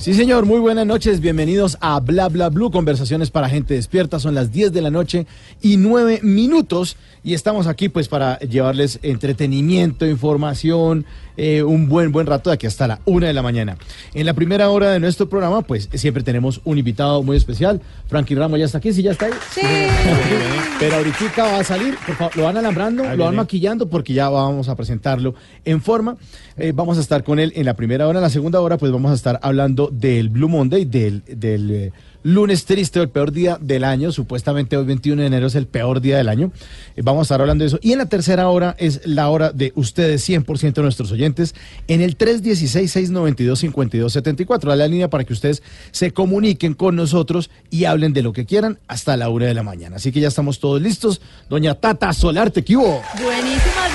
Sí, señor, muy buenas noches. Bienvenidos a Bla Bla Blue, conversaciones para gente despierta. Son las 10 de la noche y 9 minutos. Y estamos aquí, pues, para llevarles entretenimiento, información, eh, un buen, buen rato de aquí hasta la 1 de la mañana. En la primera hora de nuestro programa, pues, siempre tenemos un invitado muy especial. Frankie Ramos ya está aquí, ¿sí ya está ahí? Sí. Pero ahorita va a salir, por favor, lo van alambrando, lo van maquillando porque ya vamos a presentarlo en forma. Eh, vamos a estar con él en la primera hora. En la segunda hora, pues vamos a estar hablando del Blue Monday, del, del eh, lunes triste, el peor día del año. Supuestamente hoy 21 de enero es el peor día del año. Eh, vamos a estar hablando de eso. Y en la tercera hora es la hora de ustedes, 100% de nuestros oyentes, en el 316-692-5274. La línea para que ustedes se comuniquen con nosotros y hablen de lo que quieran hasta la hora de la mañana. Así que ya estamos todos listos. Doña Tata Solarte, ¿qué hubo? Buenísimas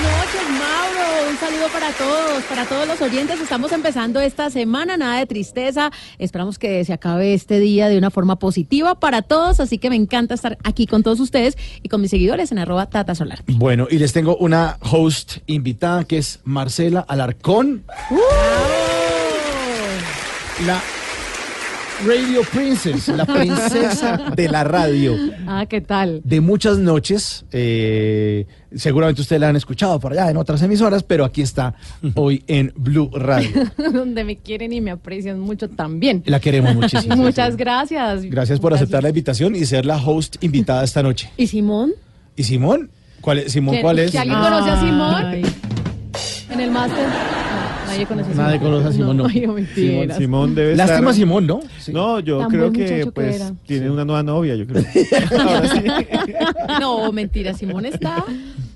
saludo para todos, para todos los oyentes. Estamos empezando esta semana, nada de tristeza. Esperamos que se acabe este día de una forma positiva para todos. Así que me encanta estar aquí con todos ustedes y con mis seguidores en arroba Tata Solar. Bueno, y les tengo una host invitada que es Marcela Alarcón. La Radio Princess, la princesa de la radio. Ah, ¿qué tal? De muchas noches, eh, seguramente ustedes la han escuchado por allá en otras emisoras, pero aquí está hoy en Blue Radio. Donde me quieren y me aprecian mucho también. La queremos muchísimo. Muchas gracias. Gracias por aceptar la invitación y ser la host invitada esta noche. ¿Y Simón? ¿Y Simón? ¿Cuál es? Simón, ¿Que- ¿cuál es? que alguien conoce a Simón? En el máster. No, nadie conoce a Simón. Nadie conoce a Simón, no. Ay, mentiras. Simón debe Lástima estar... Simón, ¿no? Sí. No, yo Tan creo que pues tiene una nueva novia, yo creo. Ahora sí. No, mentira. Simón está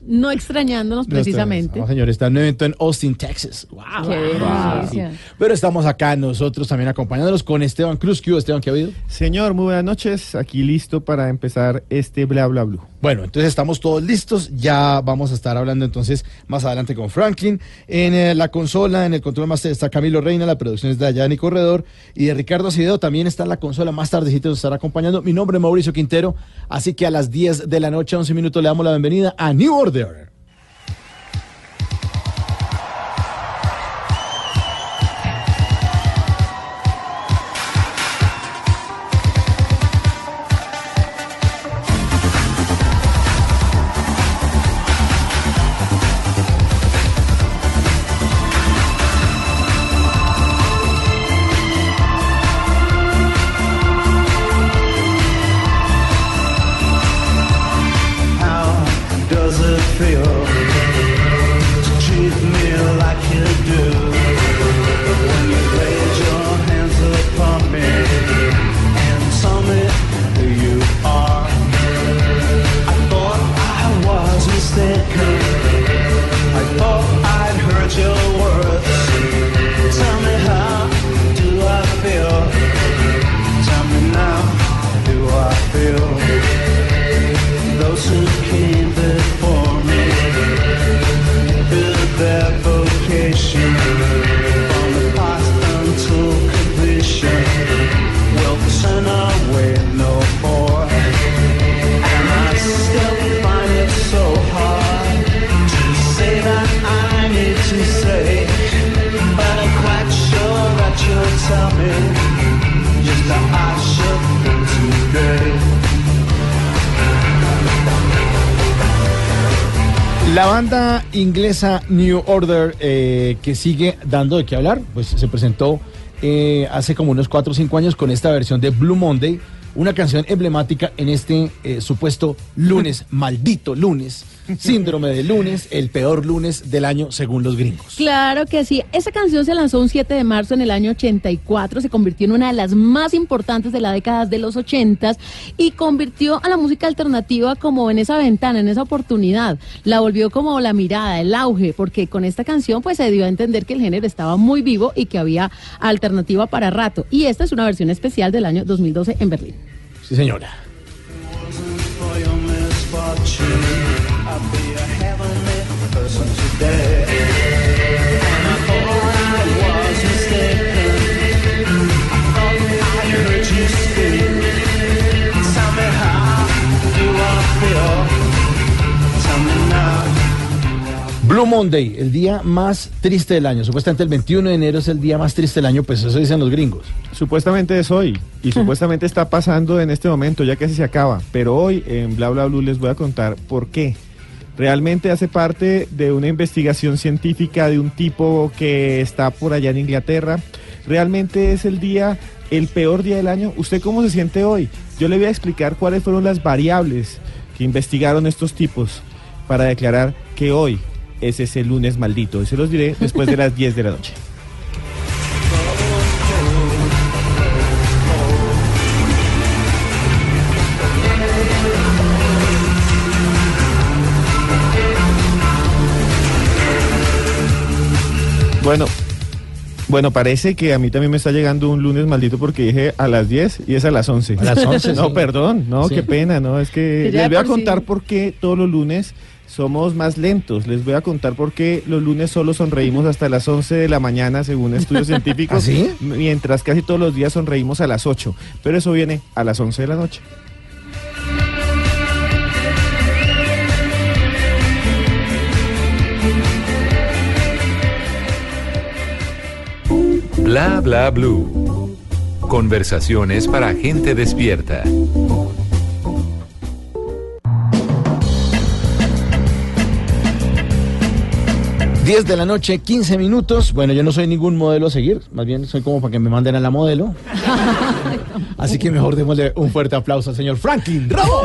no extrañándonos precisamente. No, señor, está en un evento en Austin, Texas. Wow. Qué Wow. Pero estamos acá nosotros también acompañándolos con Esteban Cruz. ¿Qué hubo, Esteban? ¿Qué ha habido? Señor, muy buenas noches. Aquí listo para empezar este bla bla blue. Bueno, entonces estamos todos listos. Ya vamos a estar hablando entonces más adelante con Franklin. En eh, la consola, en el control master está Camilo Reina, la producción es de Ayani Corredor y de Ricardo Acevedo también está en la consola. Más tardecito nos estará acompañando. Mi nombre es Mauricio Quintero. Así que a las 10 de la noche, 11 minutos, le damos la bienvenida a New Order. there inglesa New Order, eh, que sigue dando de qué hablar, pues se presentó eh, hace como unos 4 o 5 años con esta versión de Blue Monday, una canción emblemática en este eh, supuesto lunes, maldito lunes, Síndrome de lunes, el peor lunes del año según los gringos. Claro que sí. Esa canción se lanzó un 7 de marzo en el año 84, se convirtió en una de las más importantes de la década de los 80 y convirtió a la música alternativa como en esa ventana, en esa oportunidad. La volvió como la mirada, el auge, porque con esta canción pues se dio a entender que el género estaba muy vivo y que había alternativa para rato. Y esta es una versión especial del año 2012 en Berlín. Sí, señora. Blue Monday, el día más triste del año. Supuestamente el 21 de enero es el día más triste del año, pues eso dicen los gringos. Supuestamente es hoy y supuestamente está pasando en este momento, ya casi se acaba. Pero hoy en Bla Bla Blue les voy a contar por qué. Realmente hace parte de una investigación científica de un tipo que está por allá en Inglaterra. Realmente es el día, el peor día del año. ¿Usted cómo se siente hoy? Yo le voy a explicar cuáles fueron las variables que investigaron estos tipos para declarar que hoy es ese lunes maldito. Y se los diré después de las 10 de la noche. Bueno, bueno, parece que a mí también me está llegando un lunes maldito porque dije a las 10 y es a las 11. A las 11, no, sí. perdón, no, Sí. qué pena, no, es que ya les voy a sí- contar por qué todos los lunes somos más lentos. Les voy a contar por qué los lunes solo sonreímos hasta las 11 de la mañana según estudios científicos, ¿Ah, sí? mientras casi todos los días sonreímos a las 8, pero eso viene a las 11 de la noche. Bla bla blue. Conversaciones para gente despierta. Diez de la noche, 15 minutos. Bueno, yo no soy ningún modelo a seguir, más bien soy como para que me manden a la modelo. Así que mejor démosle un fuerte aplauso al señor Franklin Ramos.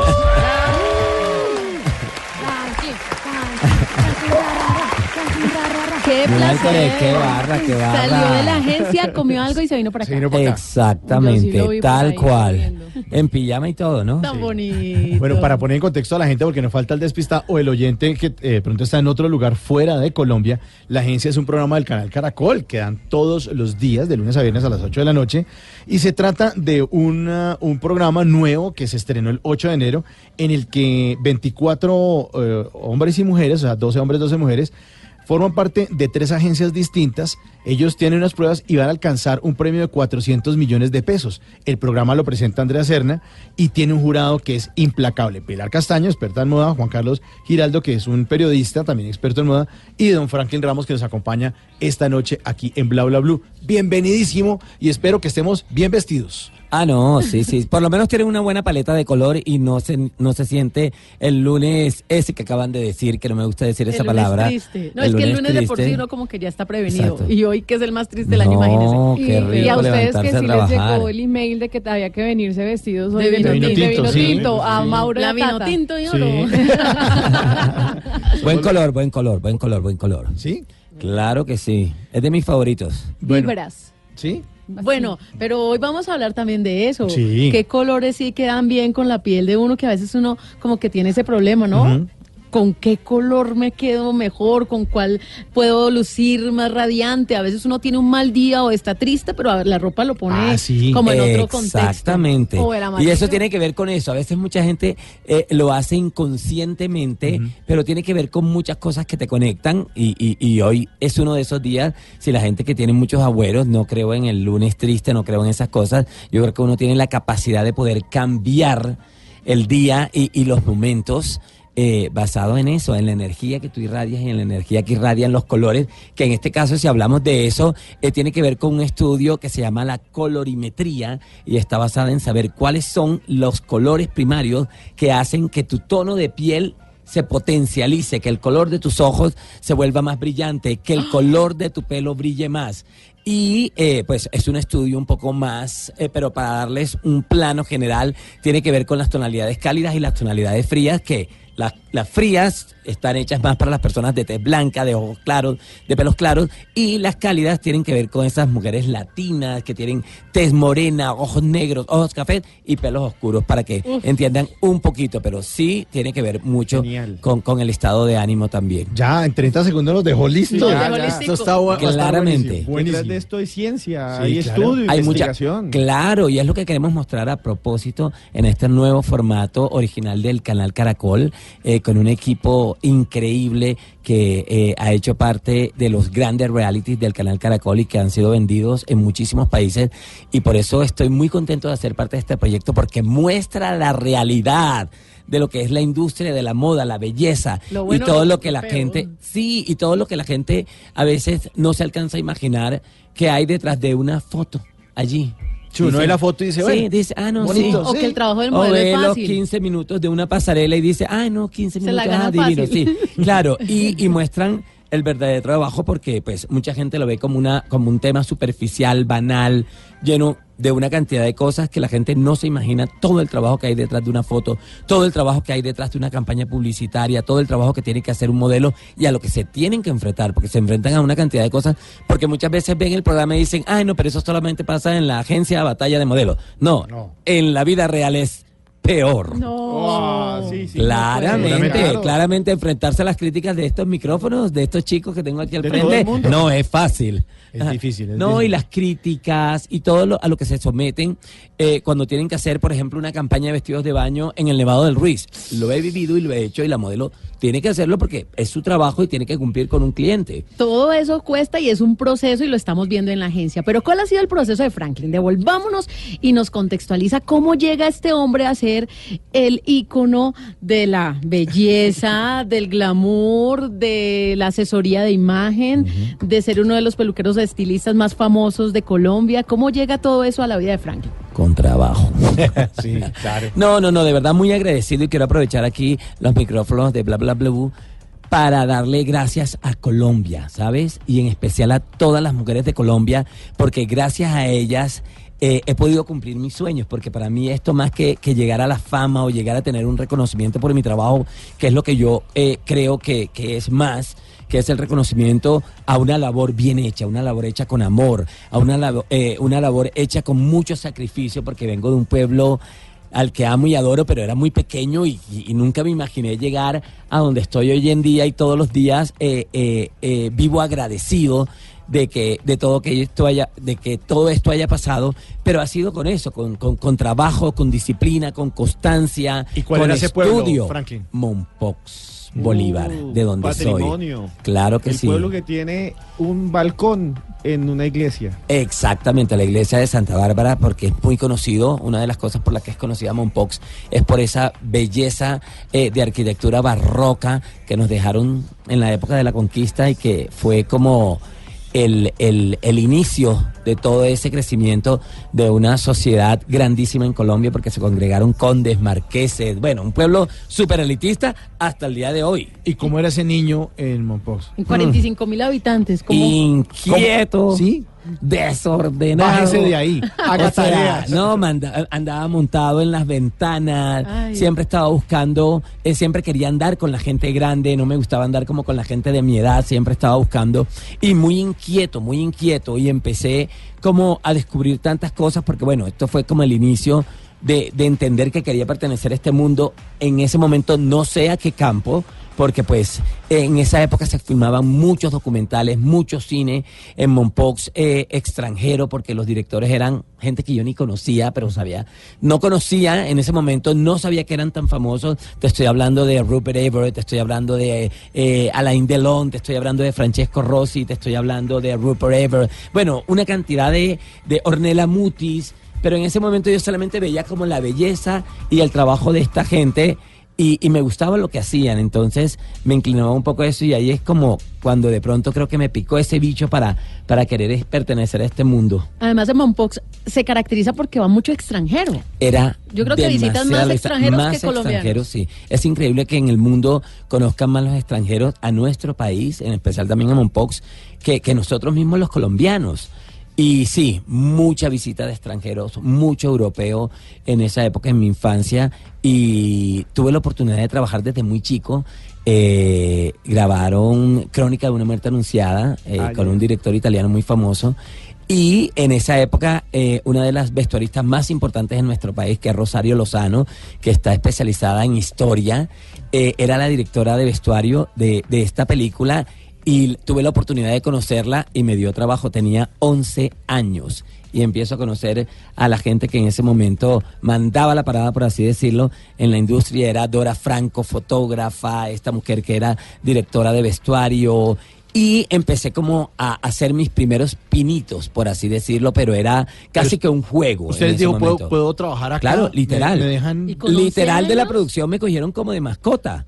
¡Qué Mira, placer! qué barra, qué barra. Salió de la agencia, comió algo y se vino para acá. Se vino para acá. Exactamente, sí tal ahí cual. En pijama y todo, ¿no? Tan bonito. Bueno, para poner en contexto a la gente, porque nos falta el despista o el oyente que eh, de pronto está en otro lugar fuera de Colombia, la agencia es un programa del canal Caracol que dan todos los días, de lunes a viernes a las 8 de la noche, y se trata de una- un programa nuevo que se estrenó el 8 de enero, en el que 24 eh, hombres y mujeres, o sea, 12 hombres, 12 mujeres, forman parte de tres agencias distintas. Ellos tienen unas pruebas y van a alcanzar un premio de 400 millones de pesos. El programa lo presenta Andrea Serna y tiene un jurado que es implacable. Pilar Castaño, experta en moda, Juan Carlos Giraldo, que es un periodista, también experto en moda, y don Franklin Ramos, que nos acompaña esta noche aquí en Bla Bla Blue. Bienvenidísimo y espero que estemos bien vestidos. Ah, no, sí, sí. Por lo menos tienen una buena paleta de color y no se, no se siente el lunes ese que acaban de decir, que no me gusta decir esa el lunes palabra. triste. No, es que el lunes de por sí triste. uno como que ya está prevenido. Exacto. Y hoy que es el más triste del año, No, imagínese. qué Y, rico y a ustedes que sí les llegó el email de que había que venirse vestidos hoy De de vino vino, tinto, de vino sí. tinto, a Sí. Mauro La vino Tata. tinto y Sí. oro. Buen color, buen color, buen color, buen color. ¿Sí? Claro que sí. Es de mis favoritos. Bueno. Vibras. ¿Sí? Bueno, pero hoy vamos a hablar también de eso. Sí. ¿Qué colores sí quedan bien con la piel de uno? Que a veces uno como que tiene ese problema, ¿no? ¿Con qué color me quedo mejor? ¿Con cuál puedo lucir más radiante? A veces uno tiene un mal día o está triste, pero a ver, la ropa lo pone Ah, sí. como en otro contexto. Exactamente. Y eso tiene que ver con eso. A veces mucha gente eh, lo hace inconscientemente, pero tiene que ver con muchas cosas que te conectan. Y, y- y hoy es uno de esos días. Si la gente que tiene muchos abuelos, no creo en el lunes triste, no creo en esas cosas. Yo creo que uno tiene la capacidad de poder cambiar el día y, y los momentos. Eh, basado en eso, en la energía que tú irradias y en la energía que irradian los colores, que en este caso, si hablamos de eso, eh, tiene que ver con un estudio que se llama la colorimetría y está basada en saber cuáles son los colores primarios que hacen que tu tono de piel se potencialice, que el color de tus ojos se vuelva más brillante, que el color de tu pelo brille más. Y eh, pues es un estudio un poco más, eh, pero para darles un plano general, tiene que ver con las tonalidades cálidas y las tonalidades frías que Las, las frías están hechas más para las personas de tez blanca, de ojos claros, de pelos claros, y las cálidas tienen que ver con esas mujeres latinas que tienen tez morena, ojos negros, ojos cafés y pelos oscuros, para que entiendan un poquito, pero sí tiene que ver mucho con, con el estado de ánimo también. Ya, en 30 segundos los dejó listos. Sí, Ya, ya, ya. ya. Esto está, bu- está Claramente. buenísimo, de esto hay ciencia, Sí, hay claro. estudio, Hay mucha, investigación. claro, y es lo que queremos mostrar a propósito en este nuevo formato original del canal Caracol, eh, con un equipo increíble que eh, ha hecho parte de los grandes realities del canal Caracol y que han sido vendidos en muchísimos países. Y por eso estoy muy contento de ser parte de este proyecto porque muestra la realidad de lo que es la industria de la moda, la belleza y todo lo lo que la feo. gente Sí, y todo lo que la gente a veces no se alcanza a imaginar que hay detrás de una foto allí. Sí, uno ve la foto y dice, sí, bueno, dice, ah, no, bonito, sí. O que el trabajo del O modelo ve es los fácil. 15 minutos de una pasarela y dice, ay, no, 15 Se la minutos, ah, divino, fácil. sí. Claro, y, y muestran el verdadero trabajo porque pues mucha gente lo ve como una como un tema superficial, banal, lleno de una cantidad de cosas que la gente no se imagina todo el trabajo que hay detrás de una foto, todo el trabajo que hay detrás de una campaña publicitaria, todo el trabajo que tiene que hacer un modelo y a lo que se tienen que enfrentar, porque se enfrentan a una cantidad de cosas, porque muchas veces ven el programa y dicen, ay no, pero eso solamente pasa en la agencia de batalla de modelos. No, No. en la vida real es peor. No. Ah, sí, sí. Claramente, Claro. claramente enfrentarse a las críticas de estos micrófonos, de estos chicos que tengo aquí al De frente, no es fácil. Es difícil, es no, difícil. y las críticas y todo lo, a lo que se someten eh, cuando tienen que hacer, por ejemplo, una campaña de vestidos de baño en el Nevado del Ruiz. Lo he vivido y lo he hecho y la modelo tiene que hacerlo porque es su trabajo y tiene que cumplir con un cliente. Todo eso cuesta y es un proceso y lo estamos viendo en la agencia. Pero ¿cuál ha sido el proceso de Franklin? Devolvámonos y nos contextualiza cómo llega este hombre a ser el ícono de la belleza, del glamour, de la asesoría de imagen, de ser uno de los peluqueros estilistas más famosos de Colombia. ¿Cómo llega todo eso a la vida de Franklin? Con trabajo. Sí, claro. No, no, no, de verdad muy agradecido y quiero aprovechar aquí los micrófonos de Bla Bla Para darle gracias a Colombia, ¿sabes? Y en especial a todas las mujeres de Colombia, porque gracias a ellas eh, he podido cumplir mis sueños, porque para mí esto más que, que llegar a la fama o llegar a tener un reconocimiento por mi trabajo, que es lo que yo eh, creo que, que es más, que es el reconocimiento a una labor bien hecha, una labor hecha con amor, a una, eh, una labor hecha con mucho sacrificio, porque vengo de un pueblo al que amo y adoro, pero era muy pequeño y, nunca me imaginé llegar a donde estoy hoy en día y todos los días eh, eh, eh, vivo agradecido de que de todo que esto haya de que todo esto haya pasado. Pero ha sido con eso con, con, con trabajo con disciplina con constancia ¿Y cuál con era ese pueblo, estudio. Franklin? Mompox Bolívar Uh, de donde patrimonio. soy claro que el sí pueblo que tiene un balcón en una iglesia. Exactamente, la iglesia de Santa Bárbara, porque es muy conocido, una de las cosas por las que es conocida Mompox es por esa belleza eh, de arquitectura barroca que nos dejaron en la época de la conquista y que fue como el, el, el inicio de todo ese crecimiento de una sociedad grandísima en Colombia, porque se congregaron condes, marqueses, bueno, un pueblo súper elitista hasta el día de hoy. ¿Y cómo era ese niño en? En 45 mil habitantes. ¿cómo? Inquieto. ¿Cómo? ¿Sí? Desordenado. Bájese de ahí, haga O sea, tareas. No, manda- andaba montado en las ventanas, Ay. siempre estaba buscando, eh, siempre quería andar con la gente grande, no me gustaba andar como con la gente de mi edad, siempre estaba buscando. Y muy inquieto, muy inquieto. Y empecé como a descubrir tantas cosas porque bueno, esto fue como el inicio de, de entender que quería pertenecer a este mundo, en ese momento no sé a qué campo, porque pues en esa época se filmaban muchos documentales, mucho cine en Mompox eh, extranjero, porque los directores eran gente que yo ni conocía, pero sabía, no conocía en ese momento, no sabía que eran tan famosos. Te estoy hablando de Rupert Everett, te estoy hablando de eh, Alain Delon, te estoy hablando de Francesco Rossi, te estoy hablando de Rupert Everett. Bueno, una cantidad de, de Ornella Mutis, pero en ese momento yo solamente veía como la belleza y el trabajo de esta gente y, y me gustaba lo que hacían, entonces me inclinaba un poco a eso y ahí es como cuando de pronto creo que me picó ese bicho para, para querer pertenecer a este mundo. Además, en Mompox se caracteriza porque va mucho extranjero. Era Yo creo que visitan más extranjeros más que colombianos. extranjeros, sí. Es increíble que en el mundo conozcan más los extranjeros a nuestro país, en especial también a Mompox, que, que nosotros mismos los colombianos. Y sí, mucha visita de extranjeros, mucho europeo en esa época, en mi infancia. Y tuve la oportunidad de trabajar desde muy chico. Eh, grabaron Crónica de una muerte anunciada eh, Ah, con un director italiano muy famoso. Y en esa época, eh, una de las vestuaristas más importantes en nuestro país, que es Rosario Lozano, que está especializada en historia, eh, era la directora de vestuario de, de esta película y tuve la oportunidad de conocerla y me dio trabajo. Tenía 11 años y empiezo a conocer a la gente que en ese momento mandaba la parada, por así decirlo, en la industria. Era Dora Franco, fotógrafa, esta mujer que era directora de vestuario. Y empecé como a hacer mis primeros pinitos, por así decirlo, pero era casi que un juego. en Ustedes dijo, ¿puedo, puedo trabajar acá? Claro, ¿Me- literal. ¿Me, dejan? ¿Y con Literal 11 de la producción me cogieron como de mascota.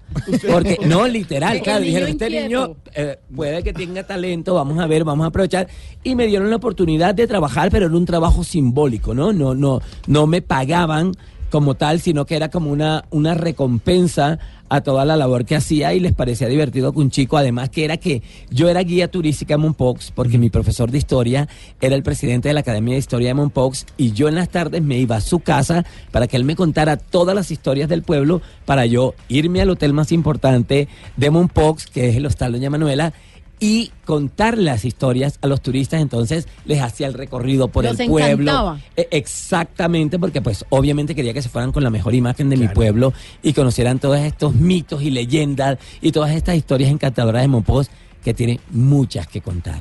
Porque, no, literal, claro, dijeron, este inquieto. niño eh, puede que tenga talento, vamos a ver, vamos a aprovechar. Y me dieron la oportunidad de trabajar, pero era un trabajo simbólico, ¿no? No, no, no me pagaban como tal, sino que era como una, una recompensa a toda la labor que hacía y les parecía divertido que un chico, además que era que yo era guía turística en Monpox, porque mi profesor de historia era el presidente de la Academia de Historia de Monpox, y yo en las tardes me iba a su casa para que él me contara todas las historias del pueblo, para yo irme al hotel más importante de Monpox, que es el Hostal Doña Manuela, y contar las historias a los turistas, entonces les hacía el recorrido por Los el pueblo. encantaba. E- Exactamente, porque pues obviamente quería que se fueran con la mejor imagen de mi pueblo y conocieran todos estos mitos y leyendas y todas estas historias encantadoras de Monpós que tiene muchas que contar.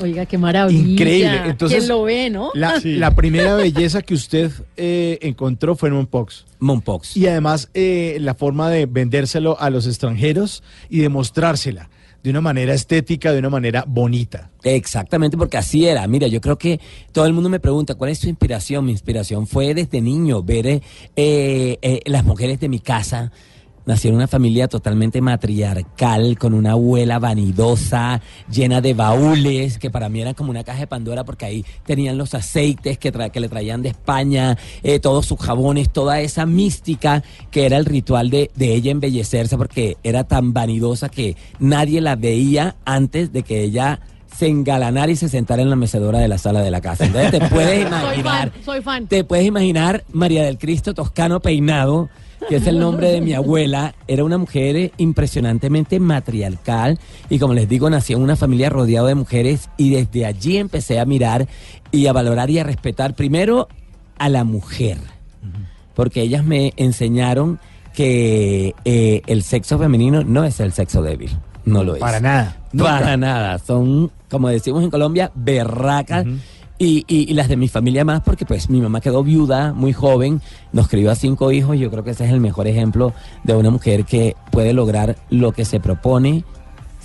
Oiga, qué maravilla. Increíble. Entonces, ¿Quién lo ve, no? La, Sí. la primera belleza que usted eh, encontró fue en Monpox. Monpox. Y además eh, la forma de vendérselo a los extranjeros y de mostrársela de una manera estética, de una manera bonita. Exactamente, porque así era. Mira, yo creo que todo el mundo me pregunta, ¿cuál es tu inspiración? Mi inspiración fue desde niño ver eh, eh, las mujeres de mi casa. Nací en una familia totalmente matriarcal, con una abuela vanidosa, llena de baúles, que para mí eran como una caja de Pandora, porque ahí tenían los aceites que, tra- que le traían de España, eh, todos sus jabones, toda esa mística que era el ritual de, de ella embellecerse, porque era tan vanidosa que nadie la veía antes de que ella se engalanara y se sentara en la mecedora de la sala de la casa. Entonces te puedes Soy imaginar, fan, soy fan. te puedes imaginar María del Cristo Toscano Peinado, que es el nombre de mi abuela, era una mujer impresionantemente matriarcal y como les digo, nací en una familia rodeada de mujeres y desde allí empecé a mirar y a valorar y a respetar primero a la mujer, porque ellas me enseñaron que eh, el sexo femenino no es el sexo débil, no lo es. Para nada. Para nada. Son, como decimos en Colombia, berracas. Y, y- y las de mi familia más, porque pues mi mamá quedó viuda muy joven, nos crió a cinco hijos, y yo creo que ese es el mejor ejemplo de una mujer que puede lograr lo que se propone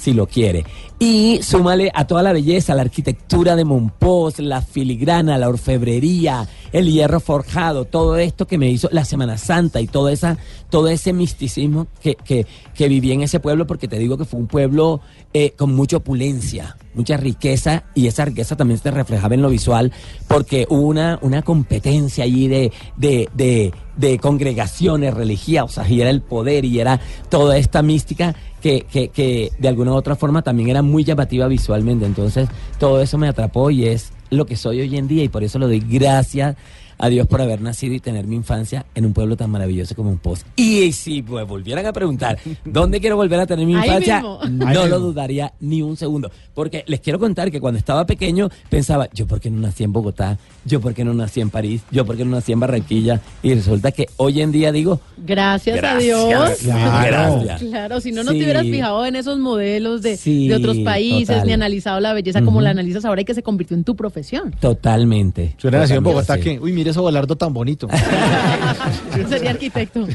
si lo quiere. Y súmale a toda la belleza, la arquitectura de Monpós, la filigrana, la orfebrería, el hierro forjado, todo esto que me hizo la Semana Santa y toda esa, todo ese misticismo que, que, que viví en ese pueblo, porque te digo que fue un pueblo eh, con mucha opulencia, mucha riqueza, y esa riqueza también se reflejaba en lo visual, porque hubo una, una competencia allí de, de, de congregaciones religiosas, y era el poder, y era toda esta mística que, que, que de alguna u otra forma también era muy llamativa visualmente. Entonces, todo eso me atrapó y es lo que soy hoy en día y por eso le doy gracias a Dios por haber nacido y tener mi infancia en un pueblo tan maravilloso como un post. Y si me volvieran a preguntar dónde quiero volver a tener mi Ahí infancia, mismo. no Ahí lo mismo. dudaría ni un segundo. Porque les quiero contar que cuando estaba pequeño pensaba, yo por qué no nací en Bogotá, yo por qué no nací en París, yo por qué no nací en Barranquilla. Y resulta que hoy en día digo, Gracias, a. Dios. Claro. Gracias. Claro, si no, no Sí. te hubieras fijado en esos modelos de, Sí, de otros países, total. ni analizado la belleza como la analizas ahora y que se convirtió en tu profesión. totalmente. Si hubiera nacido en Bogotá, sí. que, uy, mire ese volardo tan bonito. Sería arquitecto.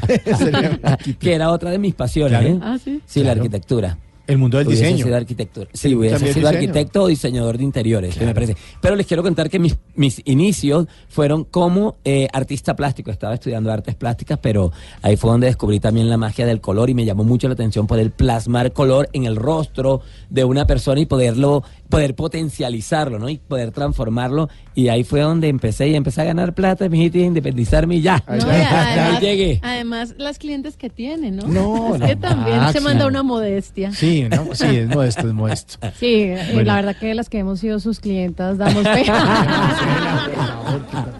que era otra de mis pasiones. Claro. ¿eh? Ah, sí. Sí, la Claro. arquitectura. El mundo del Hubiese diseño. sido arquitectura. Sí, hubiese sido diseño. arquitecto o diseñador de interiores, que me parece. Pero les quiero contar que mis, mis inicios fueron como eh, artista plástico. Estaba estudiando artes plásticas, pero ahí fue donde descubrí también la magia del color y me llamó mucho la atención poder plasmar color en el rostro de una persona y poderlo poder potencializarlo, ¿no? Y poder transformarlo. Y ahí fue donde empecé y empecé a ganar plata, mijito, y independizarme y ya. No, y ahí además, llegué. además, las clientes que tiene, ¿no? No, es no, que también ah, se manda claro. una modestia. Sí, no, sí, es modesto, es modesto. Sí, la verdad que las que hemos sido sus clientas damos pena.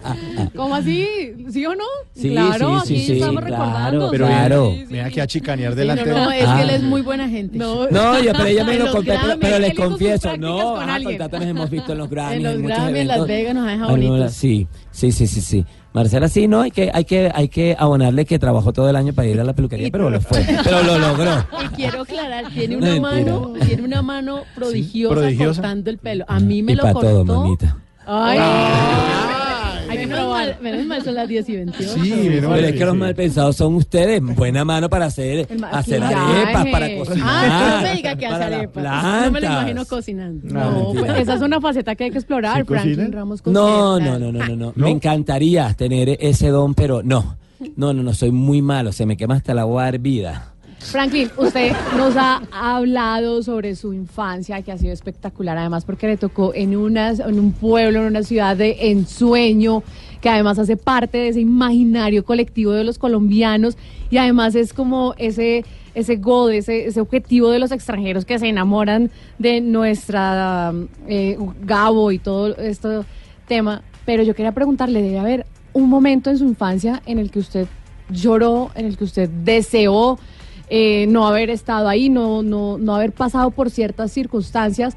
¿Cómo así? ¿Sí o no? Sí, claro, sí, sí, aquí sí, estamos claro, recordando. Pero Claro. mira, mira que a chicanear Sí, delante no, No, es Ah. que él es muy buena gente. No, No, yo, pero ella me lo conté, pero, pero les confieso, no, con nos hemos visto en los Grammys, En los muchos Grammy, en Las. Vegas nos ha dejado bonitos. Sí, sí, sí, sí, sí. Marcela, sí, no, hay que, hay que, hay que abonarle que trabajó todo el año para ir a la peluquería, pero lo fue, pero lo logró. Y quiero aclarar, tiene una mano, tiene una mano prodigiosa, prodigiosa. cortando el pelo. A mí me y lo para cortó. todo, mamita. Ay, Hay que menos, mal, menos mal son las 10 y 28. Sí, Pero pero es que los mal pensados son ustedes. Buena mano para hacer, hacer arepas, para cocinar. Ah, no me diga que hace arepas. No me lo imagino cocinando. No, no, pues esa es una faceta que hay que explorar, ¿Sí Franklin? Ramos. No, no, no, no, no. ¿No? Me encantaría tener ese don, pero no. No, no, no, soy muy malo. Se me quema hasta la agua hervida. Franklin, usted nos ha hablado sobre su infancia, que ha sido espectacular, además porque le tocó en, un pueblo, en una ciudad de ensueño, que además hace parte de ese imaginario colectivo de los colombianos y además es como ese ese goal, ese, ese objetivo de los extranjeros que se enamoran de nuestra eh, Gabo y todo este tema. Pero yo quería preguntarle, debe haber un momento en su infancia en el que usted lloró, en el que usted deseó eh, no haber estado ahí, no, no, no haber pasado por ciertas circunstancias,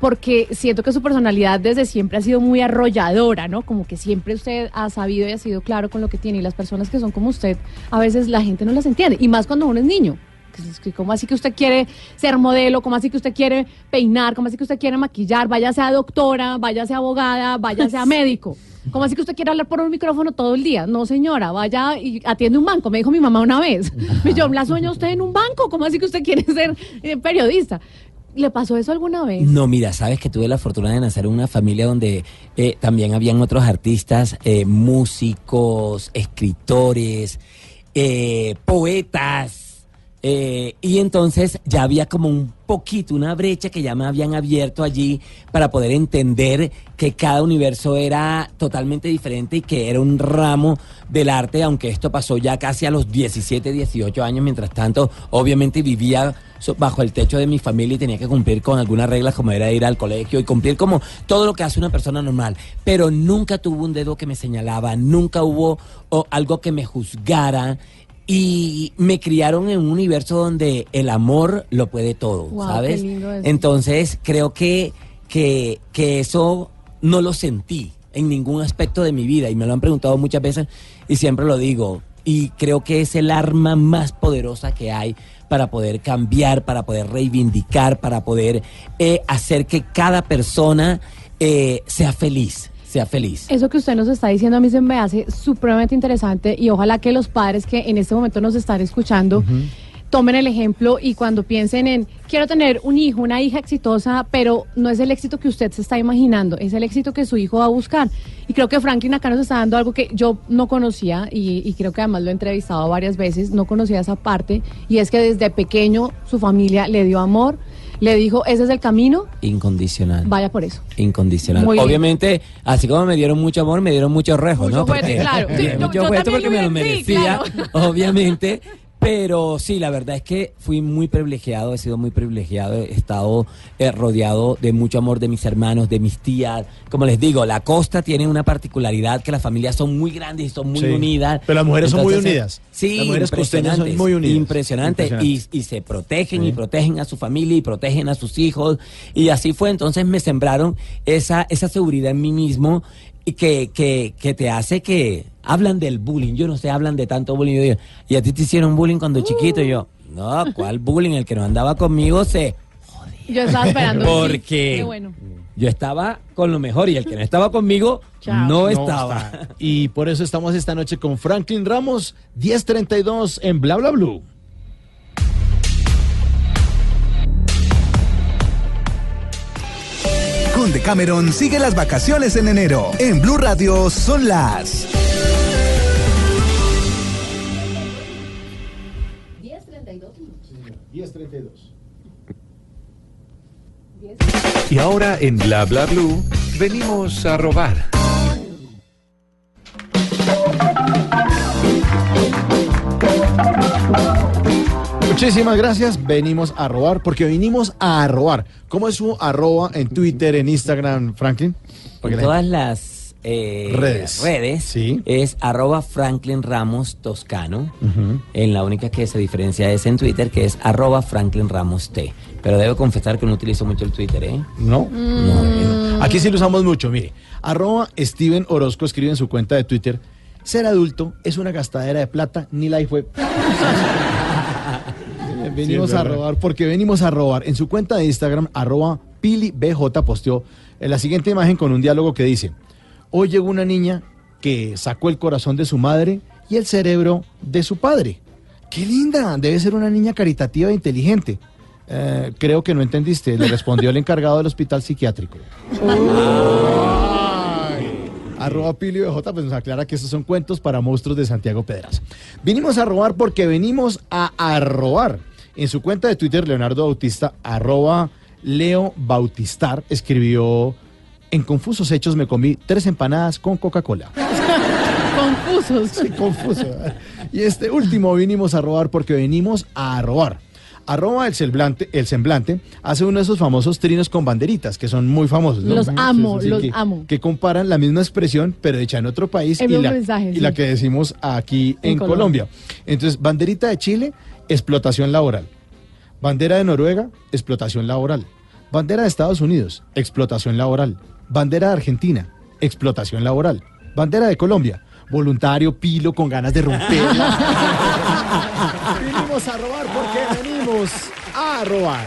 porque siento que su personalidad desde siempre ha sido muy arrolladora, ¿no? Como que siempre usted ha sabido y ha sido claro con lo que tiene, y las personas que son como usted, a veces la gente no las entiende, y más cuando uno es niño. ¿Cómo así que usted quiere ser modelo? ¿Cómo así que usted quiere peinar? ¿Cómo así que usted quiere maquillar? Váyase a doctora, váyase a abogada, váyase a médico. ¿Cómo así que usted quiere hablar por un micrófono todo el día? No, señora, vaya y atiende un banco, me dijo mi mamá una vez. Yo, ¿la sueña usted en un banco? ¿Cómo así que usted quiere ser eh, periodista? ¿Le pasó eso alguna vez? No, mira, sabes que tuve la fortuna de nacer en una familia donde eh, también habían otros artistas, eh, músicos, escritores, poetas. Eh, y entonces ya había como un poquito, una brecha que ya me habían abierto allí para poder entender que cada universo era totalmente diferente y que era un ramo del arte, aunque esto pasó ya casi a los 17, 18 años, mientras tanto, obviamente vivía bajo el techo de mi familia y tenía que cumplir con algunas reglas como era ir al colegio y cumplir como todo lo que hace una persona normal, pero nunca tuvo un dedo que me señalaba, nunca hubo algo que me juzgara. Y me criaron en un universo donde el amor lo puede todo, ¿sabes? qué lindo eso. Entonces creo que, que, que eso no lo sentí en ningún aspecto de mi vida y me lo han preguntado muchas veces y siempre lo digo. Y creo que es el arma más poderosa que hay para poder cambiar, para poder reivindicar, para poder eh, hacer que cada persona eh, sea feliz, sea feliz. Eso que usted nos está diciendo a mí se me hace supremamente interesante y ojalá que los padres que en este momento nos están escuchando tomen el ejemplo y cuando piensen en quiero tener un hijo, una hija exitosa, pero no es el éxito que usted se está imaginando, es el éxito que su hijo va a buscar. Y creo que Franklin acá nos está dando algo que yo no conocía y, y creo que además lo he entrevistado varias veces, no conocía esa parte y es que desde pequeño su familia le dio amor, le dijo ese es el camino, Incondicional. vaya por eso. Incondicional. Muy bien. Obviamente, así como me dieron mucho amor, me dieron mucho rejo, Mucho ¿no? juguete, claro. Sí, yo- mucho yo porque me lo merecía, claro. obviamente. Pero sí, la verdad es que fui muy privilegiado, he sido muy privilegiado, he estado eh, rodeado de mucho amor de mis hermanos, de mis tías. Como les digo, la costa tiene una particularidad que las familias son muy grandes y son muy Sí. unidas. Pero las mujeres son muy Entonces, eh, unidas. Sí, Las mujeres costeñas son muy unidas. Impresionante. Y, y se protegen y protegen a su familia y protegen a sus hijos. Y así fue. Entonces me sembraron esa, esa seguridad en mí mismo y que, que, que te hace que hablan del bullying. Yo no sé, hablan de tanto bullying. Yo digo, y a ti te hicieron bullying cuando chiquito. Y yo, no, ¿cuál bullying? El que no andaba conmigo se. Yo estaba esperando. Porque Qué bueno. yo estaba con lo mejor y el que no estaba conmigo Chao. no, No estaba. está. Y por eso estamos esta noche con Franklin Ramos, 1032 en Bla Bla Blue. Con Decameron sigue las vacaciones en enero. En Blue Radio son las 1032. Y ahora en Bla Bla Blue venimos a robar. Muchísimas gracias. Venimos a robar porque vinimos a robar. ¿Cómo es su arroba en Twitter, en Instagram, Franklin? Porque En la todas las eh, Redes. redes Sí. es arroba Franklin Ramos Toscano. En la única que se diferencia es en Twitter, que es arroba Franklin Ramos T. Pero debo confesar que no utilizo mucho el Twitter, ¿eh? No. No, eh, Aquí sí lo usamos mucho, mire. Arroba Steven Orozco escribe en su cuenta de Twitter, ser adulto es una gastadera de plata, ni la fue. Venimos Sí, a robar, porque venimos a robar. En su cuenta de Instagram, arroba PiliBJ posteó eh, la siguiente imagen con un diálogo que dice, hoy llegó una niña que sacó el corazón de su madre y el cerebro de su padre. ¡Qué linda! Debe ser una niña caritativa e inteligente. "Eh, creo que no entendiste, le respondió el encargado del hospital psiquiátrico. Arroba Pilio BJ, pues nos aclara que estos son cuentos para monstruos de Santiago Pedras. Vinimos a robar porque venimos a, a robar. En su cuenta de Twitter, Leonardo Bautista, arroba Leo Bautistar, escribió, en confusos hechos me comí tres empanadas con Coca-Cola. Confusos. Sí, confuso. Y este último vinimos a robar porque venimos a robar. Arroba el semblante, el semblante hace uno de esos famosos trinos con banderitas que son muy famosos. ¿no? Los amo, los que, amo. Que comparan la misma expresión pero hecha en otro país El y, la, mensaje, y sí. la que decimos aquí en, En Colombia. Colombia. Entonces, banderita de Chile, explotación laboral. Bandera de Noruega, explotación laboral. Bandera de Estados Unidos, explotación laboral. Bandera de Argentina, explotación laboral. Bandera de Colombia, voluntario, pilo, con ganas de romperla. venimos a robar porque venimos a robar.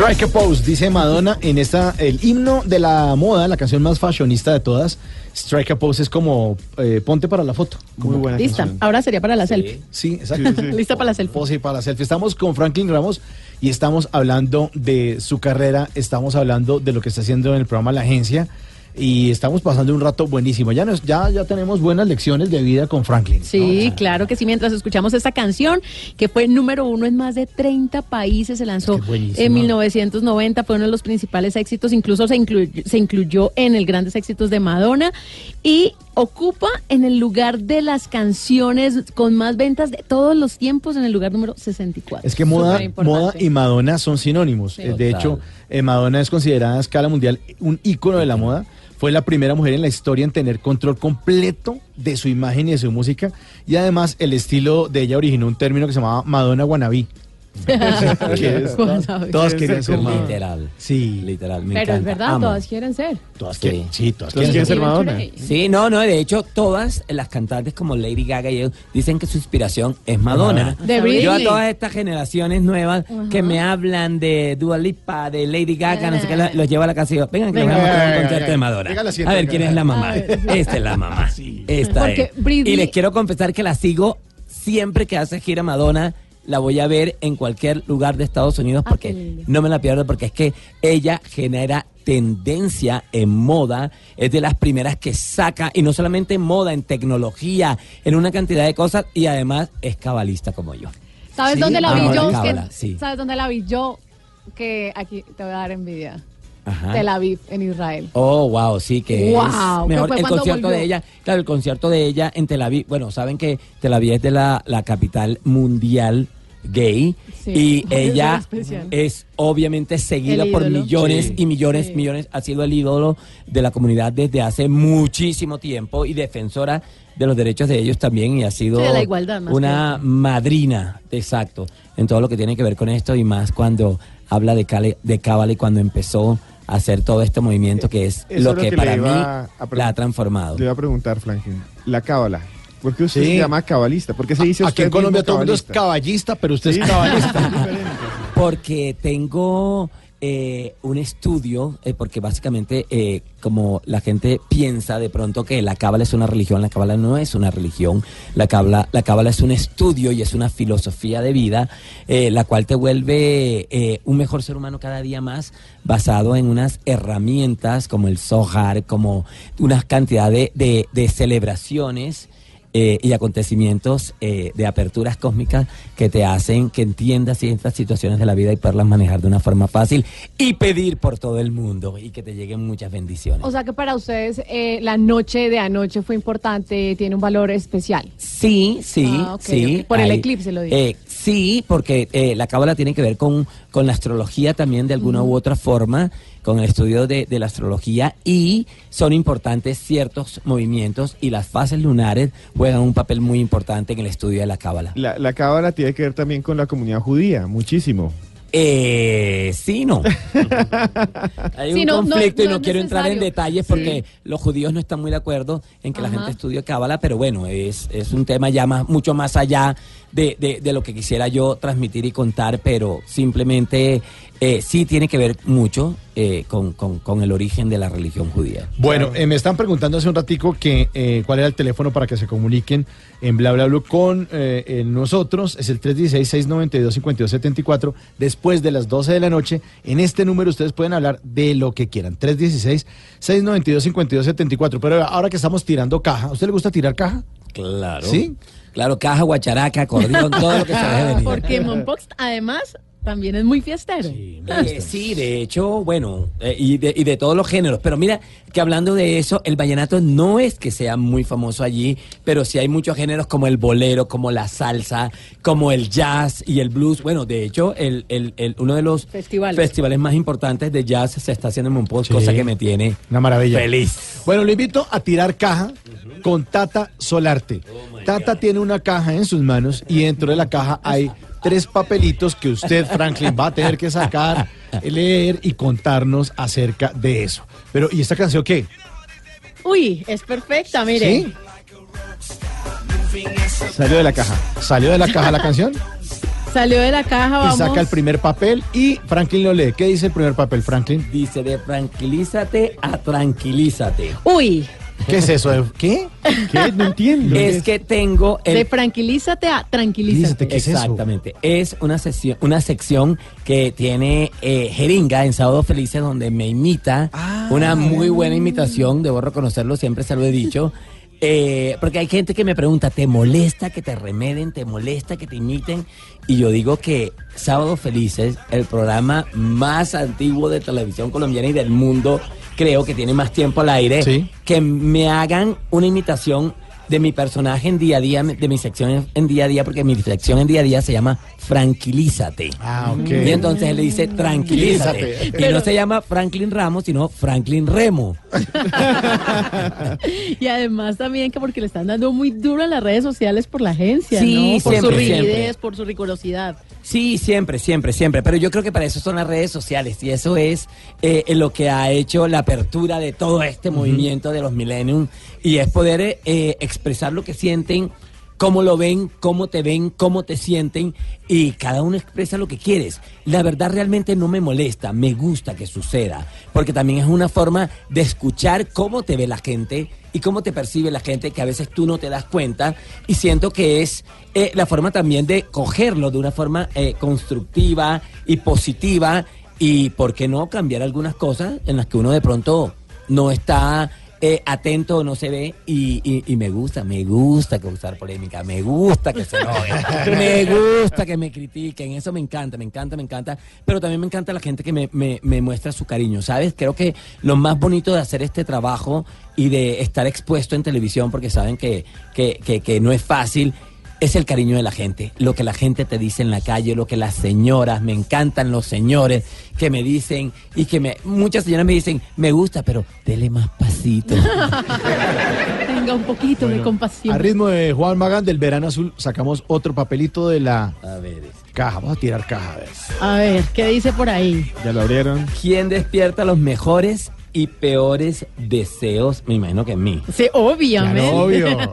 Strike a pose, dice Madonna en esta, el himno de la moda, la canción más fashionista de todas. Strike a pose es como eh, ponte para la foto. Muy buena Lista. canción. Ahora sería para la selfie. Sí, exacto. Lista para la selfie. Pose para la selfie. Estamos con Franklin Ramos y estamos hablando de su carrera, estamos hablando de lo que está haciendo en el programa La Agencia y estamos pasando un rato buenísimo. Ya, nos, ya, ya tenemos buenas lecciones de vida con Franklin. Sí, claro que sí. Mientras escuchamos esta canción, que fue número uno en más de 30 países, se lanzó en 1990, fue uno de los principales éxitos, incluso se, incluyó- se incluyó en el Grandes Éxitos de Madonna y ocupa en el lugar de las canciones con más ventas de todos los tiempos, en el lugar número 64. Es que moda, moda y Madonna son sinónimos. Sí. Eh, de Total. hecho, eh, Madonna es considerada a escala mundial un ícono de la moda. Fue la primera mujer en la historia en tener control completo de su imagen y de su música. Y además, el estilo de ella originó un término que se llamaba Madonna Wannabe. Es- todas, querían ser Madonna. Literal. Sí, Literal, me Pero es encanta, verdad, amo. todas quieren ser. todas Sí. quieren, sí, todas Todas quieren quieren ser ser Madonna. Sí, no, no, de hecho todas las cantantes como Lady Gaga y ellos dicen que su inspiración es Madonna. De. Yo a todas estas generaciones nuevas que me hablan de Dua Lipa, de Lady Gaga, no sé qué, los llevo a la casa y digo, vengan que les vamos a mostrar un venga, concierto venga. de Madonna. A ver venga. quién es la mamá. Esta es la mamá. Esta Porque es. Britney- Y les quiero confesar que la sigo siempre que hace gira Madonna. La voy a ver en cualquier lugar de Estados Unidos Ah, porque no me la pierdo porque es que ella genera tendencia en moda, es de las primeras que saca, y no solamente en moda, en tecnología, en una cantidad de cosas, y además es cabalista como yo. ¿Sabes Sí, dónde la vi la yo? cábala, Que- sí. ¿Sabes dónde la vi yo? Que aquí te voy a dar envidia. Ajá. Tel Aviv, en Israel. Oh, wow, sí, que Wow, es ¿qué mejor fue el concierto volvió? de ella. Claro, el concierto de ella en Tel Aviv. Bueno, saben que Tel Aviv es de la, la capital mundial gay Sí, y ella es obviamente seguida por millones Sí. y millones, Sí. millones. Ha sido el ídolo de la comunidad desde hace muchísimo tiempo y defensora de los derechos de ellos también y ha sido Sí, de la igualdad, más una madrina, exacto, en todo lo que tiene que ver con esto y más cuando habla de, Cale- de Cábala y cuando empezó a hacer todo este movimiento que es Eso lo es lo que, que para mí la ha transformado. Le iba a preguntar, Franklin, la cábala. ¿Por qué usted Sí. se llama cabalista? ¿Por qué se dice Aquí usted en Colombia todo el mundo es caballista, pero usted Sí, es cabalista. es. Porque tengo eh, un estudio, eh, porque básicamente eh, como la gente piensa de pronto que la cábala es una religión, la cábala no es una religión, la cábala, la cábala es un estudio y es una filosofía de vida, eh, la cual te vuelve eh, un mejor ser humano cada día más, basado en unas herramientas como el Zohar, como una cantidad de, de- de celebraciones eh, y acontecimientos eh, de aperturas cósmicas que te hacen que entiendas ciertas situaciones de la vida y poderlas manejar de una forma fácil y pedir por todo el mundo y que te lleguen muchas bendiciones. O sea que para ustedes eh, la noche de anoche fue importante, tiene un valor especial. Sí, sí, Ah, sí. Por el hay- eclipse lo digo. eh, sí, porque eh, la cábala tiene que ver con, con la astrología también de alguna u otra forma, con el estudio de, de la astrología y son importantes ciertos movimientos y las fases lunares juegan un papel muy importante en el estudio de la cábala. La, la cábala tiene que ver también con la comunidad judía, muchísimo. Eh, sí, no. Hay Sí, un no, no, conflicto y no quiero entrar en detalles porque los judíos no están muy de acuerdo en que la gente estudie cábala, pero bueno, es, es un tema ya más, mucho más allá de, de- de lo que quisiera yo transmitir y contar, pero simplemente eh, sí tiene que ver mucho eh, con, con- con el origen de la religión judía. Bueno, eh, me están preguntando hace un ratico que eh, cuál era el teléfono para que se comuniquen en bla bla bla con eh, eh, nosotros. Es el 316-692-5274. Después de las 12 de la noche, en este número ustedes pueden hablar de lo que quieran. 316-692-5274. Pero ahora que estamos tirando caja, ¿a usted le gusta tirar caja? Claro. ¿Sí? Claro, caja, guacharaca, acordeón, todo lo que se deje venir. Porque Monpox además también es muy fiestero. Eh, sí, de hecho, bueno, eh, y, de, y de todos los géneros. Pero mira, que hablando de eso, el vallenato no es que sea muy famoso allí, pero sí hay muchos géneros como el bolero, como la salsa, como el jazz y el blues. Bueno, de hecho, el, el- el- uno de los Festivales. festivales más importantes de jazz se está haciendo en Monpós, Sí. cosa que me tiene Una maravilla. feliz. Bueno, lo invito a tirar caja con Tata Solarte. Tata tiene una caja en sus manos y dentro de la caja hay tres papelitos que usted, Franklin, va a tener que sacar, leer y contarnos acerca de eso. Pero, ¿y esta canción qué? Uy, es perfecta, mire. ¿Sí? Salió de la caja. ¿Salió de la caja la canción? Salió de la caja, Y saca el primer papel y Franklin lo lee. ¿Qué dice el primer papel, Franklin? Dice de tranquilízate a tranquilízate. Uy, ¿Qué es eso? de- ¿Qué? ¿Qué? No entiendo. Es que tengo el de tranquilízate a tranquilízate. ¿Qué es eso? Exactamente. Es una sección, una sección que tiene eh, Jeringa en Sábado Felices donde me imita. Ah. una muy buena imitación, debo reconocerlo, siempre se lo he dicho. Eh, porque hay gente que me pregunta, ¿te molesta que te remeden? ¿Te molesta que te imiten? Y yo digo que Sábado Felices, el programa más antiguo de televisión colombiana y del mundo, creo que tiene más tiempo al aire, Sí. que me hagan una imitación de mi personaje en día a día, de mi sección en, en día a día, porque mi sección en día a día se llama Franquilízate. Ah, ok. Y entonces él le dice tranquilízate. Y no se llama Franklin Ramos, sino Franklin Remo. Y además también que porque le están dando muy duro en las redes sociales por la agencia, Sí, ¿no? Por su rigidez, siempre. por su rigurosidad. Sí, siempre, siempre, siempre. Pero yo creo que para eso son las redes sociales y eso es eh, lo que ha hecho la apertura de todo este movimiento de los millennium y es poder eh, eh, expresar lo que sienten, cómo lo ven, cómo te ven, cómo te sienten y cada uno expresa lo que quieres. La verdad realmente no me molesta, me gusta que suceda, porque también es una forma de escuchar cómo te ve la gente y cómo te percibe la gente que a veces tú no te das cuenta y siento que es eh, la forma también de cogerlo de una forma eh, constructiva y positiva y por qué no cambiar algunas cosas en las que uno de pronto no está eh, atento o no se ve y, y- y me gusta, me gusta causar polémica, me gusta que se enojen, me gusta que me critiquen, eso me encanta, me encanta, me encanta, pero también me encanta la gente que me, me- me muestra su cariño, ¿sabes? Creo que lo más bonito de hacer este trabajo y de estar expuesto en televisión, porque saben que, que, que- que no es fácil, es el cariño de la gente, lo que la gente te dice en la calle, lo que las señoras, me encantan los señores que me dicen y que me, muchas señoras me dicen, me gusta, pero dele más pasito. Tenga un poquito de A compasión. ritmo de Juan Magán del Verano Azul, sacamos otro papelito de la A ver. caja. Vamos a tirar caja. A ver. A ver, ¿qué dice por ahí? Ya lo abrieron. ¿Quién despierta los mejores y peores deseos? Me imagino que en mí. Sí, obviamente. Claro, obvio.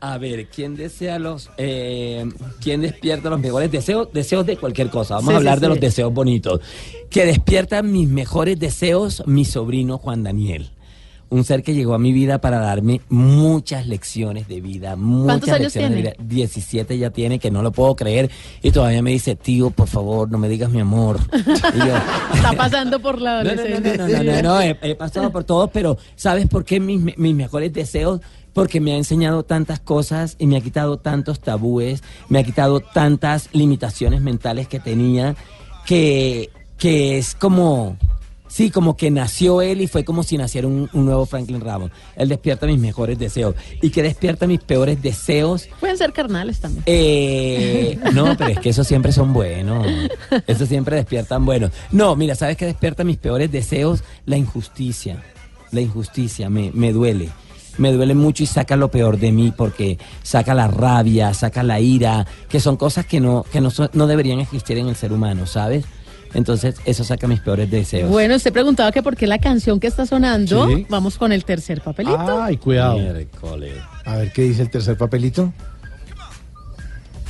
A ver, ¿quién desea los, eh, quién despierta los mejores deseos? Deseos de cualquier cosa. Vamos Sí, a hablar sí, de sí. los deseos bonitos. Que despierta mis mejores deseos, mi sobrino Juan Daniel. Un ser que llegó a mi vida para darme muchas lecciones de vida. Muchas ¿Cuántos años lecciones tiene? de vida. 17 ya tiene, que no lo puedo creer. Y todavía me dice, tío, por favor, no me digas mi amor. Y yo, Está pasando por la no, no, no, adolescencia. no, no, no, no, he, he pasado por todo, pero ¿sabes por qué mis, mis mejores deseos? Porque me ha enseñado tantas cosas y me ha quitado tantos tabúes, me ha quitado tantas limitaciones mentales que tenía, que, que es como, sí, como que nació él y fue como si naciera un, un nuevo Franklin Ramos. Él despierta mis mejores deseos. ¿Y que despierta mis peores deseos? Pueden ser carnales también. Eh, no, pero es que esos siempre son buenos. Esos siempre despiertan buenos. No, mira, ¿sabes qué despierta mis peores deseos? La injusticia. La injusticia me, me duele. Me duele mucho y saca lo peor de mí porque saca la rabia, saca la ira, que son cosas que no, que no, son- no deberían existir en el ser humano, ¿sabes? Entonces, eso saca mis peores deseos. Bueno, usted preguntaba que por qué la canción que está sonando. Sí. Vamos con el tercer papelito. Ay, cuidado. Miércoles. A ver qué dice el tercer papelito.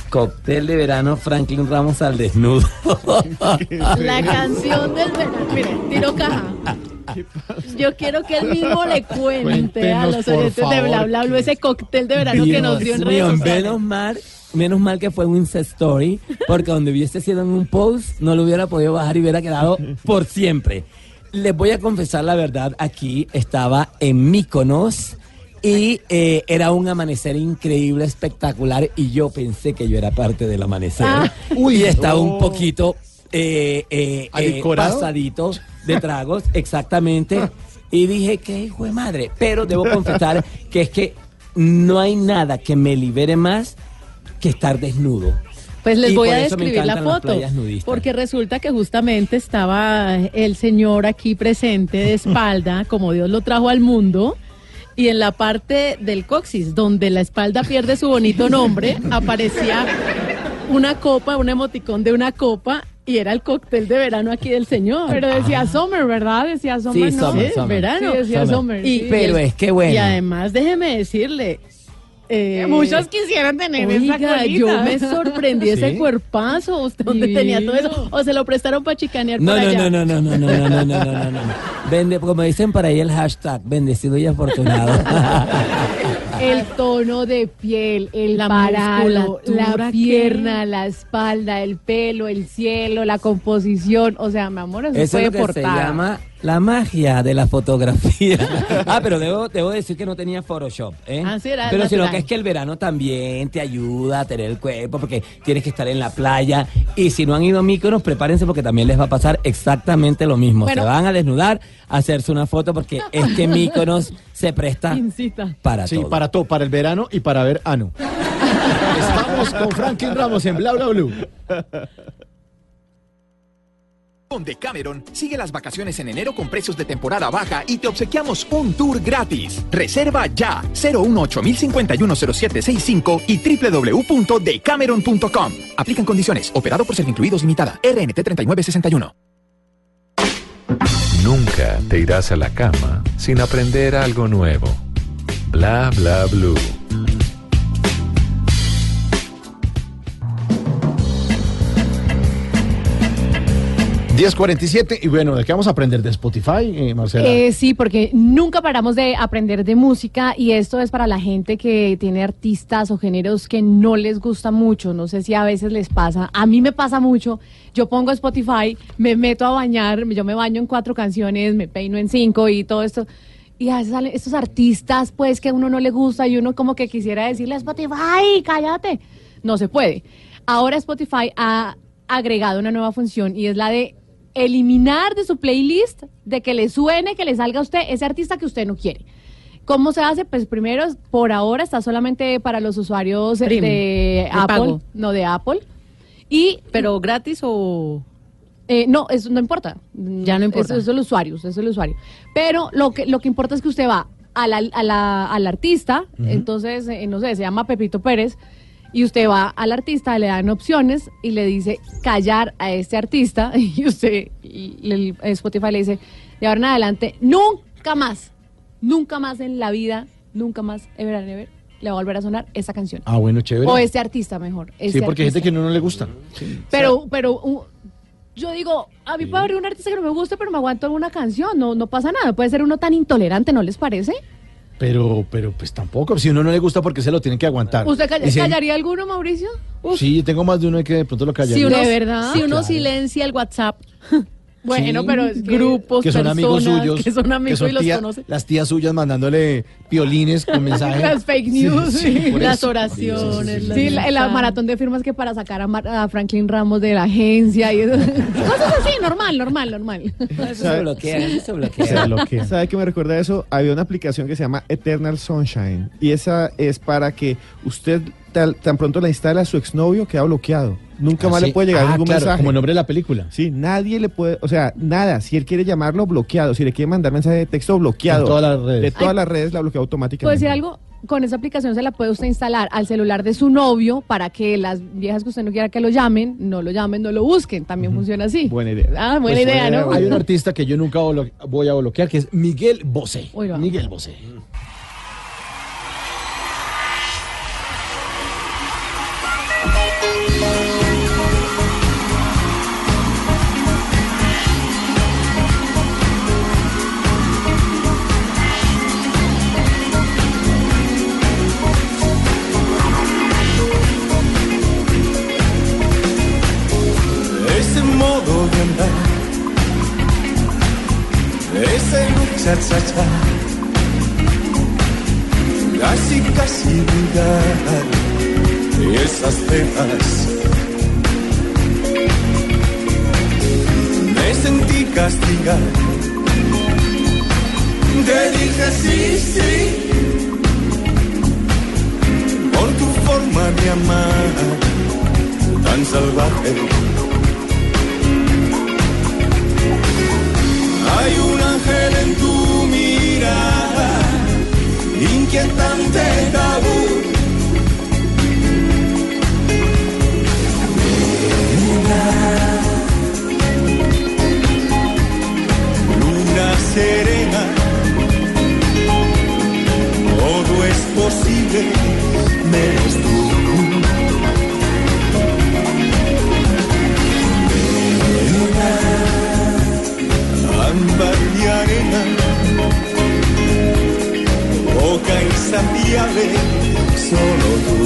Cóctel de verano, Franklin Ramos al desnudo. La canción del verano. Mire, tiro caja. Yo quiero que él mismo le cuente a los oyentes de Bla Bla Bla ese cóctel de verano que nos dio en redes menos mal, menos mal que fue un Insta Story, porque donde hubiese sido en un post, no lo hubiera podido bajar y hubiera quedado por siempre. Les voy a confesar la verdad, aquí estaba en Mykonos y eh, era un amanecer increíble, espectacular, y yo pensé que yo era parte del amanecer. Ah. y estaba un poquito eh, eh, eh, pasadito de tragos, exactamente. Y dije, qué hijo de madre. Pero debo confesar que es que no hay nada que me libere más que estar desnudo. Pues les Y voy a describir la foto. Porque resulta que justamente estaba el señor aquí presente de espalda, como Dios lo trajo al mundo. Y en la parte del coxis, donde la espalda pierde su bonito nombre, aparecía una copa, un emoticón de una copa, y era el cóctel de verano aquí del señor. Pero decía Summer, ¿verdad? Decía Summer, Sí, ¿no? Summer, Sí, Summer. verano. Sí, decía Summer. Summer. Y- sí. Pero es que bueno. Y además, déjeme decirle. Eh, Muchos quisieran tener esa Oiga, colita. yo me sorprendí ese cuerpazo. ¿Usted dónde Divino. tenía todo eso? ¿O se lo prestaron para chicanear No, por no, allá? no, no, no, no, no, no, no, no, no, no, no. Vende, como dicen por ahí el hashtag, bendecido y afortunado. El tono de piel, el La parado, la ¿qué? pierna, la espalda, el pelo, el cielo, la composición. O sea, mi amor, eso, Eso fue es lo que portada. se llama la magia de la fotografía. ah, pero debo, debo decir que no tenía Photoshop, ¿eh? Ah, sí, era pero sino natural. que es que el verano también te ayuda a tener el cuerpo porque tienes que estar en la playa. Y si no han ido a Míconos, prepárense porque también les va a pasar exactamente lo mismo. Bueno. Se van a desnudar, a hacerse una foto porque es que Míconos se presta Incita. para Sí, todo. para todo, para el verano y para ver ano. Estamos con Franklin Ramos en Bla Bla Blue. Con Decameron, sigue las vacaciones en enero con precios de temporada baja y te obsequiamos un tour gratis. Reserva ya 018-051-0765 y www.decameron.com. Aplican condiciones. Operado por Servincluidos Limitada. RNT 3961. Nunca te irás a la cama sin aprender algo nuevo. Bla bla blue. 10.47 y bueno, ¿de qué vamos a aprender? ¿De Spotify, eh, Marcela? Eh, sí, porque nunca paramos de aprender de música y esto es para la gente que tiene artistas o géneros que no les gusta mucho. No sé si a veces les pasa. A mí me pasa mucho. Yo pongo Spotify, me meto a bañar, yo me baño en cuatro canciones, me peino en cinco y todo esto. Y a veces salen estos artistas, pues, que a uno no le gusta y uno como que quisiera decirle a Spotify, cállate. No se puede. Ahora Spotify ha agregado una nueva función y es la de eliminar de su playlist, de que le suene, que le salga a usted ese artista que usted no quiere. ¿Cómo se hace? Pues primero, por ahora está solamente para los usuarios de Apple, pago. no de Apple. Y ¿Pero gratis o...? eh, no, eso no importa. Ya no importa. Eso, eso es el usuario, eso es el usuario. Pero lo que, lo que importa es que usted va a la- a la- al artista, entonces, eh, no sé, se llama Pepito Pérez, y usted va al artista, le dan opciones y le dice callar a este artista, y usted, y el Spotify le dice, de ahora en adelante, nunca más, nunca más en la vida, nunca más, ever and ever, le va a volver a sonar esa canción. Ah, bueno, chévere. O este artista mejor. sí, este porque hay gente que no, no le gusta. Pero, pero uh, yo digo, a mí puede haber un artista que no me guste, pero me aguanto una canción, no, no pasa nada. Puede ser uno tan intolerante, ¿no les parece? Pero, pero pues tampoco. Si uno no le gusta, porque se lo tiene que aguantar? ¿Usted calla- hay- callaría alguno, Mauricio? Sí, tengo más de uno que de pronto lo callaría. Si uno, ¿De verdad? Si uno Claro. silencia el WhatsApp, Bueno, Sí, pero es que- grupos, que son amigos personas suyos. que son amigos que y los tía- conoce. Las tías suyas mandándole piolines con mensajes. Las fake news, sí. por las eso. oraciones. Sí, la, maratón de firmas que para sacar a, Mar- a Franklin Ramos de la agencia y eso. cosas así, normal, normal, normal. Eso se bloquea, eso se bloquea. Se bloquea. ¿Sabe qué me recuerda eso? Había una aplicación que se llama Eternal Sunshine y esa es para que usted tal- tan pronto la instala a su exnovio queda bloqueado. Nunca Ah, más sí. le puede llegar Ah, ningún claro, mensaje. Como nombre de la película. Sí, nadie le puede, o sea, nada. Si él quiere llamarlo, bloqueado. Si le quiere mandar mensaje de texto, bloqueado. En todas las redes. De todas Ay. las redes la bloquea ¿Puedo automáticamente. decir algo? Con esa aplicación se la puede usted instalar al celular de su novio para que las viejas que usted no quiera que lo llamen, no lo llamen, no lo busquen. También funciona así. Buena idea. Ah, buena Pues, idea, buena ¿no? Hay un artista que yo nunca voy a bloquear, que es Miguel Bosé. Miguel Bosé. Ese cha cha cha, casi casi esas cejas. Me sentí castigar, te dije sí, sí, por tu forma de amar tan salvaje. Hay un ángel en tu mirada, inquietante tabú. Luna, luna serena, todo es posible, menos tú. ámbar y solo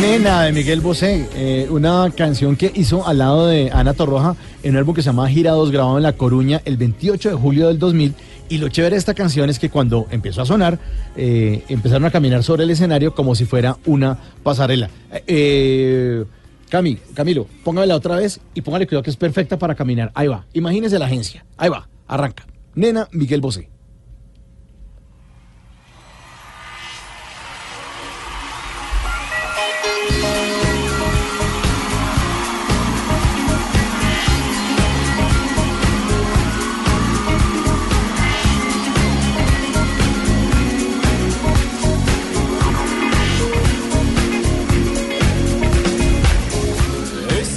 Nena de Miguel Bosé, eh, una canción que hizo al lado de Ana Torroja en un álbum que se llama Girados, grabado en La Coruña el 28 de julio del 2000. Y lo chévere de esta canción es que cuando empezó a sonar, eh, empezaron a caminar sobre el escenario como si fuera una pasarela. Eh, Cami, Camilo, póngamela otra vez y póngale cuidado que es perfecta para caminar. Ahí va, imagínese la agencia. Ahí va, arranca. Nena Miguel Bosé.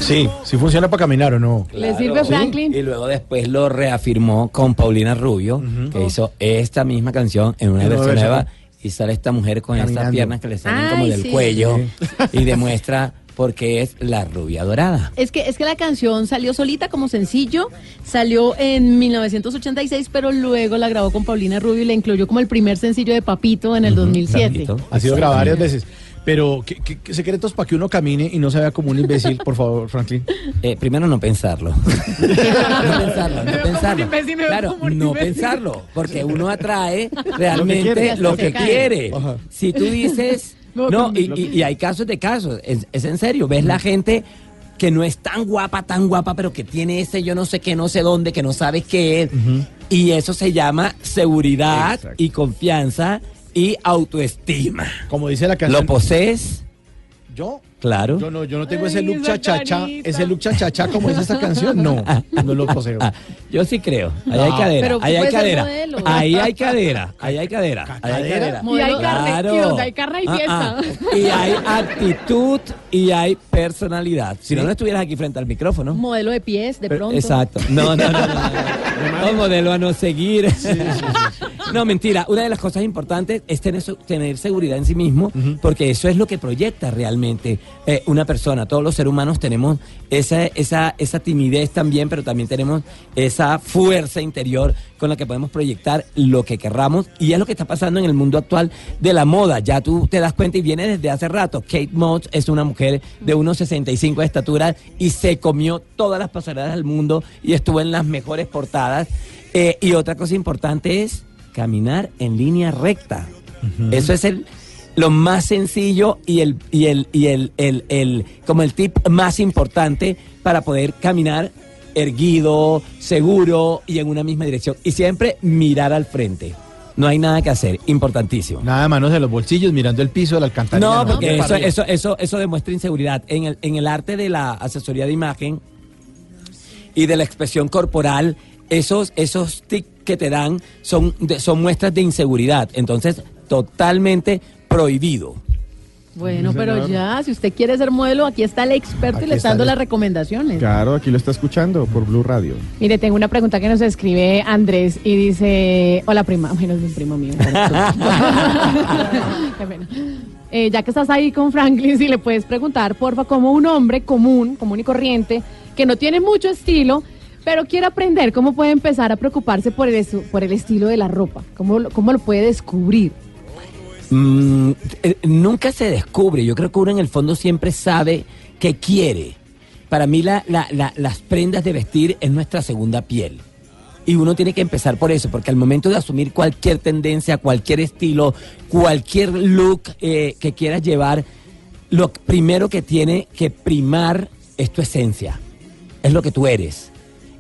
Sí, sí funciona para caminar o no. ¿Le sirve Sí. Franklin? Y luego después lo reafirmó con Paulina Rubio, que hizo esta misma canción en una versión nueva. Y sale esta mujer con estas piernas que le salen Ay, como del sí. cuello y demuestra por qué es la rubia dorada. Es que, es que la canción salió solita como sencillo, salió en 1986, pero luego la grabó con Paulina Rubio y la incluyó como el primer sencillo de Papito en el 2007. Papito. Ha sido grabada varias veces. Pero, ¿qué, qué- qué secretos para que uno camine y no se vea como un imbécil, por favor, Franklin? Eh, primero no pensarlo. no pensarlo, no pensarlo. imbécil, Claro, no pensarlo, porque uno atrae realmente quiere. lo que quiere. Si tú dices, No, no, y, lo y- y hay casos de casos, es, es en serio, ves la gente que no es tan guapa, tan guapa, pero que tiene ese yo no sé qué, no sé dónde, que no sabes qué es, y eso se llama seguridad Exacto. y confianza y autoestima. Como dice la canción. ¿Lo posees? ¿Yo? Claro. Yo no, yo no tengo ese look cha-cha-cha. carita. Ese look cha-cha-cha como dice esta canción. No, no lo poseo. Ah, yo sí creo. Ahí hay cadera. Pero Ahí hay cadera. Ahí hay cadera. Ahí hay cadera. Ahí hay ¿Cadera? Y hay carne, Claro. y hay carne Ah, fiesta. ah. Y hay actitud y hay personalidad. Si no, no estuvieras aquí frente al micrófono. Modelo de pies, de pronto. Exacto. No, no, no. no, no. No, modelo a no seguir. No, mentira. Una de las cosas importantes es tener, tener seguridad en sí mismo, porque eso es lo que proyecta realmente eh, una persona. Todos los seres humanos tenemos esa, esa, esa timidez también, pero también tenemos esa fuerza interior con la que podemos proyectar lo que querramos. Y es lo que está pasando en el mundo actual de la moda. Ya tú te das cuenta y viene desde hace rato. Kate Moss es una mujer de unos 65 de estatura y se comió todas las pasarelas del mundo y estuvo en las mejores portadas. Eh, y otra cosa importante es caminar en línea recta. Eso es el lo más sencillo y el y el y el, el, el- como el tip más importante para poder caminar erguido, seguro y en una misma dirección y siempre mirar al frente. No hay nada que hacer, importantísimo. Nada de manos en los bolsillos, mirando el piso de la alcantarilla. No, porque eso, eso, eso, eso demuestra inseguridad. En el, en el arte de la asesoría de imagen y de la expresión corporal, esos, esos tics que te dan son, son muestras de inseguridad. Entonces, totalmente prohibido. Bueno, pero ya, si usted quiere ser modelo, aquí está el experto Aquí y le está dando el- las recomendaciones. Claro, aquí lo está escuchando por Blue Radio. Mire, tengo una pregunta que nos escribe Andrés y dice, hola prima, bueno, es un primo mío. Qué pena. Eh, ya que estás ahí con Franklin, si le puedes preguntar, porfa, como un hombre común, común y corriente, que no tiene mucho estilo, pero quiere aprender, ¿cómo puede empezar a preocuparse por el, por el estilo de la ropa? ¿Cómo, ¿Cómo lo puede descubrir? Mm, eh, nunca se descubre. Yo creo que uno en el fondo siempre sabe qué quiere. Para mí la- la- la- las prendas de vestir es nuestra segunda piel. Y uno tiene que empezar por eso, porque al momento de asumir cualquier tendencia, cualquier estilo, cualquier look eh, que quieras llevar, lo primero que tiene que primar es tu esencia, es lo que tú eres.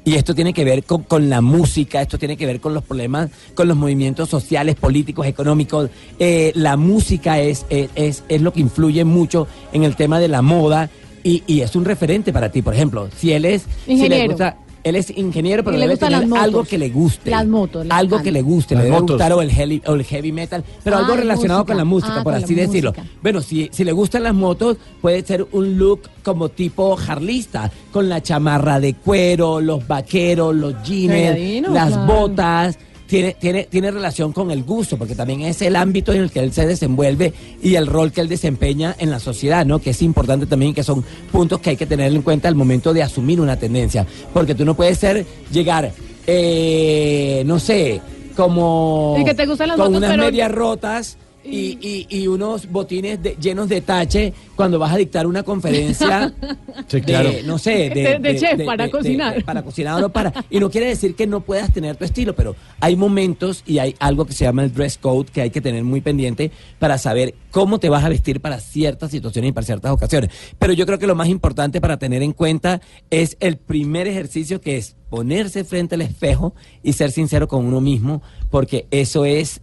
Y esto tiene que ver con, con la música, esto tiene que ver con los problemas, con los movimientos sociales, políticos, económicos. Eh, la música es, es, es, lo que influye mucho en el tema de la moda y, y es un referente para ti. Por ejemplo, si él es... Si le Ingeniero. gusta, él es ingeniero, pero debe tener las motos. algo que le guste. Las motos, le Algo que le guste, Las le debe motos. gustar o el, heavy, o el heavy metal, pero Ah, algo relacionado música. con la música, Ah, por así decirlo. música. Bueno, si, si le gustan las motos, puede ser un look como tipo harlista, con la chamarra de cuero, los vaqueros, los jeans, las claro. botas. Tiene, tiene, tiene relación con el gusto, porque también es el ámbito en el que él se desenvuelve y el rol que él desempeña en la sociedad, ¿no? Que es importante también, que son puntos que hay que tener en cuenta al momento de asumir una tendencia. Porque tú no puedes ser, llegar, eh, no sé, como Y que te gustan las con motos, unas pero- medias rotas y, y- y unos botines de- llenos de tache cuando vas a dictar una conferencia Sí, de, no sé, de, De- de chef, para cocinar. para cocinar o para y no quiere decir que no puedas tener tu estilo, pero hay momentos y hay algo que se llama el dress code que hay que tener muy pendiente para saber cómo te vas a vestir para ciertas situaciones y para ciertas ocasiones. Pero yo creo que lo más importante para tener en cuenta es el primer ejercicio que es ponerse frente al espejo y ser sincero con uno mismo, porque eso es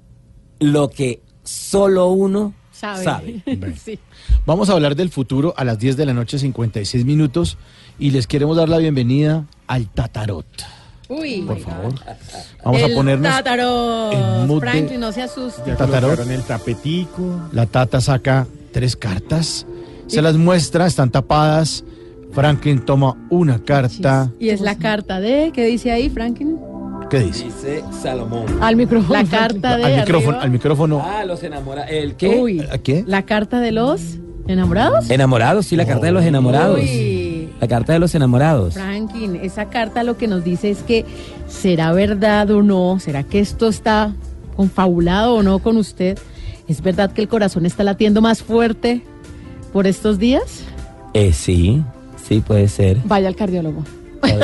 lo que solo uno Sabe. sabe. sí. Vamos a hablar del futuro a las 10 de la noche, 56 minutos. Y les queremos dar la bienvenida al Tatarot. Uy, Por favor. Vamos el a ponernos Tátaro. en mood de- Franklin, no se asuste. Ya Tatarot. el tapetico. La Tata saca tres cartas, se las muestra, están tapadas. Franklin toma una carta. Y es la carta de, ¿qué dice ahí, Franklin? ¿Qué dice? Dice Salomón. Al micrófono. La carta de Al micrófono, arriba. al micrófono. Ah, los enamorados. ¿El qué? Uy, ¿A qué? la carta de los enamorados. Enamorados, sí, la carta de los enamorados. Uy. La carta de los enamorados. Franklin, esa carta lo que nos dice es que será verdad o no, será que esto está confabulado o no con usted. ¿Es verdad que el corazón está latiendo más fuerte por estos días? Eh, sí, sí puede ser. Vaya al cardiólogo. Sí,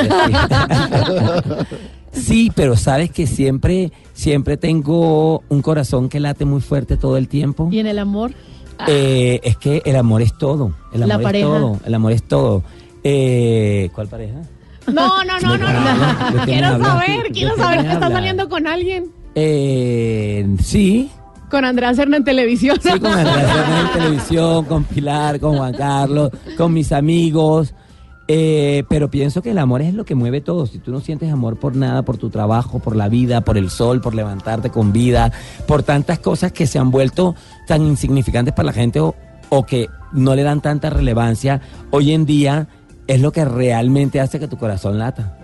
pero sabes que siempre, siempre tengo un corazón que late muy fuerte todo el tiempo. ¿Y en el amor? Eh, es que el amor es todo. El La amor es pareja. todo. El amor es todo. Eh, ¿Cuál pareja? No, no, no, no, ¿De no. quién Quiero saber, ¿De quiero saber que está saliendo con alguien. Eh, sí. Con Andrea Serna en televisión. Sí, con Andrea Serna en televisión, con Pilar, con Juan Carlos, con mis amigos. Eh, pero pienso que el amor es lo que mueve todo. Si tú no sientes amor por nada, por tu trabajo, por la vida, por el sol, por levantarte con vida, por tantas cosas que se han vuelto tan insignificantes para la gente o, o que no le dan tanta relevancia, hoy en día es lo que realmente hace que tu corazón lata.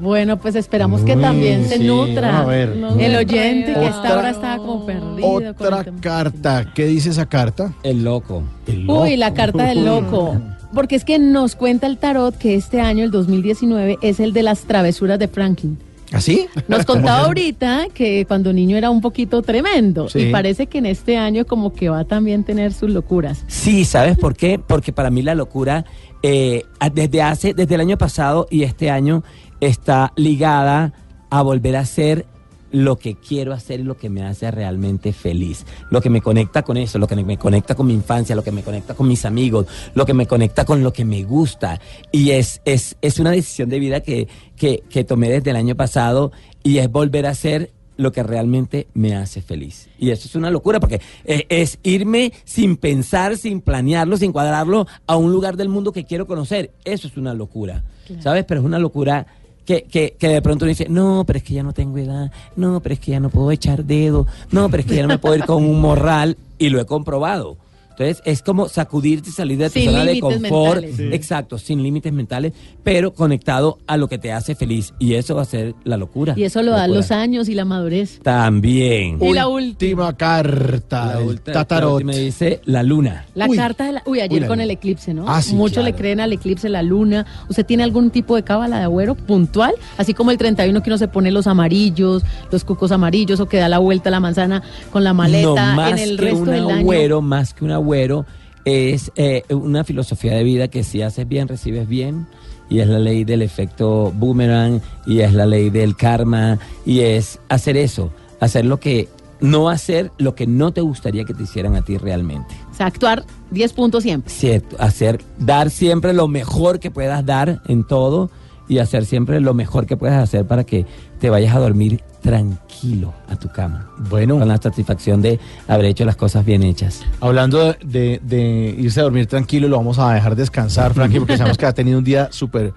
Bueno, pues esperamos que también se nutra vamos a ver. el oyente que a esta Otra- hora estaba como perdido. Otra carta. ¿Qué dice esa carta? El loco. El Uy, la carta del loco. Porque es que nos cuenta el tarot que este año, el 2019, es el de las travesuras de Franklin. ¿Así? Nos contaba ahorita que cuando niño era un poquito tremendo Sí. y parece que en este año como que va a también tener sus locuras. Sí, ¿sabes por qué? Porque para mí la locura, eh, desde hace, desde el año pasado y este año, está ligada a volver a ser lo que quiero hacer y lo que me hace realmente feliz. Lo que me conecta con eso, lo que me conecta con mi infancia, lo que me conecta con mis amigos, lo que me conecta con lo que me gusta. Y es, es, es una decisión de vida que, que, que tomé desde el año pasado y es volver a ser lo que realmente me hace feliz. Y eso es una locura porque eh, es irme sin pensar, sin planearlo, sin cuadrarlo a un lugar del mundo que quiero conocer. Eso es una locura, ¿sabes? Pero es una locura que, que, que de pronto uno dice, no, pero es que ya no tengo edad, no, pero es que ya no puedo echar dedo, no, pero es que ya no me puedo ir con un morral y lo he comprobado. Entonces es como sacudirte y salir de tu Sin zona de confort, mentales. Sí. exacto, sin límites mentales, pero conectado a lo que te hace feliz. Y eso va a ser la locura. Y eso lo dan los años y la madurez. También. Y la última carta. La tatarot. me dice la luna. La Uy. carta de la... Uy, ayer Uy, la con luna. el eclipse, ¿no? Ah, sí, Muchos le creen al eclipse, la luna. ¿Usted tiene algún tipo de cábala de agüero puntual? Así como el 31 que uno se pone los amarillos, los cucos amarillos o que da la vuelta a la manzana con la maleta no más en el que resto un del año. agüero, más que un agüero, es eh, una filosofía de vida que si haces bien, recibes bien. Y es la ley del efecto boomerang, y es la ley del karma, y es hacer eso, hacer lo que, no hacer lo que no te gustaría que te hicieran a ti realmente. O sea, actuar 10 puntos siempre. Cierto, hacer, dar siempre lo mejor que puedas dar en todo y hacer siempre lo mejor que puedas hacer para que te vayas a dormir tranquilo a tu cama. Bueno. Con la satisfacción de haber hecho las cosas bien hechas. Hablando de, de irse a dormir tranquilo, lo vamos a dejar descansar, Frankie, porque sabemos que ha tenido un día súper,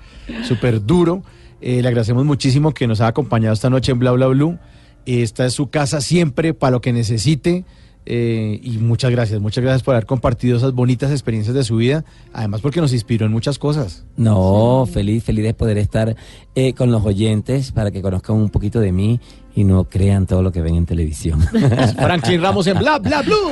súper duro. Eh, le agradecemos muchísimo que nos haya acompañado esta noche en Bla Bla Blue. Esta es su casa siempre para lo que necesite. Eh, y muchas gracias, muchas gracias por haber compartido esas bonitas experiencias de su vida. Además, porque nos inspiró en muchas cosas. No, feliz, feliz de poder estar eh, con los oyentes para que conozcan un poquito de mí y no crean todo lo que ven en televisión. Franklin Ramos en Bla Bla Blue.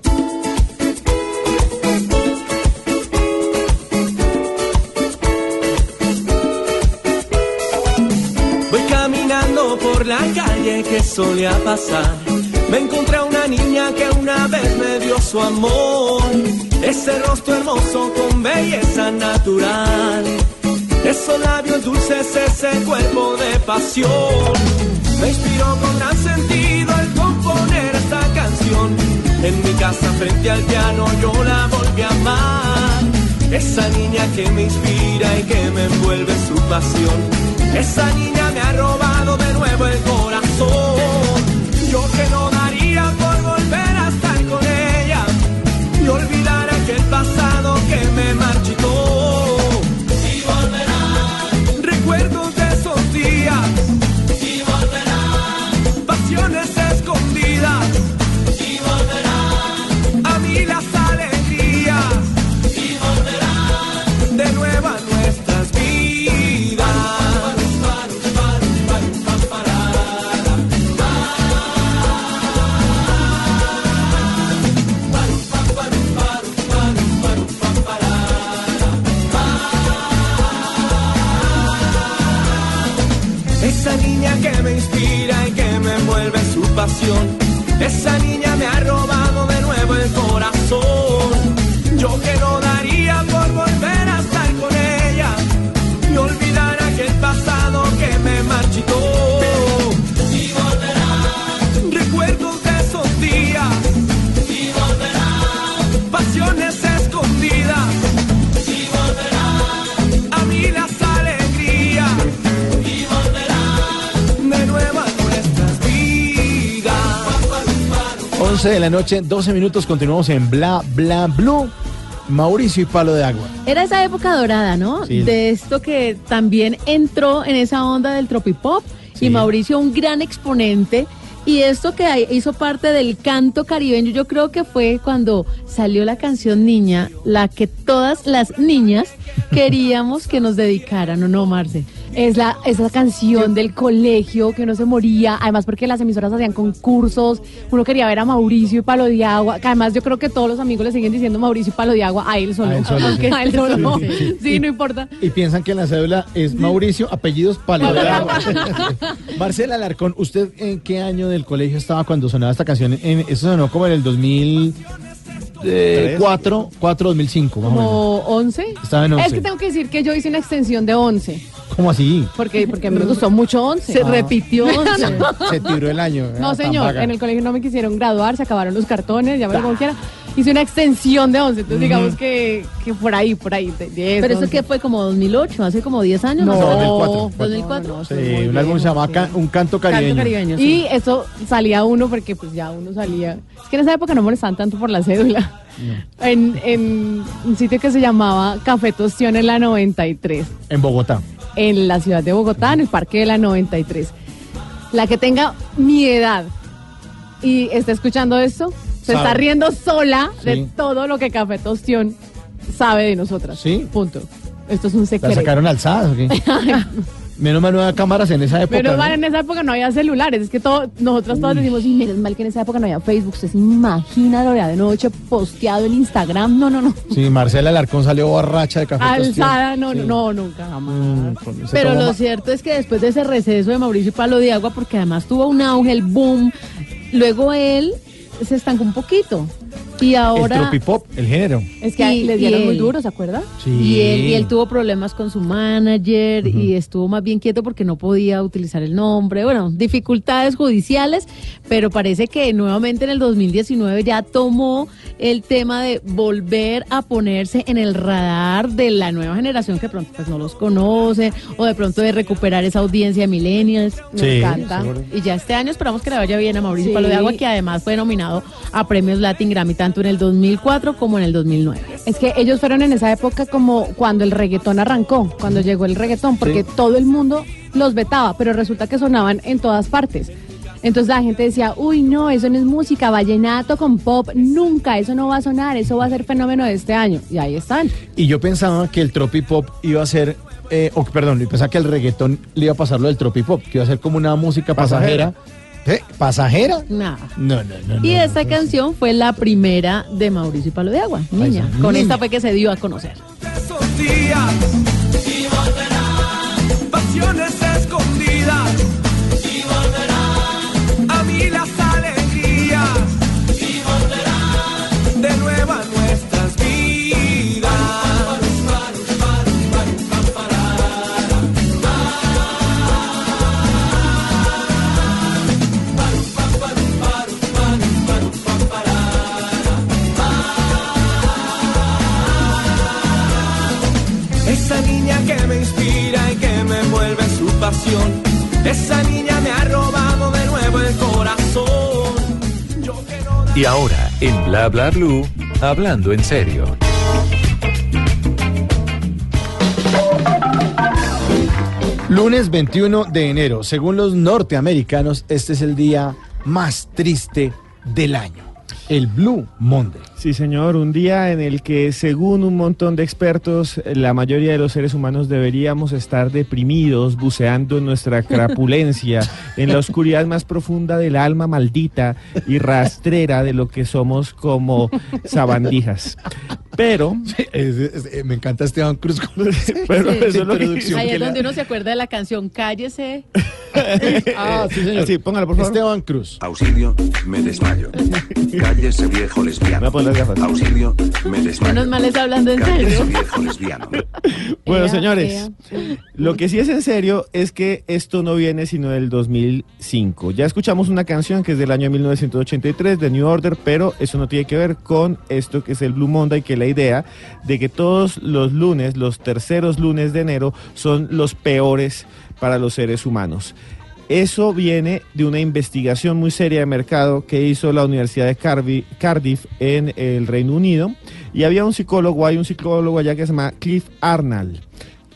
Solía pasar. Me encontré a una niña que una vez me dio su amor. Ese rostro hermoso con belleza natural. Esos labios dulces, ese cuerpo de pasión. Me inspiró con gran sentido el componer esta canción. En mi casa frente al piano yo la volví a amar. Esa niña que me inspira y que me envuelve su pasión. Esa niña me ha robado de nuevo el Yo que no daría por volver a estar con ella y olvidar aquel pasado que me marchitó. Esa niña me ha robado 11 de la noche, 12 minutos, continuamos en Bla Bla Blue. Mauricio y Palo de Agua. Era esa época dorada, ¿no? Sí. De esto que también entró en esa onda del tropipop Sí. y Mauricio un gran exponente. Y esto que hizo parte del canto caribeño, yo creo que fue cuando salió la canción Niña, la que todas las niñas queríamos que nos dedicaran, ¿o no, Marce? Es la, esa canción del colegio que uno se moría, además porque las emisoras hacían concursos, uno quería ver a Mauricio y Palo de Agua, que además yo creo que todos los amigos le siguen diciendo Mauricio y Palo de Agua a él solo. A él solo, sí. A él solo. Sí, sí, sí. Sí, no importa. Y piensan que en la cédula es Mauricio, apellidos Palo de Agua. Marcela Alarcón, ¿usted en qué año del colegio estaba cuando sonaba esta canción? En, eso sonó como en el 2004, 4, 2005, más o menos. Como 11. Estaba en 11. Es que tengo que decir que yo hice una extensión de 11, ¿Cómo así? porque, porque a mí me gustó mucho 11. Se repitió. No, Se tiró el año. No, Ah, señor, en el colegio no me quisieron graduar, se acabaron los cartones, llámalo como quiera. Hice una extensión de 11, entonces digamos que, que por ahí, por ahí, de 10. Pero eso 11. que fue como 2008, hace como 10 años. No, sé. 2004. 2004. Sí, un álbum se llama Un Canto Caribeño. Canto caribeño. sí. Y eso salía uno porque pues ya uno salía. Es que en esa época no molestaban tanto por la cédula. En, en un sitio que se llamaba Café Tostión en la 93, En Bogotá. en la ciudad de Bogotá, en el Parque de la 93. La que tenga mi edad y está escuchando esto, se Sabe. está riendo sola Sí. de todo lo que Café Tostión sabe de nosotras. Sí. Punto. Esto es un ¿La secreto. sacaron alzadas o qué? Menos mal no había cámaras en esa época. Menos ¿no? mal en esa época no había celulares, es que todo, nosotras todas decimos, y menos mal que en esa época no había Facebook, usted se imagina lo de noche posteado en Instagram, no, no, no, Sí, Marcela Alarcón salió borracha de café. Alzada, no, Sí. no, no, nunca, jamás. Mm, Pero lo cierto es que después de ese receso de Mauricio Palo de Agua, porque además tuvo un auge, el boom, luego él se estancó un poquito. Y El ahora... tropipop, el género. Es que Y- les y dieron muy duro, ¿se acuerda? Y él, y él tuvo problemas con su manager y estuvo más bien quieto porque no podía utilizar el nombre. Bueno, dificultades judiciales, pero parece que nuevamente en el 2019 ya tomó el tema de volver a ponerse en el radar de la nueva generación que pronto pues, no los conoce o de pronto de recuperar esa audiencia de millennials. Me Sí, encanta. seguro. Y ya este año esperamos que le vaya bien a Mauricio Sí. Palo de Agua, que además fue nominado a premios Latin Grammy tanto en el 2004 como en el 2009. Es que ellos fueron en esa época como cuando el reggaetón arrancó, cuando llegó el reggaetón, porque todo el mundo los vetaba, pero resulta que sonaban en todas partes. Entonces la gente decía, uy, no, eso no es música, vallenato con pop, nunca, eso no va a sonar, eso va a ser fenómeno de este año. Y ahí están. Y yo pensaba que el tropipop iba a ser, eh, o, perdón, yo pensaba que el reggaetón le iba a pasar lo del tropipop, que iba a ser como una música pasajera. ¿Eh? ¿Pasajera? Nada. No, no, no. Y no, esta no. canción fue la primera de Mauricio y Palo de Agua, niña. Con niña. esta fue que se dio a conocer. esos días y volverán pasiones que me inspira y que me envuelve en su pasión. Esa niña me ha robado de nuevo el corazón. Yo que no Y ahora, en Bla Bla Blue, hablando en serio. Lunes 21 de enero. Según los norteamericanos, este es el día más triste del año. El Blue Monday. Sí, señor, un día en el que, según un montón de expertos, la mayoría de los seres humanos deberíamos estar deprimidos, buceando en nuestra crapulencia, en la oscuridad más profunda del alma maldita y rastrera de lo que somos como sabandijas. Pero, Es- es- eh, me encanta Esteban Cruz. con- pero Sí. eso es lo que. Ahí es la- donde uno se acuerda de la canción Cállese. Ah, sí, señor. Sí, póngalo, por favor. Esteban Cruz. Auxilio, me desmayo. Cállese viejo lesbiano. Las gafas. Auxilio, me desmayo. Menos mal está hablando en serio. Bueno, Ea, señores, ea. lo que sí es en serio es que esto no viene sino del 2005. Ya escuchamos una canción que es del año 1983 de New Order, pero eso no tiene que ver con esto que es el Blue Monday, que es la idea de que todos los lunes, los terceros lunes de enero, son los peores para los seres humanos. Eso viene de una investigación muy seria de mercado que hizo la Universidad de Cardiff en el Reino Unido. Y había un psicólogo, hay un psicólogo allá que se llama Cliff Arnall.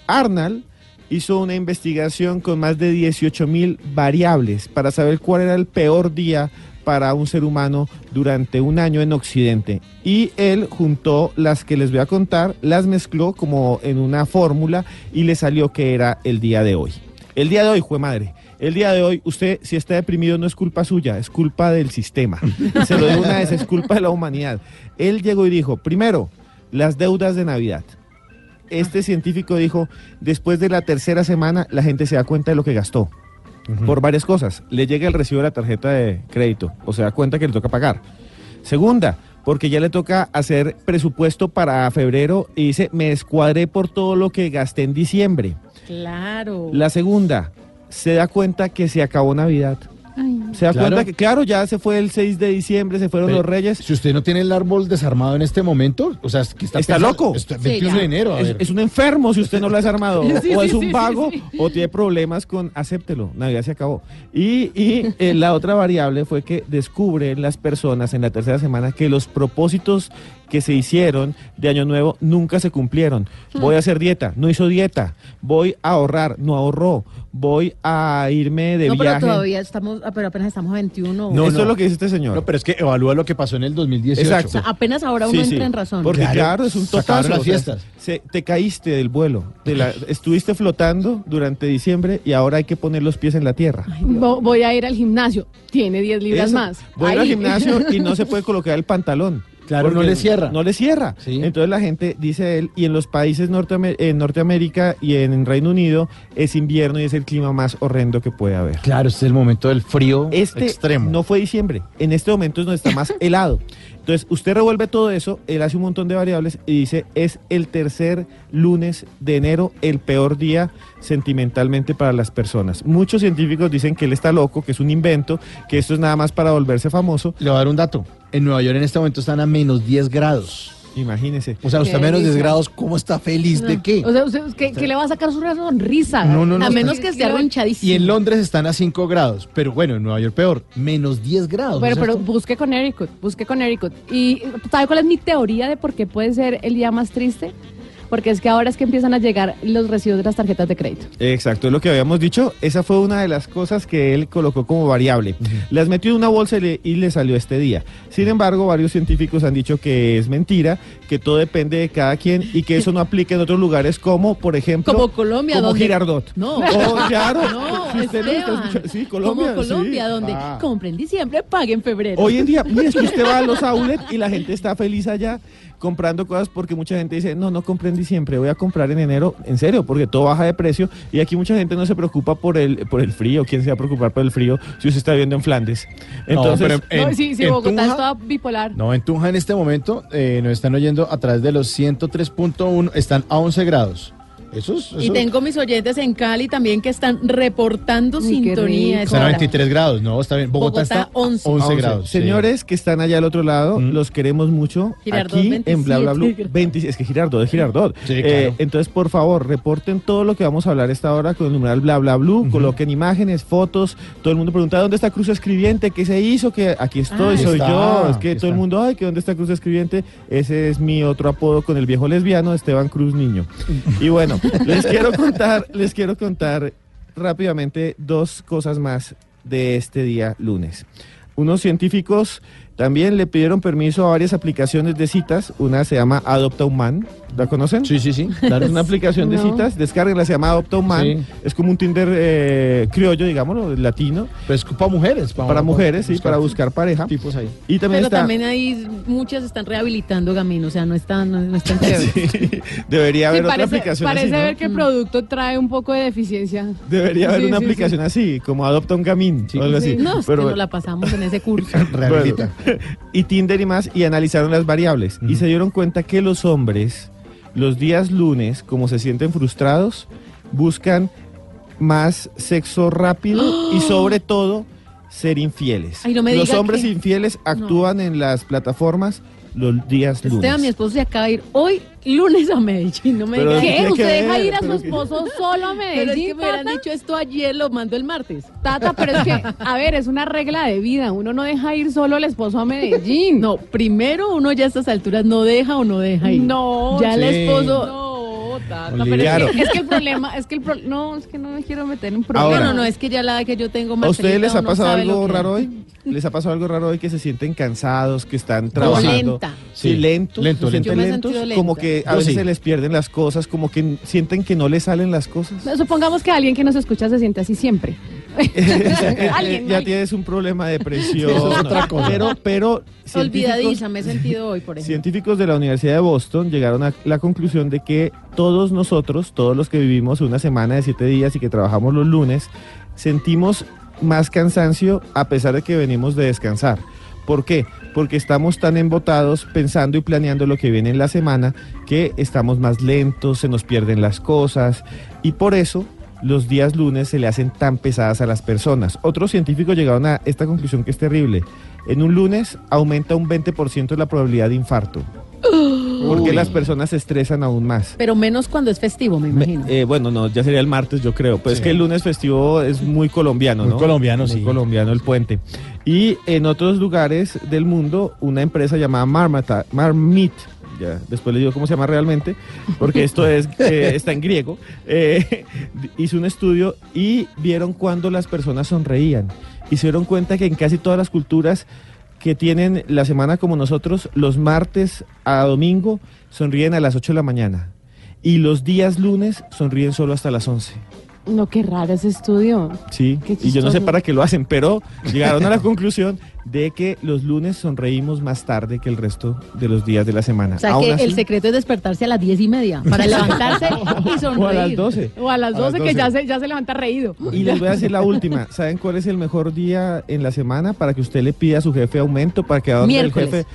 Arnall hizo una investigación con más de 18 mil variables para saber cuál era el peor día para un ser humano durante un año en Occidente. Y él juntó las que les voy a contar, las mezcló como en una fórmula y le salió que era el día de hoy. El día de hoy, fue madre. El día de hoy, usted si está deprimido no es culpa suya, es culpa del sistema. Se lo digo una vez, es culpa de la humanidad. Él llegó y dijo, primero, las deudas de Navidad. Este científico dijo, después de la tercera semana la gente se da cuenta de lo que gastó. Por varias cosas. Le llega el recibo de la tarjeta de crédito o se da cuenta que le toca pagar. Segunda, porque ya le toca hacer presupuesto para febrero y dice, me escuadré por todo lo que gasté en diciembre. Claro. La segunda, se da cuenta que se acabó Navidad. Se da Claro. cuenta que, claro, ya se fue el 6 de diciembre, se fueron Pero, los reyes. Si usted no tiene el árbol desarmado en este momento, o sea, es que está, Está pensando- loco. Está Sí, 21 ya. de enero, a Es, ver. es un enfermo si usted no lo ha desarmado. Sí, o sí, es un vago sí, sí. o tiene problemas con acéptelo. Navidad se acabó. Y, y, eh, la otra variable fue que descubren las personas en la tercera semana que los propósitos que se hicieron de Año Nuevo nunca se cumplieron. Voy a hacer dieta, no hizo dieta. Voy a ahorrar, no ahorró. Voy a irme de no, pero viaje. todavía estamos, pero apenas estamos a 21. No, Esto no. es lo que dice este señor. No, pero es que evalúa lo que pasó en el 2018. Exacto. O sea, apenas ahora uno Sí, entra sí. en razón. Porque Claro, claro, es un totazo. las o sea, fiestas. se- te caíste del vuelo. de la- estuviste flotando durante diciembre y ahora hay que poner los pies en la tierra. Vo- voy a ir al gimnasio, tiene 10 libras Eso. más. Voy al gimnasio y no se puede colocar el pantalón. Claro, no le cierra. No le cierra. Entonces la gente, dice él, y en los países norteamer- en Norteamérica y en Reino Unido es invierno y es el clima más horrendo que puede haber. Claro, este es el momento del frío Este extremo. no fue diciembre. En este momento es donde está más helado. Entonces, usted revuelve todo eso, él hace un montón de variables y dice, es el tercer lunes de enero, el peor día sentimentalmente para las personas. Muchos científicos dicen que él está loco, que es un invento, que esto es nada más para volverse famoso. Le voy a dar un dato. En Nueva York en este momento están a menos 10 grados. Imagínese. O sea, usted a menos 10 delicia. grados, ¿cómo está feliz? ¿De qué? O sea, usted, ¿qué, qué le va a sacar su sonrisa? No, no, no. A menos que esté arrunchadísimo. Y en Londres están a 5 grados. Pero bueno, en Nueva York peor. Menos 10 grados. Pero, pero busque Connecticut, busque Connecticut. ¿Y sabe cuál es mi teoría de por qué puede ser el día más triste? Porque es que ahora es que empiezan a llegar los recibos de las tarjetas de crédito. Exacto, es lo que habíamos dicho. Esa fue una de las cosas que él colocó como variable. Las metió en una bolsa y le, y le salió este día. Sin embargo, varios científicos han dicho que es mentira, que todo depende de cada quien y que eso no aplica en otros lugares como, por ejemplo, Como Colombia, como donde- Girardot. No. Oh, claro. No, Si usted Esteban. Sí, Colombia. Como sí. Colombia, donde Ah. compre en diciembre, pague en febrero. Hoy en día, mire, es que usted va a los outlets y la gente está feliz allá comprando cosas porque mucha gente dice, no, no compré en diciembre, voy a comprar en enero, en serio, porque todo baja de precio y aquí mucha gente no se preocupa por el, por el frío, ¿quién se va a preocupar por el frío si usted está viviendo en Flandes? Entonces, pero en- no, sí, sí, en Bogotá Tunja- es toda bipolar. No, en Tunja en este momento eh, nos están oyendo a través de los 103.1, están a 11 grados. Eso es... Y tengo mis oyentes en Cali también que están reportando sintonía. Están a Esta hora. 23 grados, ¿no? Está bien. Bogotá, Bogotá, está 11. 11, 11. grados. sí. Señores que están allá al otro lado, los queremos mucho. Girardot, aquí en Bla Bla Blue. 27. 20, es que Girardot es Girardot. Sí, Eh, entonces, por favor, reporten todo lo que vamos a hablar esta hora con el numeral Bla Bla Blue. Coloquen imágenes, fotos. Todo el mundo pregunta dónde está Cruz Escribiente, qué se hizo, que aquí estoy, Ah. soy Está, yo. Es que todo el mundo, ay, que dónde está Cruz Escribiente. Ese es mi otro apodo con el viejo lesbiano, Esteban Cruz Niño. Y bueno, les quiero contar, les quiero contar rápidamente dos cosas más de este día lunes. Unos científicos también le pidieron permiso a varias aplicaciones de citas. Una se llama Adopta un Man. ¿La conocen? Sí, sí, sí. Es una aplicación de No. citas. Descárguenla, se llama Adopta un Man. Sí. Es como un Tinder eh, criollo, digámoslo, latino. Pues para mujeres. Para mujeres, sí, para buscar pareja. tipos ahí. Y también Pero está... también ahí muchas están rehabilitando Gamino, o sea, no están, no, no están chéveres. Debería haber Sí, otra parece aplicación parece así, ¿no? ver que el producto trae un poco de deficiencia. Debería haber Sí, una sí, aplicación así, como Adopta un Gamín o algo así. No, es que Pero- no la pasamos en ese curso. Rehabilita. Bueno, y Tinder y más, y analizaron las variables. Y se dieron cuenta que los hombres, los días lunes, como se sienten frustrados, buscan más sexo rápido y sobre todo ser infieles. Ay, no me los hombres que- infieles actúan en las plataformas los días lunes. Esteban, mi esposo se acaba de ir hoy lunes a Medellín, no me diga ¿qué ¿Usted deja ver? ir a su que- esposo solo a Pero es que Medellín, me hubieran dicho esto ayer, lo mando el martes. Tata, pero es que, a ver, es una regla de vida. Uno no deja ir solo al esposo a Medellín. No, primero uno ya a estas alturas no deja o no deja ir. No, Ya el esposo... No, Olivia. pero es, Claro. que, es que el problema, es que el pro- no, es que no me quiero meter en No, problemas. Ahora- no, no, es que ya la edad que yo tengo ¿A ustedes les ha pasado algo raro hoy? ¿Les ha pasado algo raro hoy que se sienten cansados, que están trabajando? lenta. Sí, Sí, lentos, lento, se sienten lentos, como que a Yo veces sí. se les pierden las cosas, como que sienten que no les salen las cosas. Supongamos que alguien que nos escucha se siente así siempre. Alguien, ya ¿no? tienes un problema de presión. Eso es otra cosa. Pero, pero Olvidadiza, me he sentido hoy, por ejemplo. científicos de la Universidad de Boston llegaron a la conclusión de que todos nosotros, todos los que vivimos una semana de siete días y que trabajamos los lunes, sentimos más cansancio a pesar de que venimos de descansar. ¿Por qué? Porque estamos tan embotados pensando y planeando lo que viene en la semana que estamos más lentos, se nos pierden las cosas y por eso los días lunes se le hacen tan pesadas a las personas. Otros científicos llegaron a esta conclusión que es terrible. En un lunes aumenta un 20% la probabilidad de infarto. Porque Uy. las personas se estresan aún más. Pero menos cuando es festivo, me Me- imagino. eh, bueno, no, ya sería el martes, yo creo. Pues es que el lunes festivo es muy colombiano, Muy ¿no? colombiano, Muy sí. colombiano el puente. Y en otros lugares del mundo, una empresa llamada Marmata, Marmit, ya después le digo cómo se llama realmente, porque esto es eh, está en griego, eh, hizo un estudio y vieron cuando las personas sonreían. Y se dieron cuenta que en casi todas las culturas que tienen la semana como nosotros, los martes a domingo sonríen a las 8 de la mañana. Y los días lunes sonríen solo hasta las 11. No, qué raro ese estudio. Sí, Qué y yo no sé para qué lo hacen, pero llegaron a la conclusión de que los lunes sonreímos más tarde que el resto de los días de la semana. O sea Aún que así- el secreto es despertarse a las diez y media para levantarse y sonreír. O a las 12. O a las A 12 que 12. ya se, ya se levanta reído. Y les voy a decir la última. ¿Saben cuál es el mejor día en la semana para que usted le pida a su jefe aumento para que donde el jefe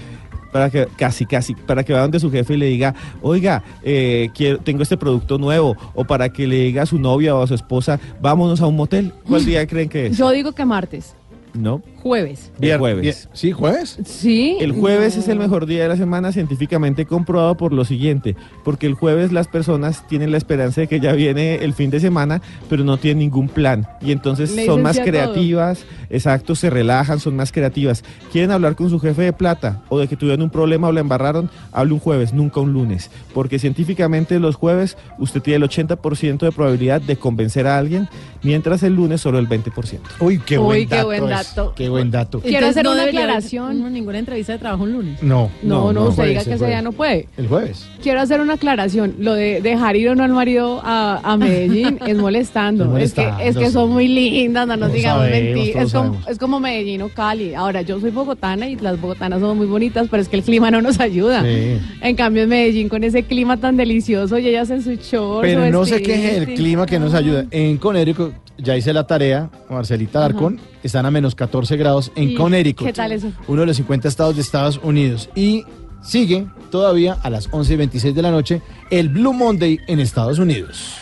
para que casi casi para que va donde su jefe y le diga oiga eh, quiero tengo este producto nuevo o para que le diga a su novia o a su esposa vámonos a un motel cuál día creen que es Yo digo que martes, no jueves. el jueves ¿Sí, jueves? Sí. El jueves es el mejor día de la semana científicamente comprobado por lo siguiente, porque el jueves las personas tienen la esperanza de que ya viene el fin de semana, pero no tienen ningún plan y entonces Le son más todo. creativas, exacto, se relajan, son más creativas. Quieren hablar con su jefe de plata o de que tuvieron un problema o la embarraron, hable un jueves, nunca un lunes, porque científicamente los jueves usted tiene el 80% de probabilidad de convencer a alguien, mientras el lunes solo el 20%. Uy, qué Uy, buen qué dato. buen es. dato. Qué buen dato. Quiero hacer no una aclaración. ninguna entrevista de trabajo un lunes. No, No, no, usted jueves, diga el que ese día no puede. El jueves. Quiero hacer una aclaración. Lo de dejar ir o no al marido a, a Medellín es molestando. Es Es que, es que son muy lindas, no nos digamos mentiras. Es como, es como Medellín o Cali. Ahora, yo soy bogotana y las bogotanas son muy bonitas, pero es que el clima no nos ayuda. Sí. En cambio, en Medellín, con ese clima tan delicioso y ellas en su short. Pero su no se queje sí. clima que nos ayuda. En Connecticut, ya hice la tarea, Marcelita Darcón, están a menos 14 grados en ¿Y Connecticut. qué tal eso? Uno de los 50 estados de Estados Unidos. Y sigue todavía a las 11 y 26 de la noche el Blue Monday en Estados Unidos.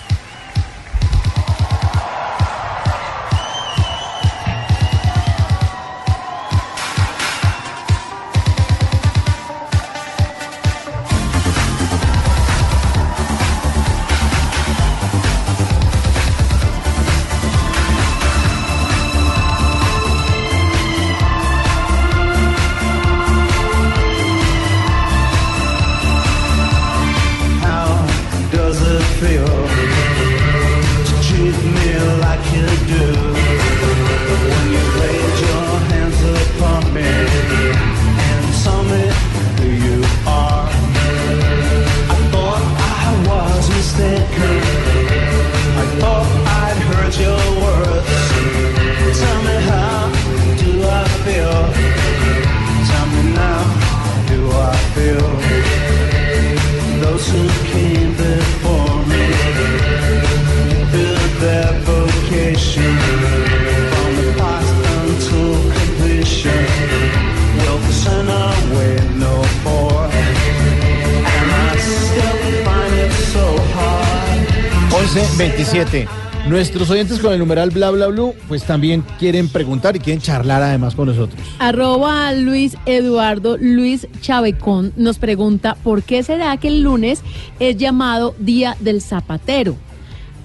27. Nuestros oyentes con el numeral bla bla bla, pues también quieren preguntar y quieren charlar además con nosotros. Arroba Luis Eduardo Luis Chavecón nos pregunta por qué será que el lunes es llamado Día del Zapatero.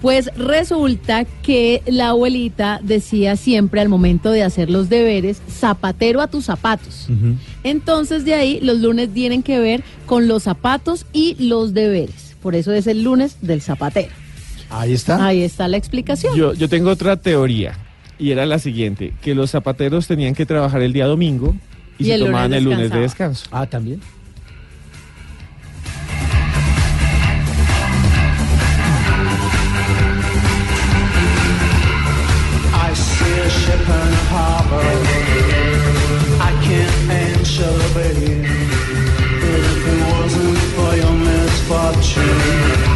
Pues resulta que la abuelita decía siempre al momento de hacer los deberes, zapatero a tus zapatos. Entonces de ahí los lunes tienen que ver con los zapatos y los deberes. Por eso es el lunes del zapatero. Ahí está. Ahí está la explicación. Yo, yo tengo otra teoría y era la siguiente, que los zapateros tenían que trabajar el día domingo y, Y se el lunes tomaban el lunes de descanso. Ah, también. I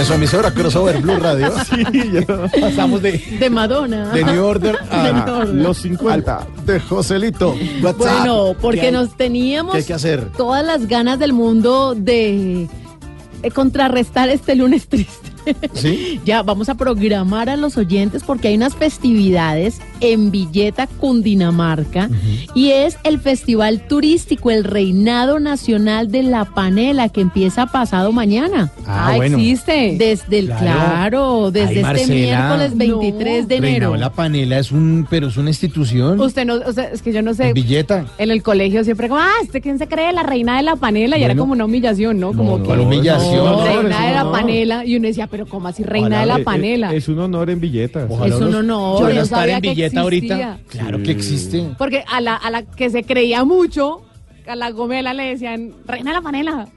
En su emisora Crossover Blue Radio. Pasamos de, De Madonna. de New Order a De New Order. Los 50. al- de Joselito. WhatsApp. Bueno, ¿Qué porque nos teníamos ¿Qué hay que hacer? todas las ganas del mundo de eh, contrarrestar este lunes triste. ¿Sí? Ya, vamos a programar a los oyentes porque hay unas festividades en Villeta, Cundinamarca, y es el festival turístico, el Reinado Nacional de la Panela, que empieza pasado mañana. Ah, bueno. existe. Desde el, Claro. claro, desde Ay, este Marcela. miércoles 23 de enero. Reinado La panela es un, pero es una institución. Usted no, o sea, es que yo no sé. En Villeta. En el colegio siempre como, ah, ¿este quién se cree la reina de la panela? Y era como una humillación, ¿no? Como No, que ¿cuál humillación? no, reina de la panela. Y uno decía, pero ¿cómo así reina Ojalá, de la panela? Es un honor en billetas. Ojalá Es un honor. Yo no estar en que Villeta ahorita. Claro que existe. Porque a la, a la que se creía mucho, a la gomela le decían, reina de la panela.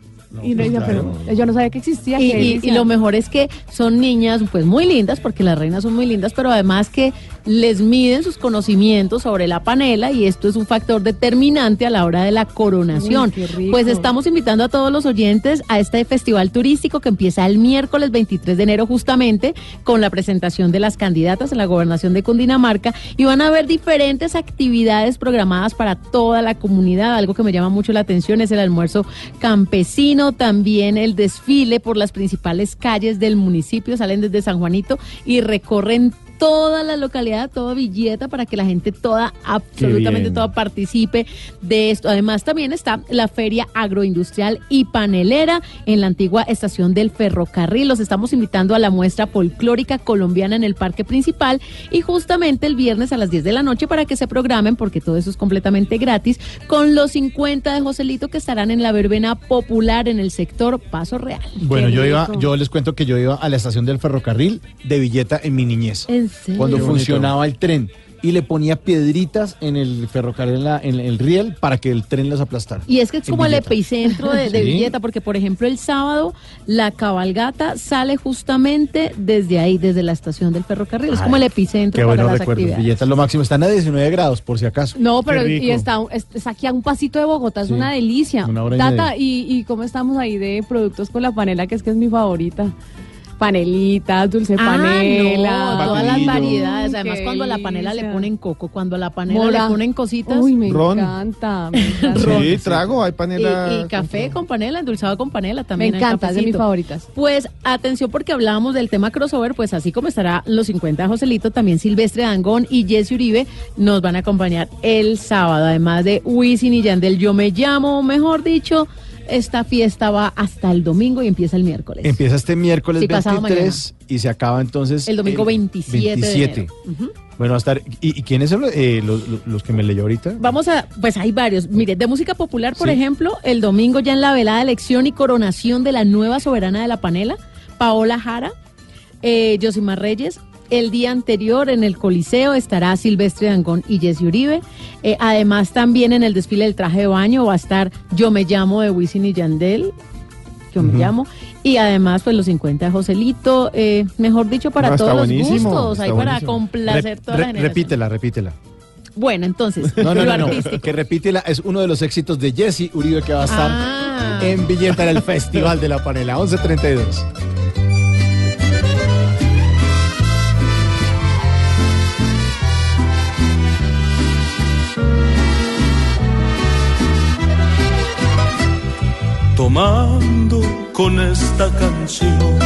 y uno decía, pero yo no sabía que existía. Y, y- y delicia". lo mejor es que son niñas pues muy lindas, porque las reinas son muy lindas, pero además que les miden sus conocimientos sobre la panela y esto es un factor determinante a la hora de la coronación. Uy. Pues estamos invitando a todos los oyentes a este festival turístico que empieza el miércoles 23 de enero justamente con la presentación de las candidatas en la gobernación de Cundinamarca y van a haber diferentes actividades programadas para toda la comunidad. Algo que me llama mucho la atención es el almuerzo campesino, también el desfile por las principales calles del municipio, salen desde San Juanito y recorren toda la localidad, toda Villeta, para que la gente toda, absolutamente toda participe de esto. Además, también está la Feria Agroindustrial y Panelera en la antigua estación del ferrocarril. Los estamos invitando a la muestra folclórica colombiana en el parque principal y justamente el viernes a las 10 de la noche para que se programen, porque todo eso es completamente gratis, con los 50 de Joselito que estarán en la verbena popular en el sector Paso Real. Bueno, Qué yo iba, yo les cuento que yo iba a la estación del ferrocarril de Villeta en mi niñez. Cuando Qué bonito. funcionaba el tren. Y le ponía piedritas en el ferrocarril, en, la- en el riel, para que el tren las aplastara. Y es que es como el epicentro de, de Sí. Villeta, porque por ejemplo el sábado la cabalgata sale justamente desde ahí, desde la estación del ferrocarril. es como el epicentro Qué para buenos las recuerdos. actividades. Villeta es lo máximo. Están a 19 grados, por si acaso. No, pero y está, es, es aquí a un pasito de Bogotá, es Sí. una delicia. Una hora y Tata, y cómo estamos ahí de productos con la panela, que es que es mi favorita. Panelitas, dulce Ah, panela. no, todas las variedades. Qué Además, cuando a la panela le ponen coco, cuando a la panela Mora. le ponen cositas. Uy, me Ron. encanta. Me encanta. Sí, trago, hay panela. y café con panela, endulzado con panela Me también. el encanta, es de mis favoritas. Pues atención porque hablábamos del tema crossover, pues así como estará los 50 de Joselito, también Silvestre Dangón y Jesse Uribe nos van a acompañar el sábado, además de Wisin y Yandel. Yo me llamo, mejor dicho, esta fiesta va hasta el domingo y empieza el miércoles. Empieza este miércoles Sí, pasado 23 y se acaba entonces. El domingo 27 de 27. enero. Ujú. Bueno, va a estar. ¿Y, y quiénes son los, eh, los, los- los que me leyó ahorita? Vamos a, pues hay varios. Mire, de música popular, por Sí. ejemplo, el domingo ya en la velada elección y coronación de la nueva soberana de la panela, Paola Jara, eh, Josimar Reyes. El día anterior en el Coliseo estará Silvestre Dangón y Jesse Uribe. Eh, además, también en el desfile del traje de baño va a estar Yo me llamo de Wisin y Yandel. Yo me llamo. Y además, pues los 50 de Joselito. eh, mejor dicho, para No, todos los gustos. Ahí para buenísimo. complacer toda re- la generación. repítela, repítela. Bueno, entonces, No, no, lo no, no. artístico. Que repítela es uno de los éxitos de Jesse Uribe que va a estar Ah. en Villeta en el Festival de la Panela, 1132. Tomando con esta canción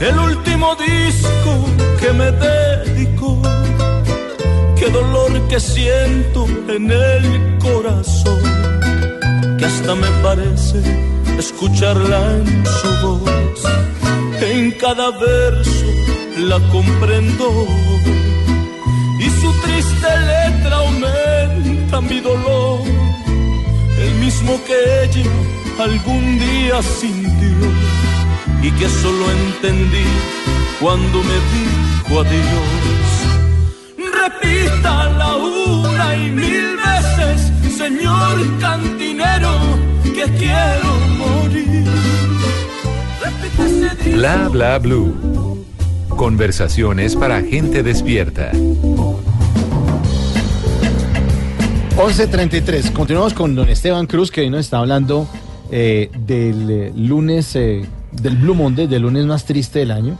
el último disco que me dedico. Qué dolor que siento en el corazón, que hasta me parece escucharla en su voz. En cada verso la comprendo y su triste letra aumenta mi dolor el mismo que ella algún día sintió y que solo entendí cuando me dijo adiós. Repítala una y mil veces, señor cantinero, que quiero morir. Repite ese día. Bla bla blue. Conversaciones para gente despierta. 11.33. Continuamos con don Esteban Cruz, que hoy nos está hablando eh, del eh, lunes, eh, del Blue Monday, del lunes más triste del año.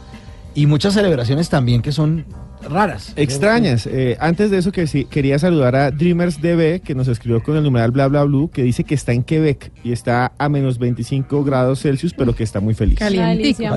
Y muchas celebraciones también que son raras. Extrañas. Eh, antes de eso, que sí, quería saludar a Dreamers DB, que nos escribió con el numeral bla bla blue, que dice que está en Quebec y está a menos 25 grados Celsius, pero que está muy feliz. Calientico.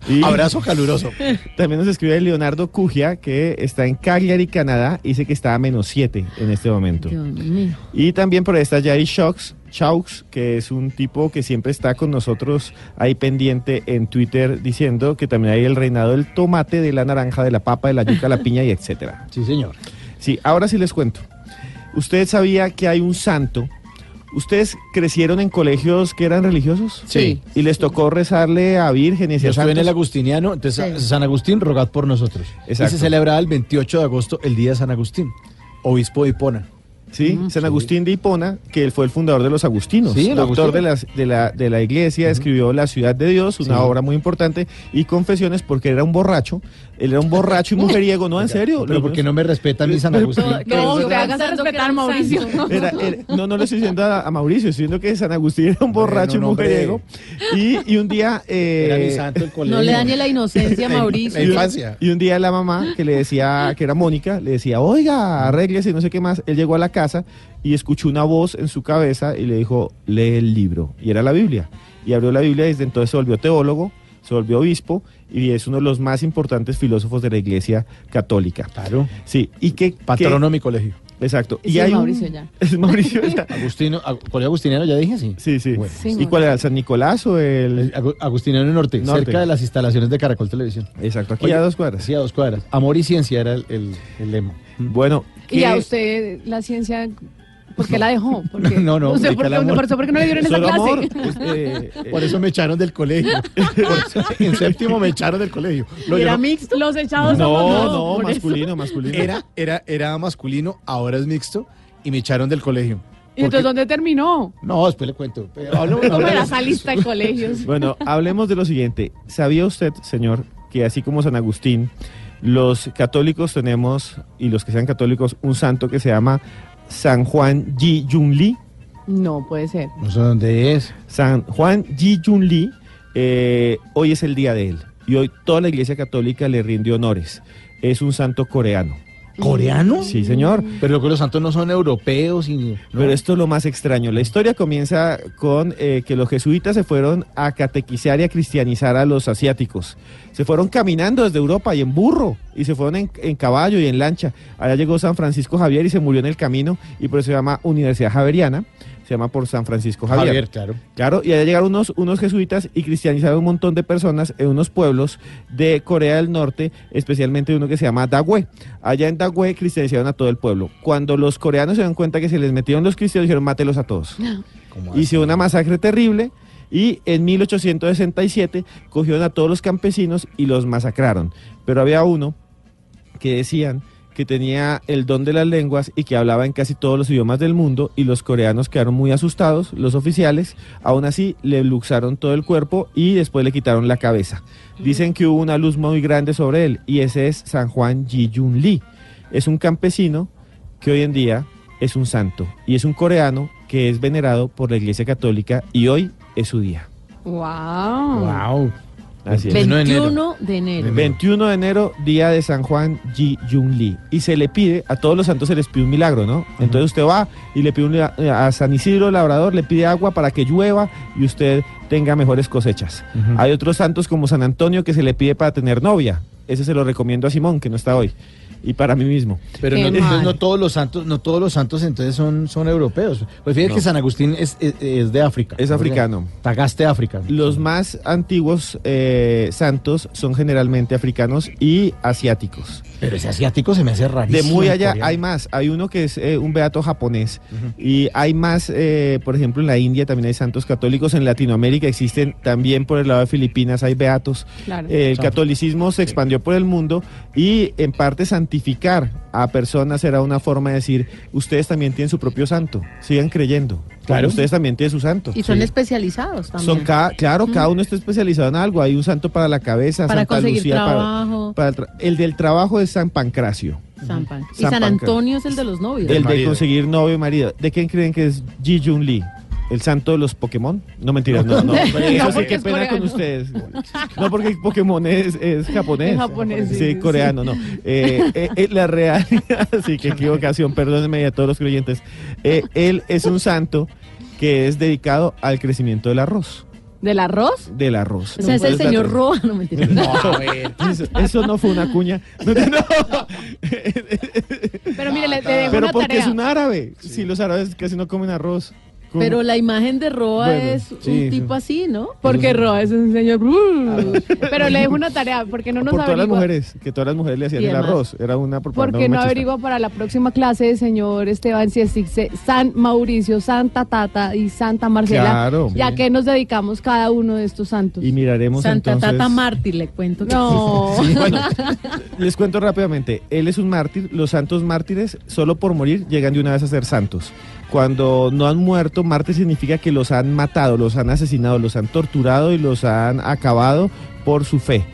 Y Abrazo caluroso. También nos escribe Leonardo Cugia, que está en Cagliari, Canadá, y dice que está a menos 7 en este momento. Dios mío. Y también por ahí está Jari Shocks, Chaux, que es un tipo que siempre está con nosotros ahí pendiente en Twitter diciendo que también hay el reinado del tomate, de la naranja, de la papa, de la yuca, la piña y etcétera. Sí, señor. Sí, ahora sí les cuento. ¿Usted sabía que hay un santo? ¿Ustedes crecieron en colegios que eran religiosos? Sí. ¿Y les tocó rezarle a vírgenes y Yo a estuve en santos? el agustiniano, entonces San Agustín, rogad por nosotros. Y Exacto. se celebraba el 28 de agosto, el día de San Agustín, obispo de Hipona. Sí, San Agustín de Hipona, que él fue el fundador de los agustinos, Sí, el doctor agustino. de, las- de la, de la iglesia, escribió La ciudad de Dios, una Sí. obra muy importante, y Confesiones porque era un borracho, él era un borracho y mujeriego, no, en serio. Pero porque no me respeta a mi San Agustín. No, Pero hágase pensando que respetar, Mauricio. Era- era- no, no le estoy diciendo a, a Mauricio, estoy diciendo que San Agustín era un borracho no, y mujeriego. Y, y un día... eh, Era mi santo el colegio. No le dañe la inocencia a Mauricio. La infancia. Y un día la mamá, que le decía, que era Mónica, le decía, oiga, arréglese y no sé qué más. Él llegó a la casa y escuchó una voz en su cabeza y le dijo, lee el libro. Y era la Biblia. Y abrió la Biblia y desde entonces se volvió teólogo, se volvió obispo y es uno de los más importantes filósofos de la iglesia católica. Claro. Sí, y que... Patrono de mi colegio. exacto. Sí, y hay un- Mauricio ya. Es Mauricio ya. Agustino, Ag- colegio agustiniano, ya dije, sí. Sí, sí. Bueno. Sí, ¿Y cuál era? ¿El ¿San Nicolás o el...? El Agu- Agustiniano Norte, Norte. cerca de las instalaciones de Caracol Televisión. Exacto, aquí Oye, a dos cuadras. Sí, a dos cuadras. Amor y ciencia era el, el- el lema. Bueno, Y ¿qué- a usted la ciencia, ¿por qué la dejó? ¿Por qué? No, no, sé por, eso por qué no le dieron esa clase. amor. Pues, eh, eh, Por eso me echaron del colegio. Eso, en séptimo me echaron del colegio. Lo ¿Era llamó- mixto? Los echados no, somos no, eso. masculino, masculino. era, era, era masculino, ahora es mixto y me echaron del colegio. ¿Y entonces Porque- dónde terminó? No, después le cuento. Pero hablo- ¿Cómo era esa lista de colegios? Bueno, hablemos de lo siguiente. ¿Sabía usted, señor, que así como San Agustín, los católicos tenemos, y los que sean católicos, un santo que se llama San Juan Ji Yun Li? No puede ser. No sé dónde es. San Juan Ji Yun Li, eh, hoy es el día de él. Y hoy toda la iglesia católica le rinde honores. Es un santo coreano. ¿Coreano? Sí, señor. Pero que los santos no son europeos y... ¿no? Pero esto es lo más extraño. La historia comienza con eh, que los jesuitas se fueron a catequizar y a cristianizar a los asiáticos. Se fueron caminando desde Europa y en burro, y se fueron en, en caballo y en lancha. Allá llegó San Francisco Javier y se murió en el camino, y por eso se llama Universidad Javeriana. Se llama por San Francisco Javier. Javier, claro. Claro, y allá llegaron unos, unos jesuitas y cristianizaron un montón de personas en unos pueblos de Corea del Norte, especialmente uno que se llama Dagüe. Allá en Dagüe cristianizaron a todo el pueblo. Cuando los coreanos se dan cuenta que se les metieron los cristianos, dijeron, mátelos a todos. ¿Cómo Hizo una masacre terrible y en 1867 cogieron a todos los campesinos y los masacraron. Pero había uno que decían que tenía el don de las lenguas y que hablaba en casi todos los idiomas del mundo y los coreanos quedaron muy asustados, los oficiales, aún así le luxaron todo el cuerpo y después le quitaron la cabeza. Dicen que hubo una luz muy grande sobre él y ese es San Juan Ji Yun Lee. Es un campesino que hoy en día es un santo y es un coreano que es venerado por la Iglesia Católica y hoy es su día. Wow. Wow. Así es. 21 de enero. 21 de enero, día de San Juan Ji Yun Lee. Y se le pide, a todos los santos se les pide un milagro, ¿no? Entonces usted va y le pide un, mila- a San Isidro Labrador, le pide agua para que llueva y usted tenga mejores cosechas. Hay otros santos como San Antonio que se le pide para tener novia. Ese se lo recomiendo a Simón, que no está hoy. Y para mí mismo. Pero no, entonces no todos los santos, no todos los santos entonces son, son europeos. Pues fíjate No. que San Agustín es, es, es de África. Es africano. Tagaste África. Los más antiguos eh, santos son generalmente africanos y asiáticos. Pero ese asiático se me hace De rarísimo. muy allá hay más. Hay uno que es eh, un beato japonés. Y hay más, eh, por ejemplo, en la India también hay santos católicos. En Latinoamérica existen también por el lado de Filipinas hay beatos. Claro. Eh, el catolicismo se expandió por el mundo y en parte santificar a personas era una forma de decir, ustedes también tienen su propio santo, sigan creyendo. Claro. Ustedes también tienen su santo. Y son Sí. especializados también. Son cada, claro, cada uno está especializado en algo. Hay un santo para la cabeza, Para Santa conseguir Lucía para- trabajo. para el, tra- el del trabajo es San Pancracio. San Pan. Y San Pancracio. Antonio es el de los novios. El de conseguir novio y marido. ¿De quién creen que es Ji Jun Lee? El santo de los Pokémon. No mentiras, no, no. No, Eso sí, porque qué es pena con ustedes. No, porque Pokémon es, es japonés. Es japonés, sí, Sí, sí, coreano, no. Eh, eh, eh, la realidad, sí, qué equivocación, perdónenme a todos los creyentes. Eh, él es un santo que es dedicado al crecimiento del arroz. ¿Del arroz? Del arroz. O sea, es el señor Roa, no mentira. Eso, eso no fue una cuña. No, no, no. Pero mire, le, le dejo Pero una porque tarea. es un árabe. Sí, los árabes casi no comen arroz. Con- Pero la imagen de Roa Bueno, es sí, un tipo así, ¿no? Porque Roa es un señor. Pero le dejo una tarea, porque no nos por todas las averigua. mujeres, que todas las mujeres le hacían Y el arroz. Era una propaganda Porque no averigua para la próxima clase, señor Esteban, si existe San Mauricio, Santa Tata y Santa Marcela. Claro. Ya que nos dedicamos cada uno de estos santos. Y miraremos Santa entonces... Tata Mártir, le cuento. que No. Sí, bueno, les cuento rápidamente. Él es un mártir. Los santos mártires, solo por morir, llegan de una vez a ser santos. Cuando no han muerto, mártir significa que los han matado, los han asesinado, los han torturado y los han acabado por su fe.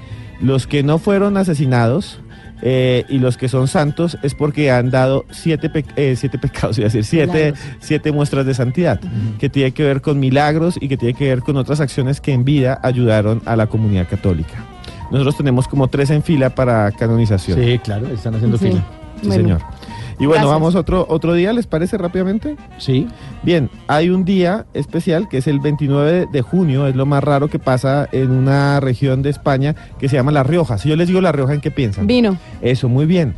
Los que no fueron asesinados eh, y los que son santos es porque han dado siete, pe- eh, siete pecados, a decir, siete, siete muestras de santidad, que tiene que ver con milagros y que tiene que ver con otras acciones que en vida ayudaron a la comunidad católica. Nosotros tenemos como tres en fila para canonización. Sí, claro, están haciendo Sí. fila. Sí, Bueno. señor. Y bueno, Gracias. vamos otro, otro día, ¿les parece rápidamente? Sí. Bien, hay un día especial que es el 29 de junio, es lo más raro que pasa en una región de España que se llama La Rioja. Si yo les digo La Rioja, ¿en qué piensan? Vino. Eso, muy bien.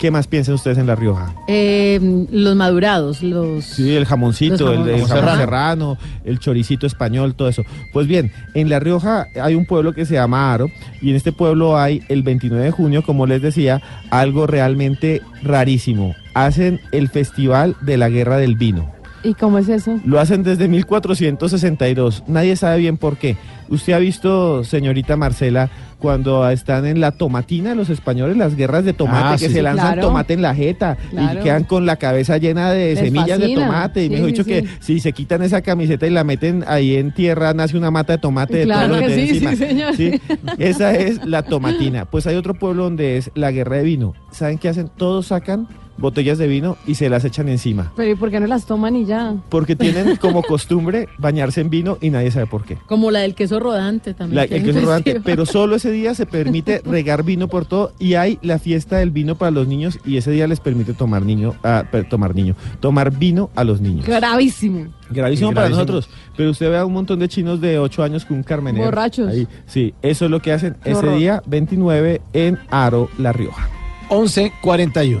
¿Qué más piensan ustedes en La Rioja? Eh, los madurados, los... Sí, el jamoncito, el, el jamón Serrano. serrano, el choricito español, todo eso. Pues bien, en La Rioja hay un pueblo que se llama Aro y en este pueblo hay el 29 de junio, como les decía, algo realmente rarísimo. Hacen el Festival de la Guerra del Vino. ¿Y cómo es eso? Lo hacen desde 1462. Nadie sabe bien por qué. Usted ha visto, señorita Marcela, cuando están en la tomatina los españoles, las guerras de tomate, Ah, que sí. se lanzan Claro. tomate en la jeta Claro. y quedan con la cabeza llena de Les semillas de tomate. Y Sí, mejor sí, dicho que si se quitan esa camiseta y la meten ahí en tierra, nace una mata de tomate de Claro que sí, encima. sí, señor. Sí, Esa es la tomatina. Pues hay otro pueblo donde es la guerra de vino. ¿Saben qué hacen? Todos sacan botellas de vino y se las echan encima. Pero ¿y por qué no las toman y ya? Porque tienen como costumbre bañarse en vino y nadie sabe por qué. Como la del queso rodante también. La- que el queso rodante, pero solo ese día se permite regar vino por todo y hay la fiesta del vino para los niños y ese día les permite tomar niño, ah, tomar niño, tomar vino a los niños. Gravísimo. Gravísimo para nosotros, pero usted ve a un montón de chinos de 8 años con un carmenero. Borrachos. Ahí. Sí, eso es lo que hacen Qué ese horror. día 29 en Aro, La Rioja. 11.41.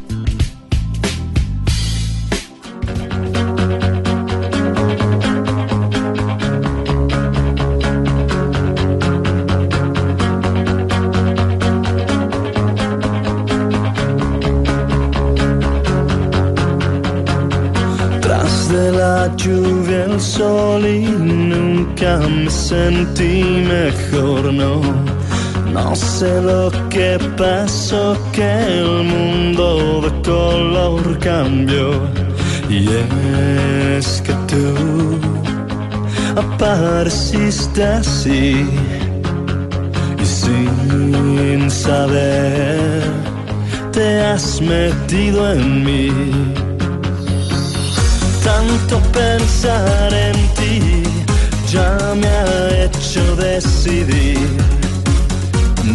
Sentí mejor, no. No sé lo que pasó, que el mundo de color cambió. Y es que tú apareciste así y sin saber te has metido en mí tanto pensar en ti ya me ha hecho decidir.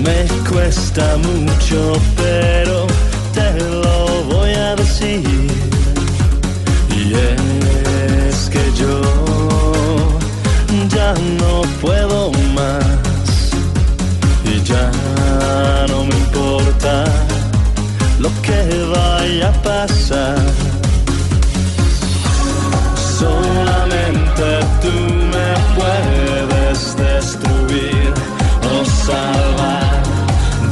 Me cuesta mucho, pero te lo voy a decir. Y es que yo ya no puedo más. Y ya no me importa lo que vaya a pasar. Solamente tú me puedes destruir o salvar.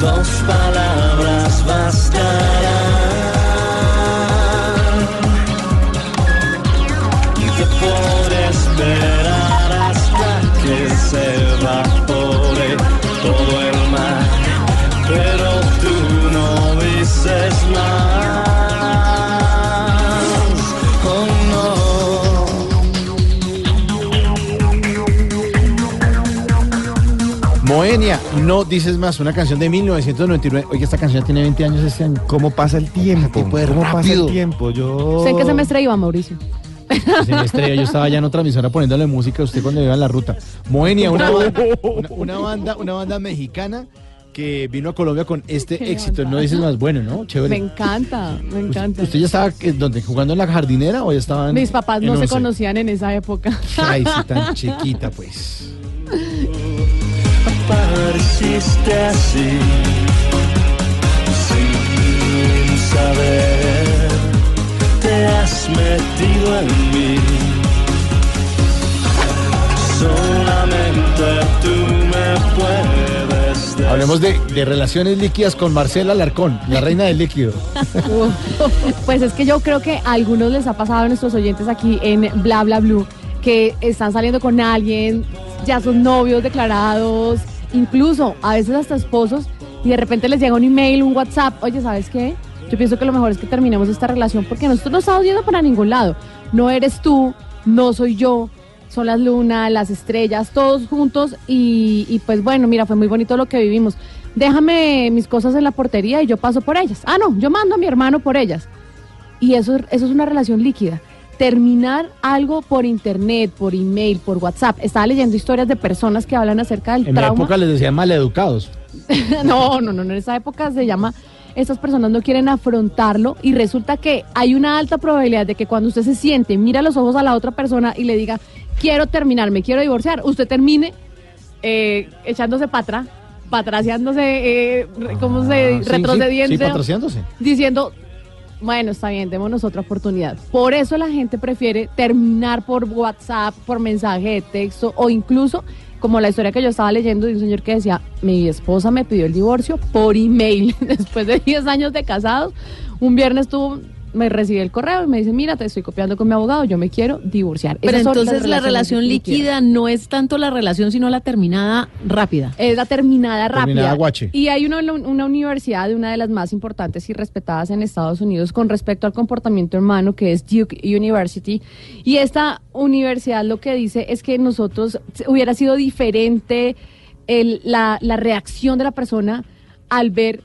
Dos palabras bastarán. No. Moenia Moenia, no dices más, una canción de 1999. Oye, esta canción tiene 20 años este año. ¿Cómo pasa el tiempo? ¿Cómo pasa rápido. el tiempo? Yo... ¿Usted en qué semestre iba, Mauricio? Se estrella, yo estaba ya en otra emisora poniéndole música a usted cuando iba en la ruta. Moenia, una banda, una, una banda, una banda mexicana que vino a Colombia con este Qué éxito. No dices más bueno, ¿no? Me Chévere. encanta, me encanta. ¿Usted ya estaba donde, jugando en la jardinera o ya estaban? Mis papás no se conocían en esa época. Ay, sí, tan chiquita, pues. Apareciste así, sin saber, te has metido en mí. Solamente tú me puedes decir. Hablemos de, de relaciones líquidas con Marcela Alarcón, la reina del líquido. Pues es que yo creo que a algunos les ha pasado a nuestros oyentes aquí en Bla Bla Blue que están saliendo con alguien, ya son novios declarados, incluso a veces hasta esposos, y de repente les llega un email, un WhatsApp, oye, ¿sabes qué? Yo pienso que lo mejor es que terminemos esta relación porque nosotros no estamos yendo para ningún lado. No eres tú, no soy yo, son las lunas, las estrellas, todos juntos y, y pues bueno, mira, fue muy bonito lo que vivimos. Déjame mis cosas en la portería y yo paso por ellas. Ah, no, yo mando a mi hermano por ellas. Y eso, eso es una relación líquida. Terminar algo por internet, por email, por WhatsApp. Estaba leyendo historias de personas que hablan acerca del En mi trauma. época les decían maleducados. no, no, no, no, en esa época se llama, estas personas no quieren afrontarlo y resulta que hay una alta probabilidad de que cuando usted se siente, mira a los ojos a la otra persona y le diga, quiero terminar, me quiero divorciar, usted termine eh, echándose para atrás, patraciándose, eh, ¿cómo se Ah, sí, sí, retrocediendo, Sí, patrociándose. diciendo, bueno, está bien, démonos otra oportunidad. Por eso la gente prefiere terminar por WhatsApp, por mensaje de texto o incluso como la historia que yo estaba leyendo de un señor que decía, mi esposa me pidió el divorcio por email después de 10 años de casados. Un viernes tuvo, me recibe el correo y me dice, mira, te estoy copiando con mi abogado, yo me quiero divorciar. Pero Esas entonces la relación líquida no es tanto la relación, sino la terminada rápida. Es la terminada rápida. Terminada guache. Y hay una, una universidad, de una de las más importantes y respetadas en Estados Unidos con respecto al comportamiento humano, que es Duke University. Y esta universidad lo que dice es que nosotros hubiera sido diferente el- la, la reacción de la persona al ver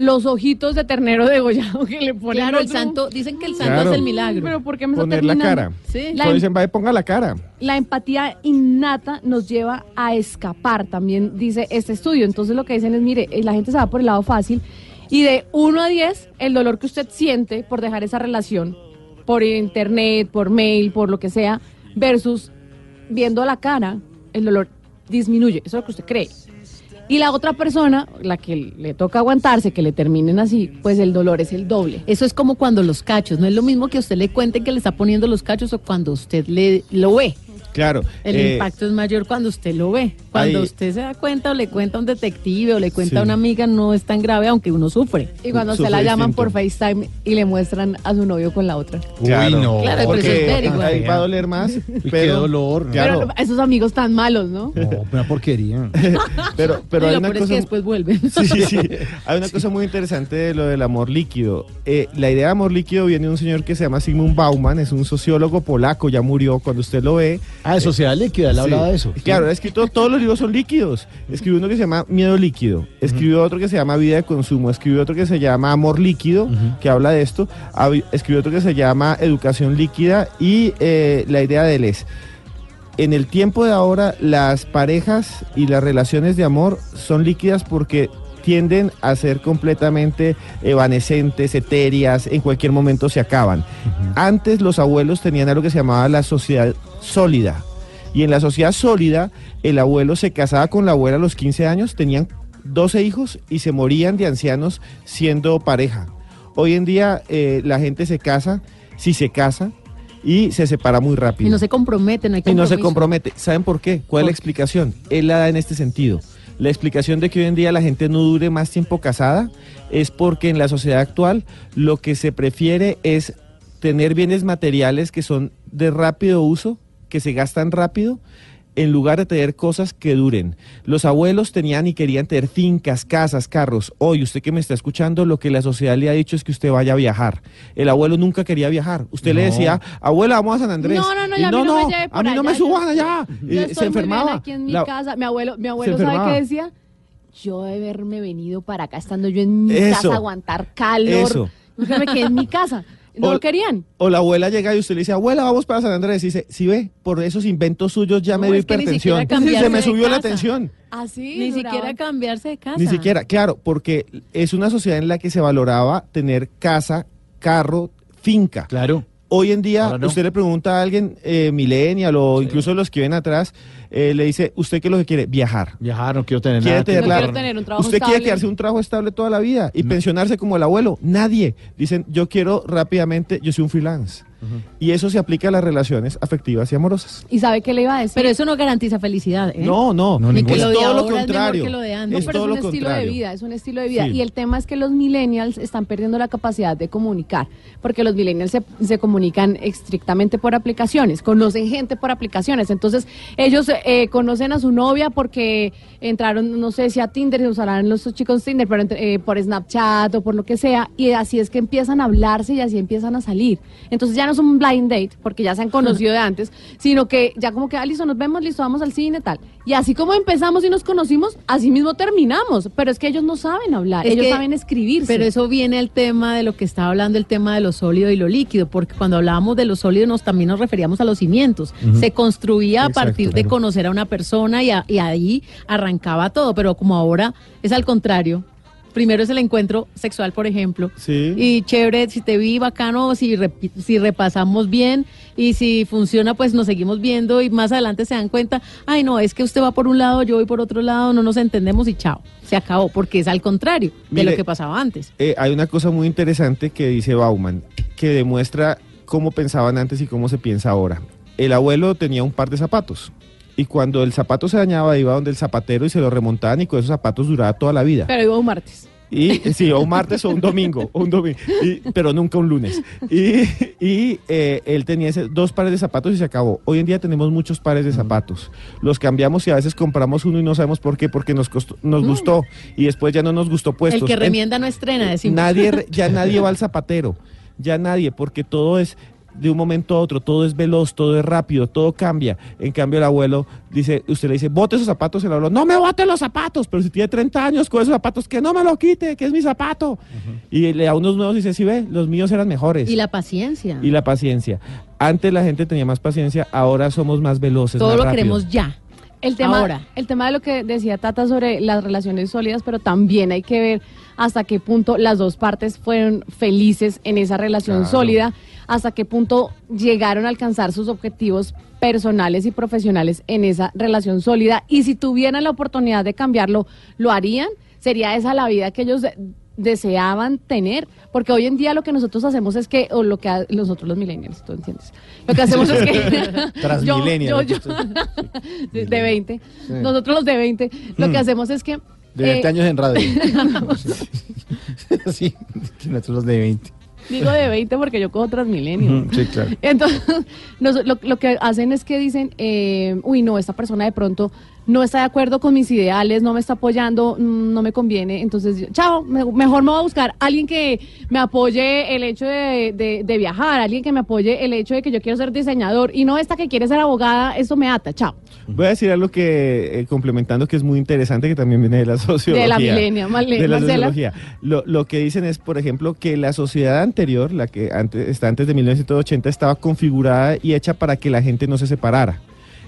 los ojitos de ternero degollado que le ponen Claro, el otro- santo, dicen que el santo Claro. es el milagro. Pero ¿por qué me Poner la cara. Sí. La dicen, va, ponga la cara. la empatía innata nos lleva a escapar, también dice este estudio. Entonces lo que dicen es, mire, eh, la gente se va por el lado fácil y de 1 a 10, el dolor que usted siente por dejar esa relación, por internet, por mail, por lo que sea, versus viendo la cara, el dolor disminuye. Eso es lo que usted cree. Y la otra persona, la que le toca aguantarse, que le terminen así, pues el dolor es el doble. Eso es como cuando los cachos, no es lo mismo que usted le cuente que le está poniendo los cachos o cuando usted le lo ve. Claro. El eh, impacto es mayor cuando usted lo ve. Cuando ahí- usted se da cuenta o le cuenta a un detective o le cuenta a una amiga no es tan grave aunque uno sufre. Y cuando se Sufre la llaman distinto. por FaceTime y le muestran a su novio con la otra. Claro, Uy, no. Claro, pero porque eso es ahí va a doler más. qué pero, dolor. Claro, Pero esos amigos tan malos, ¿no? No, una porquería. pero, pero hay una peor es cosa... que después vuelve. Sí, sí, sí. Hay una cosa muy interesante de lo del amor líquido. Eh, la idea de amor líquido viene de un señor que se llama Sigmund Bauman, es un sociólogo polaco, ya murió cuando usted lo ve. Ah, de sociedad líquida, él Sí. hablaba de eso. Claro, ha escrito todos los libros son líquidos. Escribió uno que se llama Miedo líquido, escribió otro que se llama Vida de consumo, escribió otro que se llama Amor líquido, que habla de esto, escribió otro que se llama Educación líquida y eh, la idea de él es en el tiempo de ahora las parejas y las relaciones de amor son líquidas porque tienden a ser completamente evanescentes, etéreas, en cualquier momento se acaban. Antes los abuelos tenían algo que se llamaba la sociedad sólida. Y en la sociedad sólida, el abuelo se casaba con la abuela a los 15 años, tenían 12 hijos y se morían de ancianos siendo pareja. Hoy en día eh, la gente se casa, si se casa, y se separa muy rápido. Y no se comprometen, no hay Y no se compromete. ¿Saben por qué? ¿Cuál es la explicación? Él la da en este sentido. La explicación de que hoy en día la gente no dure más tiempo casada es porque en la sociedad actual lo que se prefiere es tener bienes materiales que son de rápido uso, que se gastan rápido, en lugar de tener cosas que duren. Los abuelos tenían y querían tener fincas, casas, carros. Hoy, usted que me está escuchando, lo que la sociedad le ha dicho es que usted vaya a viajar. El abuelo nunca quería viajar. Usted le decía, abuela, vamos a San Andrés. No, no, no, Y a mí no me lleve a por mí no allá, me suban allá. Yo se enfermaba. Muy bien aquí en mi La- casa. Mi abuelo, mi abuelo ¿sabe qué decía? yo de haberme venido para acá, estando yo en mi Eso. casa, aguantar calor. Eso. Yo me quedé en mi casa. No O- lo querían. O la abuela llega y usted le dice, abuela, vamos para San Andrés. Y dice, si ve, por esos inventos suyos ya me dio hipertensión. Se me subió la tensión. Así. Ni siquiera cambiarse de casa. Ni siquiera, claro, porque es una sociedad en la que se valoraba tener casa, carro, finca. Claro. Hoy en día, no. usted le pregunta a alguien, eh, millennial o incluso los que ven atrás, eh, le dice, ¿usted qué es lo que quiere? Viajar. Viajar, no quiero tener Quiere nada. tener No la- quiero tener un trabajo ¿Usted quiere estable. quedarse un trabajo estable toda la vida y pensionarse como el abuelo? Nadie. Dicen, yo quiero rápidamente, yo soy un freelance. Y eso se aplica a las relaciones afectivas y amorosas. ¿Y sabe qué le iba a decir? Pero eso no garantiza felicidad. ¿eh? No, no, No, Ni que es lo de todo lo es contrario. que lo de antes. No, es pero todo es lo un estilo de vida, es un estilo de vida. Sí. Y el tema es que los millennials están perdiendo la capacidad de comunicar, porque los millennials se, se comunican estrictamente por aplicaciones, conocen gente por aplicaciones. Entonces, ellos eh, conocen a su novia porque entraron, no sé si a Tinder, usarán los chicos Tinder, pero entre- eh, por Snapchat o por lo que sea, y así es que empiezan a hablarse y así empiezan a salir. Entonces ya no es un blind date, porque ya se han conocido de antes, sino que ya como que, ah, listo, nos vemos, listo, vamos al cine, tal. Y así como empezamos y nos conocimos, así mismo terminamos. Pero es que ellos no saben hablar, Es ellos que- saben escribirse. Pero eso viene el tema de lo que estaba hablando, el tema de lo sólido y lo líquido, porque cuando hablábamos de lo sólido nos también nos referíamos a los cimientos. Se construía a partir de conocer a una persona y, a- y ahí arrancaba todo, pero como ahora es al contrario. Primero es el encuentro sexual, por ejemplo. Sí. Y chévere, si te vi bacano, si, si repasamos bien y si funciona, pues nos seguimos viendo y más adelante se dan cuenta, ay no, es que usted va por un lado, yo voy por otro lado, no nos entendemos y chao, se acabó, porque es al contrario de lo que pasaba antes. Eh, hay una cosa muy interesante que dice Bauman, que demuestra cómo pensaban antes y cómo se piensa ahora. El abuelo tenía un par de zapatos. Y cuando el zapato se dañaba, iba donde el zapatero y se lo remontaban y con esos zapatos duraba toda la vida. Pero iba un martes. Y sí, o un martes o un domingo, un domingo y- pero nunca un lunes. Y, y, eh, él tenía ese- dos pares de zapatos y se acabó. Hoy en día tenemos muchos pares de zapatos. Los cambiamos y a veces compramos uno y no sabemos por qué, porque nos, costó- nos gustó y después ya no nos gustó puestos. el que En- remienda no estrena, decimos. Nadie, ya nadie va al zapatero, ya nadie, porque todo es de un momento a otro, todo es veloz, todo es rápido, todo cambia. En cambio el abuelo dice, usted le dice, bote esos zapatos, el abuelo, no me bote los zapatos, pero si tiene 30 años con esos zapatos, que no me lo quite, que es mi zapato. Y le da unos nuevos y dice, sí ve, los míos eran mejores. Y la paciencia. Y la paciencia. Antes la gente tenía más paciencia, ahora somos más veloces. Todo más lo queremos ya. El tema, Ahora. el tema de lo que decía Tata sobre las relaciones sólidas, pero también hay que ver hasta qué punto las dos partes fueron felices en esa relación Claro. sólida, hasta qué punto llegaron a alcanzar sus objetivos personales y profesionales en esa relación sólida. Y si tuvieran la oportunidad de cambiarlo, ¿lo harían? ¿Sería esa la vida que ellos de- deseaban tener? Porque hoy en día lo que nosotros hacemos es que, o lo que ha- nosotros los millennials, tú entiendes, lo que hacemos es que... Yo- yo- de de 20. Nosotros los de 20, lo que hacemos es que... De 20 eh, años en radio. sí, que nosotros de 20. Digo de 20 porque yo cojo Transmilenio. Sí, claro. Entonces, lo, lo que hacen es que dicen, eh, uy, no, esta persona de pronto no está de acuerdo con mis ideales, no me está apoyando, mm, no me conviene. Entonces, yo, chao, me- mejor me voy a buscar alguien que me apoye el hecho de, de- de viajar, alguien que me apoye el hecho de que yo quiero ser diseñador y no esta que quiere ser abogada, eso me ata, chao. Voy a decir algo que, eh, complementando, que es muy interesante, que también viene de la sociología. De la milenia, Marle- de la Marcela. sociología. Lo, lo que dicen es, por ejemplo, que la sociedad anterior, la que antes, está antes de 1980, estaba configurada y hecha para que la gente no se separara.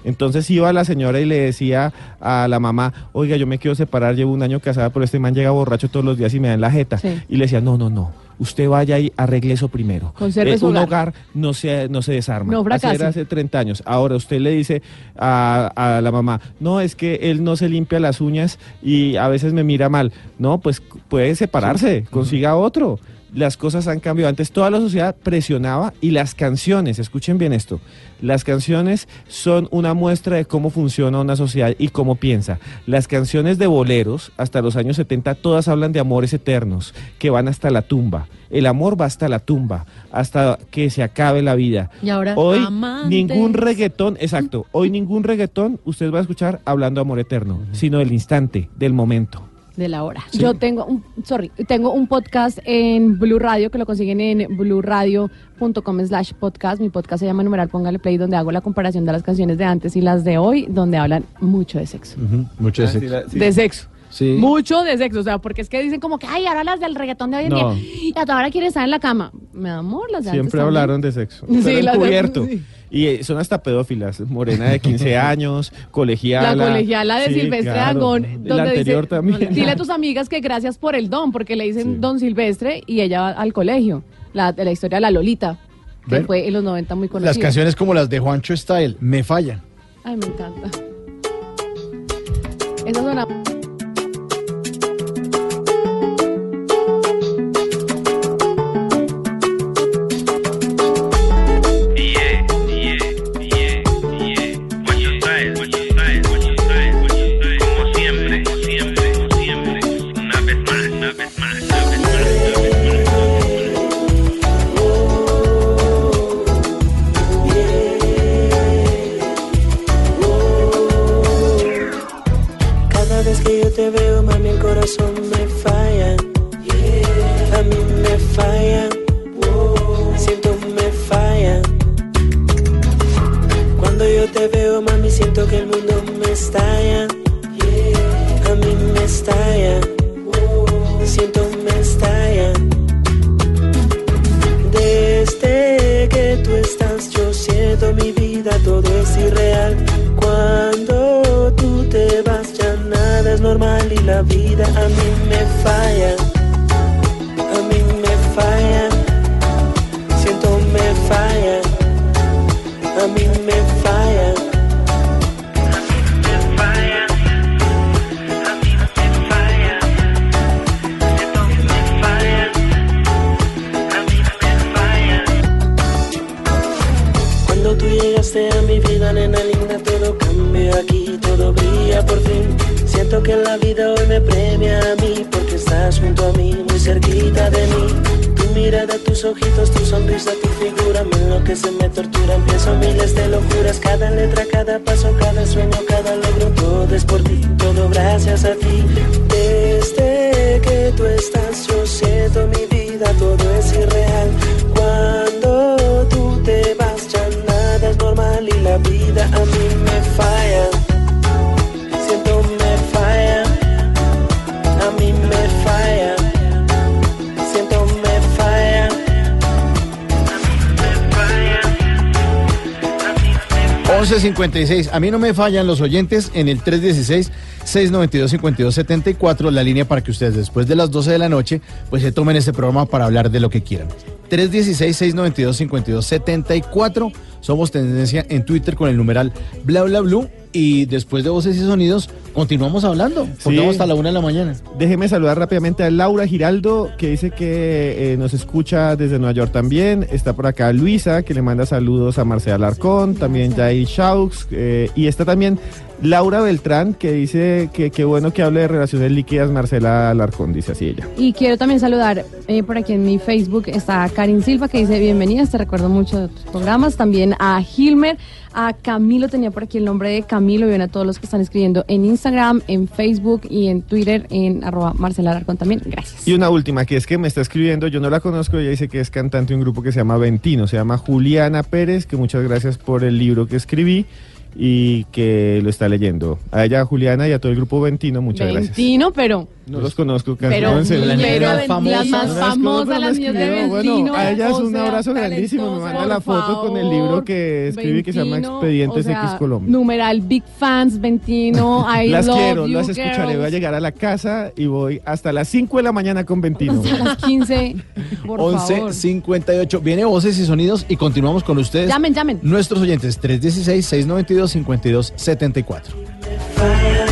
Entonces iba la señora y le decía a la mamá, oiga, yo me quiero separar, llevo un año casada, pero este man llega borracho todos los días y me da en la jeta. Sí. Y le decía, no, no, no, usted vaya y arregle eso primero. Eh, Conserve su un hogar. hogar no se, no se desarma. No Así fracase. era hace 30 años. Ahora usted le dice a, a la mamá, no, es que él no se limpia las uñas y a veces me mira mal. No, pues puede separarse, consiga otro. Las cosas han cambiado. Antes toda la sociedad presionaba y las canciones, escuchen bien esto, las canciones son una muestra de cómo funciona una sociedad y cómo piensa. Las canciones de boleros, hasta los años 70, todas hablan de amores eternos, que van hasta la tumba. El amor va hasta la tumba, hasta que se acabe la vida. Y ahora, Hoy amantes. ningún reggaetón, exacto, hoy ningún reggaetón usted va a escuchar hablando de amor eterno, sino del instante, del momento. De la hora. Yo tengo un, sorry, tengo un podcast en Blue Radio que lo consiguen en blueradio.com slash podcast. Mi podcast se llama Numeral Póngale Play, donde hago la comparación de las canciones de antes y las de hoy, donde hablan mucho de sexo. Mucho Ah, de sí, sexo. la- sí. De sexo. Sí. Mucho de sexo, o sea, porque es que dicen como que, ay, ahora las del reggaetón de hoy en No. día, y a toda hora quiere estar en la cama. Mi amor, las de antes Siempre hablaron de sexo. Sí, las de- sí. Y eh, son hasta pedófilas. Morena de 15 años, colegiala. La colegiala de Sí, Silvestre claro. Agón. La donde anterior dice, también. Dile a tus amigas que gracias por el don, porque le dicen don Silvestre y ella va al colegio. La, de la historia de la Lolita, que Ven. fue en los 90 muy conocida. Las canciones como las de Juancho Style, me fallan. Ay, me encanta. Esa es una... 11.56. A mí no me fallan los oyentes en el 316-692-5274, la línea para que ustedes después de las 12 de la noche pues se tomen este programa para hablar de lo que quieran. 316-692-5274. Somos tendencia en Twitter con el numeral bla bla blue. Y después de voces y sonidos, continuamos hablando. Porque Sí. vamos hasta la una de la mañana. Déjeme saludar rápidamente a Laura Giraldo, que dice que eh, nos escucha desde Nueva York también. Está por acá Luisa, que le manda saludos a Marcela Alarcón, también Jair Shaux. eh, y está también Laura Beltrán, que dice que qué bueno que hable de relaciones líquidas Marcela Alarcón, dice así ella. Y quiero también saludar eh, por aquí en mi Facebook está Karin Silva que dice bienvenidas, te recuerdo mucho de tus programas. También a Gilmer, a Camilo, tenía por aquí el nombre de Camilo, y bien a todos los que están escribiendo en Instagram, en Facebook y en Twitter en arroba Marcela Alarcón también. Gracias. Y una última, que es que me está escribiendo, yo no la conozco, ella dice que es cantante de un grupo que se llama Ventino, se llama Juliana Pérez, que muchas gracias por el libro que escribí y que lo está leyendo. A ella, Juliana y a todo el grupo Ventino, muchas gracias. Ventino, pero No los conozco, casi pero, no, pero las famosa. más niñas de. Bueno, a ella es un sea, abrazo grandísimo. Me manda la foto con el libro que escribí que se llama Expedientes o sea, X Colombia. Numeral Big Fans, Ventino, I las love quiero, you, las escucharé. Voy a girls. llegar a la casa y voy hasta las 5 de la mañana con Ventino. Hasta las 15, por favor. 11.58. Viene voces y sonidos y continuamos con ustedes. Llamen, llamen. Nuestros oyentes 316-692-5274.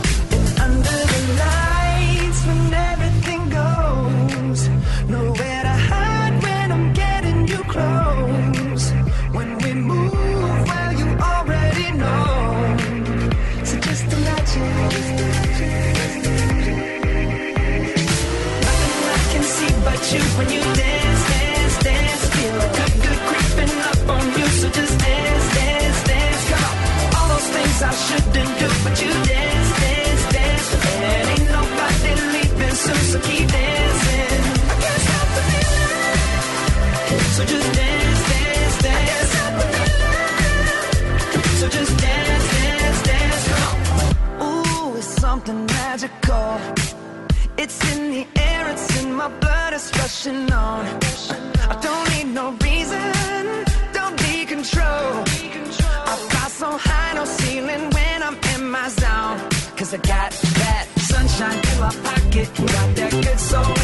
It's on. I don't need no reason, don't be control. I fly so high, no ceiling when I'm in my zone. Cause I got that sunshine in my pocket, got that good soul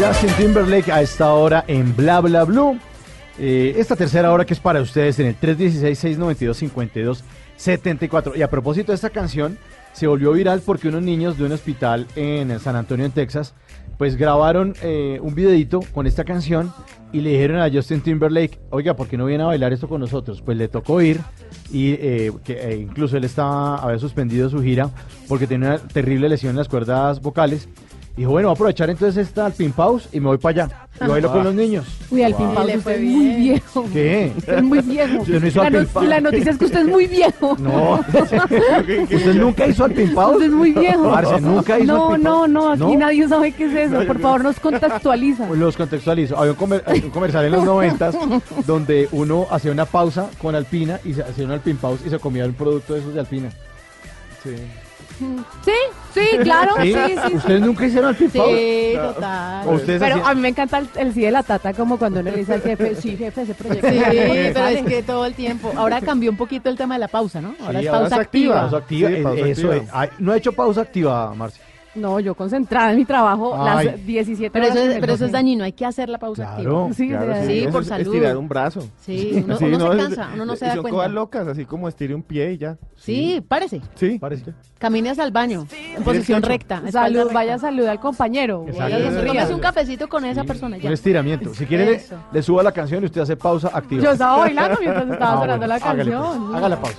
Justin Timberlake a esta hora en Bla Bla Blue. Eh, esta tercera hora que es para ustedes en el 316-692-5274. Y a propósito de esta canción, se volvió viral porque unos niños de un hospital en San Antonio, en Texas, pues grabaron eh, un videito con esta canción y le dijeron a Justin Timberlake, oiga, ¿por qué no viene a bailar esto con nosotros? Pues le tocó ir y eh, que, eh, incluso él estaba, había suspendido su gira porque tenía una terrible lesión en las cuerdas vocales. Dijo, bueno, voy a aprovechar entonces esta Alpin Pause y me voy para allá. Y bailo con los niños. Uy, Alpin Wow. Pause, Le usted fue es muy bien. viejo. ¿Qué? Usted es muy viejo. Usted no hizo la, no- la noticia es que usted es muy viejo. No. ¿Usted nunca hizo Alpin Pause? Usted es muy viejo. Parce, nunca hizo no, no, no, aquí nadie sabe qué es eso. Por favor, nos contextualiza. Los contextualizo. Había un, comer- un comercial en los noventas donde uno hacía una pausa con Alpina y se hacía un Alpin Pause y se comía un producto de esos de Alpina. Sí. Sí, sí, claro, sí, sí. sí. ¿Ustedes nunca hicieron Alpin Pause? Sí, total. ¿O ustedes Pero hacían- a mí me encanta el, el sí de la tata, como cuando uno le dice al jefe, sí, jefe, ese proyecto. Sí, pero es que todo el tiempo. Ahora cambió un poquito el tema de la pausa, ¿no? Ahora Sí, es ahora pausa es activa. activa. Pausa activa, Sí, eh, pausa eso activa. es. Ay, no ha hecho pausa activa, Marcia. No, yo concentrada en mi trabajo, Ay. las 17 Pero eso, horas es, que me pero eso es dañino, hay que hacer la pausa Claro, activa. Sí, Claro, sí, Sí, eso por es salud. Estirar un brazo. Sí, uno, Sí, uno no, se es- cansa, uno no se da son cuenta. cosas locas, así como estire un pie y ya. Sí, párese. Sí. Parece. Camine hacia el baño, en posición recta. Salud, recta. vaya a saludar al compañero. Sí, tómese un cafecito con esa persona ya. Un estiramiento. Si quiere, le, Eso. le subo la canción y usted hace pausa activa. Yo estaba bailando mientras estaba Ah, sonando bueno, la hágale, pues. canción. Haga la pausa.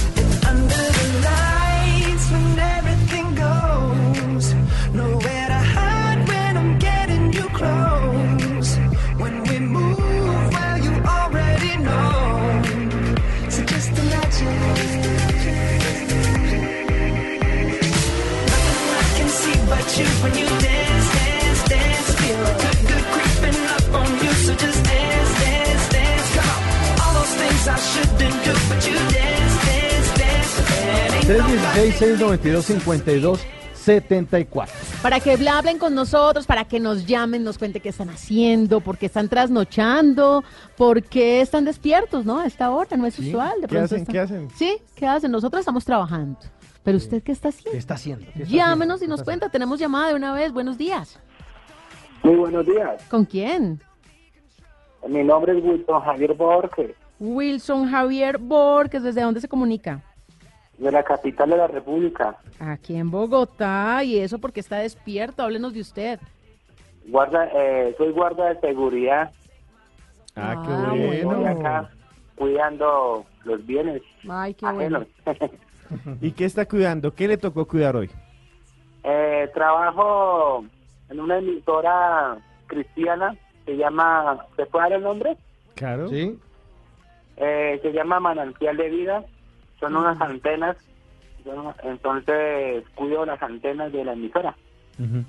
74 Para que hablen con nosotros, para que nos llamen, nos cuente qué están haciendo, por qué están trasnochando, por qué están despiertos, ¿no? A esta hora, no es Sí. usual. De ¿Qué pronto hacen? están- ¿Qué hacen? Sí, ¿qué hacen? Nosotros estamos trabajando. Pero usted, ¿qué está haciendo? ¿Qué está haciendo? ¿Qué está Llámenos haciendo? y nos cuenta. Tenemos llamada de una vez. Buenos días. Muy buenos días. ¿Con quién? Mi nombre es Wilson Javier Borges, Wilson Javier Borges. ¿Desde dónde se comunica? De la capital de la República. Aquí en Bogotá. ¿Y eso porque está despierto? Háblenos de usted. Guarda, eh, soy guarda de seguridad. Ah, qué Ah, bueno. Estoy acá cuidando los bienes Ay, qué ajenos. ¿Y qué está cuidando? ¿Qué le tocó cuidar hoy? Eh, trabajo en una emisora cristiana, se llama, ¿se puede dar el nombre? Claro. Sí. Eh, se llama Manantial de Vida, son unas antenas, son- entonces cuido las antenas de la emisora. Ujú.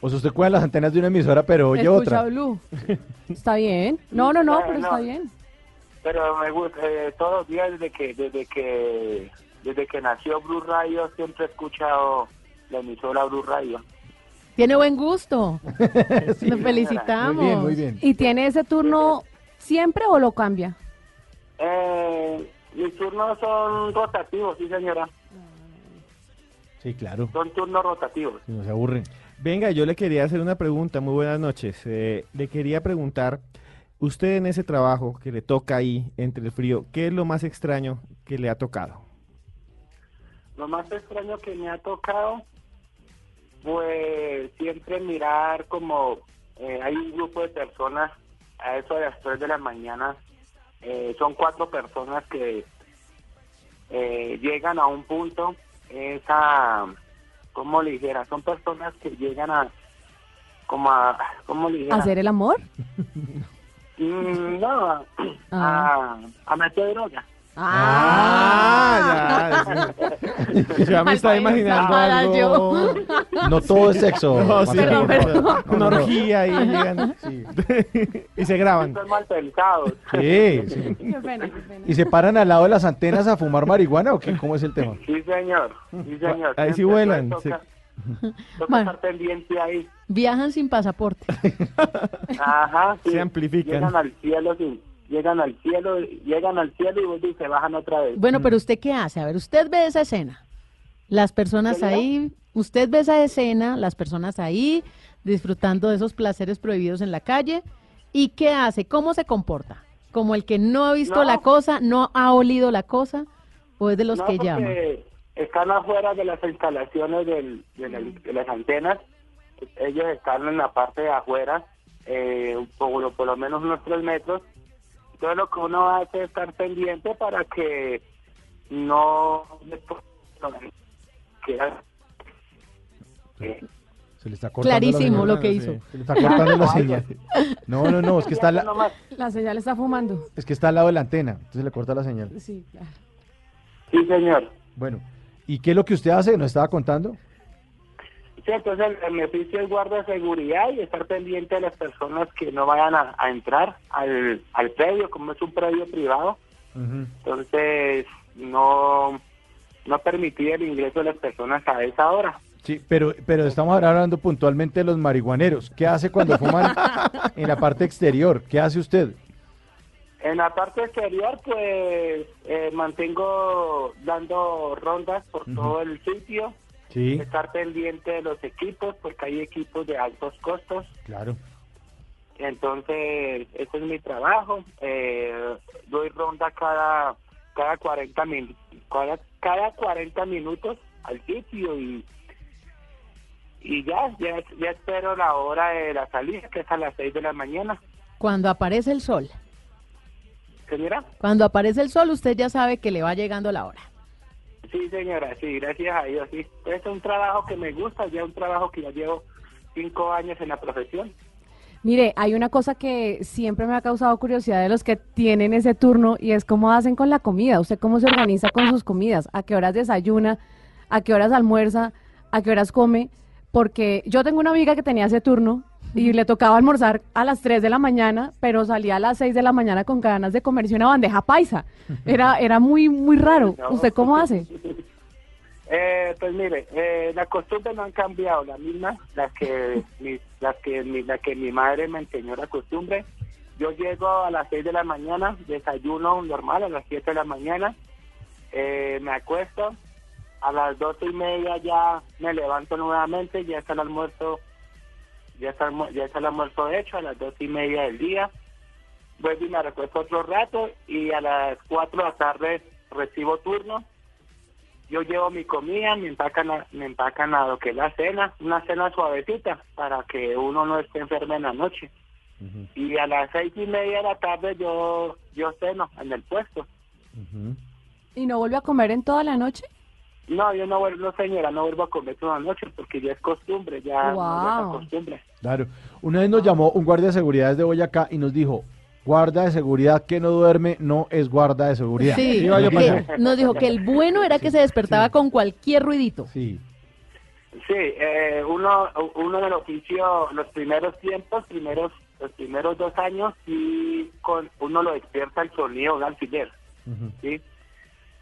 O sea, usted cuida las antenas de una emisora, pero oye Escucha otra. Blue. Está bien. No, no, no, Eh, pero no. está bien. Pero me gusta, eh, todos los días desde que, desde que, desde que nació Blue Radio siempre he escuchado la emisora Blue Radio. Tiene buen gusto. Sí. Nos felicitamos. Muy bien, muy bien. ¿Y tiene ese turno siempre o lo cambia? Eh, mis turnos son rotativos, sí señora, Sí, claro. son turnos rotativos. Si no se aburren. Venga, yo le quería hacer una pregunta. Muy buenas noches. Eh, le quería preguntar, usted en ese trabajo que le toca ahí entre el frío, ¿qué es lo más extraño que le ha tocado? Lo más extraño que me ha tocado, pues siempre mirar como eh, hay un grupo de personas a eso de las 3 de la mañana, eh, son cuatro personas que eh, llegan a un punto, esa, ¿cómo le dijera? Son personas que llegan a, como a, ¿cómo le dijera? ¿Hacer el amor? Mm, no, a, Ah. a, a meter droga. Ah, ya. Ya me estaba imaginando algo. No todo es sexo. No, sí, Mateo. Perdón, una- Una orgía y llegan. y se graban. Son mal pensados. Sí, sí. Qué pena, qué pena. ¿Y se paran al lado de las antenas a fumar marihuana o qué? ¿Cómo es el tema? Sí, señor. Sí, señor. Ahí sí vuelan, Toca, toca Bueno. estar pendiente ahí. Viajan sin pasaporte. Ajá. sí. Se amplifican. Llegan al cielo, sí. Llegan al cielo, llegan al cielo y y se bajan otra vez. Bueno, pero usted qué hace? A ver, usted ve esa escena. Las personas ahí, usted ve esa escena, las personas ahí disfrutando de esos placeres prohibidos en la calle. ¿Y qué hace? ¿Cómo se comporta? ¿Como el que no ha visto No. la cosa, no ha olido la cosa? ¿O es de los No, que llaman? Están afuera de las instalaciones del- de, la- de las antenas. Ellos están en la parte de afuera, eh, por, por lo menos unos tres metros. Entonces lo que uno hace es estar pendiente para que no... eh, Se le está cortando Clarísimo la lo que señal. hizo. Se le está cortando la señal. No, no, no, es que está, la-. La señal está fumando. es que está al lado de la antena, entonces le corta la señal. Sí, claro. Sí, señor. Bueno, ¿y qué es lo que usted hace? ¿Nos estaba contando? Sí, entonces el beneficio es guarda seguridad y estar pendiente de las personas que no vayan a, a entrar al, al predio, como es un predio privado. Entonces, no, no permitir el ingreso de las personas a esa hora. Sí, pero, pero estamos ahora hablando puntualmente de los marihuaneros. ¿Qué hace cuando fuman en la parte exterior? ¿Qué hace usted? En la parte exterior, pues eh, mantengo dando rondas por todo el sitio, Sí, estar pendiente de los equipos, porque hay equipos de altos costos. claro. Entonces, ese es mi trabajo. Eh, doy ronda cada cada 40 min cada, cada 40 minutos al sitio y y ya, ya ya espero la hora de la salida que es a las 6 de la mañana. Cuando aparece el sol. Señora? Cuando aparece el sol, usted ya sabe que le va llegando la hora. Sí, señora, sí, gracias a Dios, sí. Es un trabajo que me gusta, ya un trabajo que ya llevo cinco años en la profesión. Mire, hay una cosa que siempre me ha causado curiosidad de los que tienen ese turno y es cómo hacen con la comida. ¿Usted cómo se organiza con sus comidas? ¿A qué horas desayuna? ¿A qué horas almuerza? ¿A qué horas come? Porque yo tengo una amiga que tenía ese turno y le tocaba almorzar a las 3 de la mañana, pero salía a las 6 de la mañana con ganas de comerse una bandeja paisa. Era, era muy, muy raro. No. ¿Usted cómo hace? Eh, pues mire, eh, las costumbres no han cambiado, la misma, la que mi, la que mi, la que mi madre me enseñó la costumbre. Yo llego a las 6 de la mañana, desayuno normal a las 7 de la mañana, eh, me acuesto, a las doce y media ya me levanto nuevamente, ya está el almuerzo, ya está, ya está el almuerzo hecho a las doce y media del día, vuelvo y me recuesto otro rato y a las 4 de la tarde recibo turno. Yo llevo mi comida, me empacan, a- me empacan a lo que es la cena, una cena suavecita para que uno no esté enfermo en la noche. Y a las seis y media de la tarde yo, yo ceno en el puesto. ¿Y no vuelve a comer en toda la noche? No, yo no vuelvo, no, señora, no vuelvo a comer toda la noche porque ya es costumbre, ya no, ya es Wow. costumbre. Claro. Una vez nos llamó un guardia de seguridad de Boyacá y nos dijo, guarda de seguridad que no duerme no es guarda de seguridad. Sí, que nos dijo que el bueno era que se despertaba con cualquier ruidito. Sí. Sí, eh, uno, uno en el oficio, los primeros tiempos, primeros, los primeros dos años, sí, con, uno lo despierta el sonido de un alfiler, ¿sí?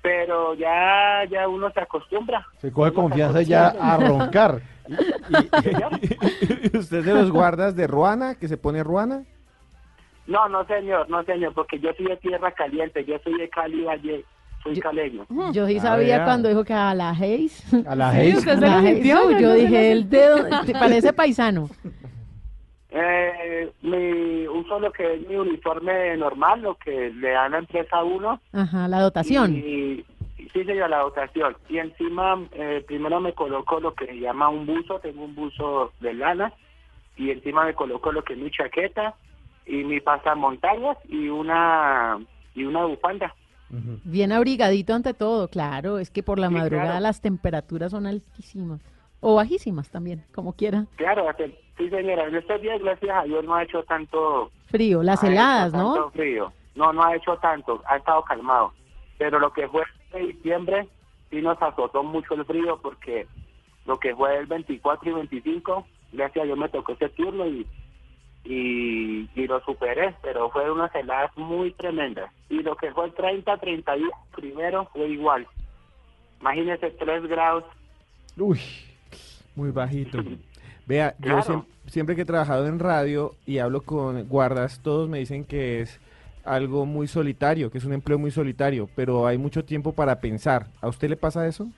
Pero ya, ya uno se acostumbra. Se coge confianza ya a roncar. ¿Y usted es de los guardas de Ruana, que se pone Ruana? No, no señor, no señor, porque yo soy de tierra caliente, yo soy de Cali Valle, soy caleño. Yo sí Ah, sabía vea. cuando dijo que a la Hayes. A la Sí, Hayes. usted se ¿A la lo Hayes? sintió, Yo Yo dije, el dedo, parece paisano. Eh, mi, uso lo que es mi uniforme normal, lo que le dan a la empresa a uno. Ajá, la dotación. Y, y sí, señor, la dotación. Y encima, eh, primero me coloco lo que se llama un buzo, tengo un buzo de lana, y encima me coloco lo que es mi chaqueta y mi pasamontañas y una y una bufanda. Bien abrigadito ante todo, claro, es que por la Sí, madrugada claro. las temperaturas son altísimas. O bajísimas también, como quiera. Claro, hace- sí, señora, en estos días, gracias a Dios, no ha hecho tanto... Frío, las hecho heladas, tanto ¿no? frío. No, no ha hecho tanto, ha estado calmado. Pero lo que fue en diciembre, sí nos azotó mucho el frío porque lo que fue el 24 y 25, gracias a Dios me tocó ese turno y, y, y lo superé, pero fue unas heladas muy tremendas. Y lo que fue el 30, 31 primero fue igual. Imagínese 3 grados. Uy, muy bajito. Vea, yo siempre que he trabajado en radio y hablo con guardas, todos me dicen que es algo muy solitario, que es un empleo muy solitario, pero hay mucho tiempo para pensar. ¿A usted le pasa eso?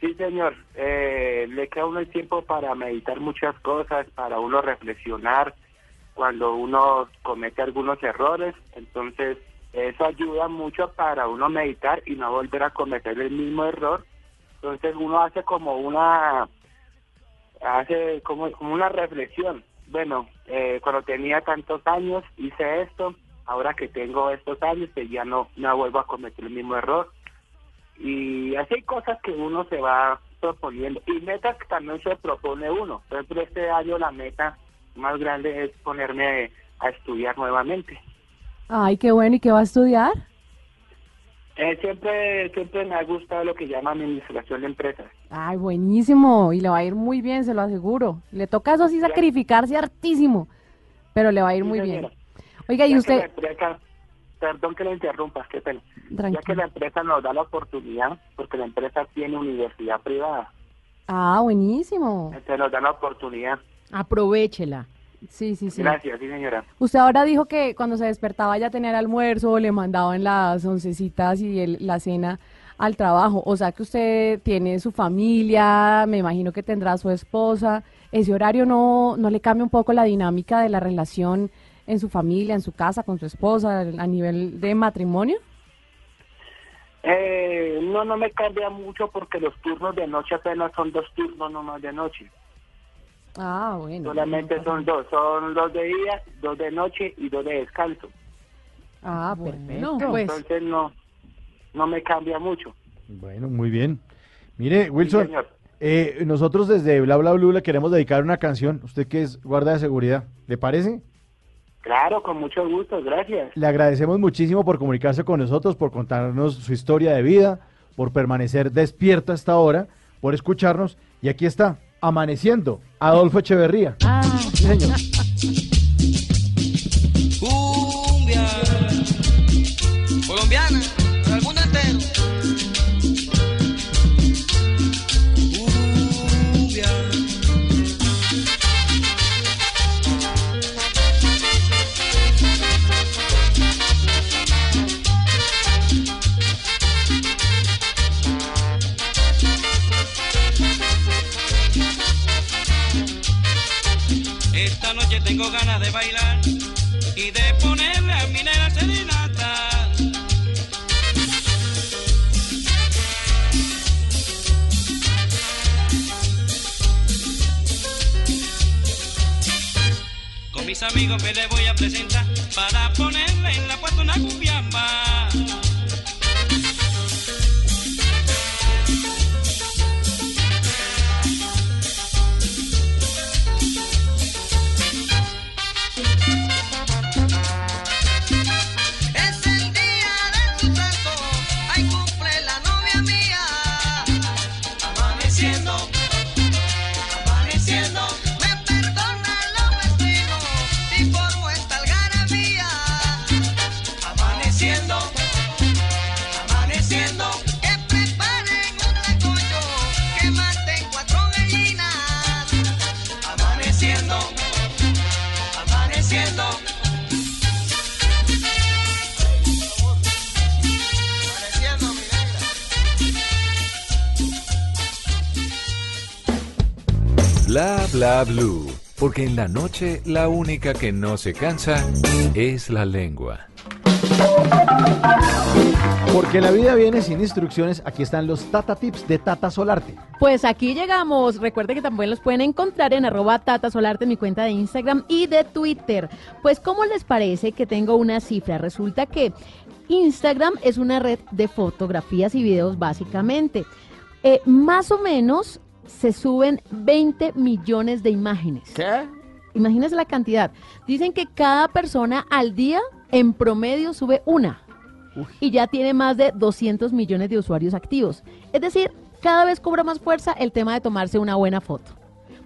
Sí, señor. Eh, le queda uno el tiempo para meditar muchas cosas, para uno reflexionar cuando uno comete algunos errores. Entonces, eso ayuda mucho para uno meditar y no volver a cometer el mismo error. Entonces, uno hace como una hace como, como una reflexión. Bueno, eh, cuando tenía tantos años hice esto, ahora que tengo estos años, que ya no, no vuelvo a cometer el mismo error y así hay cosas que uno se va proponiendo y metas que también se propone uno. Por ejemplo, este año la meta más grande es ponerme a estudiar nuevamente. Ay, qué bueno. ¿Y qué va a estudiar? Eh, siempre siempre me ha gustado lo que llama administración de empresas. Ay, buenísimo. Y le va a ir muy bien, se lo aseguro. Le toca eso sí sacrificarse hartísimo, pero le va a ir Sí, muy señora. bien. Oiga, y Ya usted... empresa- perdón que le interrumpa, qué pena. Ya Tranquilo. que la empresa nos da la oportunidad, porque la empresa tiene universidad privada, Ah, buenísimo. entonces nos da la oportunidad. Aprovechela. Sí, sí, sí. Gracias, sí señora. Usted ahora dijo que cuando se despertaba ya tenía el almuerzo, le mandaban las oncecitas y el- la cena al trabajo. O sea que usted tiene su familia, me imagino que tendrá su esposa. ¿Ese horario no, no le cambia un poco la dinámica de la relación en su familia, en su casa, con su esposa, a nivel de matrimonio? Eh, no, no me cambia mucho porque los turnos de noche apenas son dos turnos nomás de noche. Ah, bueno. Solamente son dos, son dos de día, dos de noche y dos de descanso. Ah, Bueno, perfecto. pues Entonces no, no me cambia mucho. Bueno, muy bien. Mire, Wilson, eh, nosotros desde Bla Bla Blue le queremos dedicar una canción. Usted que es guarda de seguridad, ¿le parece? Claro, con mucho gusto, gracias. Le agradecemos muchísimo por comunicarse con nosotros, por contarnos su historia de vida, por permanecer despierto hasta ahora, por escucharnos. Y aquí está, amaneciendo, Adolfo Echeverría. Ah, Sí, señor. Amigos me le voy a presentar para ponerle en la puerta una cumbiamba. Bla blue. Porque en la noche la única que no se cansa es la lengua. Porque la vida viene sin instrucciones, aquí están los Tata Tips de Tata Solarte. Pues aquí llegamos. Recuerde que también los pueden encontrar en arroba Tata Solarte, mi cuenta de Instagram y de Twitter. Pues, ¿cómo les parece que tengo una cifra? Resulta que Instagram es una red de fotografías y videos básicamente. Eh, más o menos se suben 20 millones de imágenes. ¿Qué? Imagínense la cantidad. Dicen que cada persona al día, en promedio, sube una. Y ya tiene más de 200 millones de usuarios activos. Es decir, cada vez cobra más fuerza el tema de tomarse una buena foto.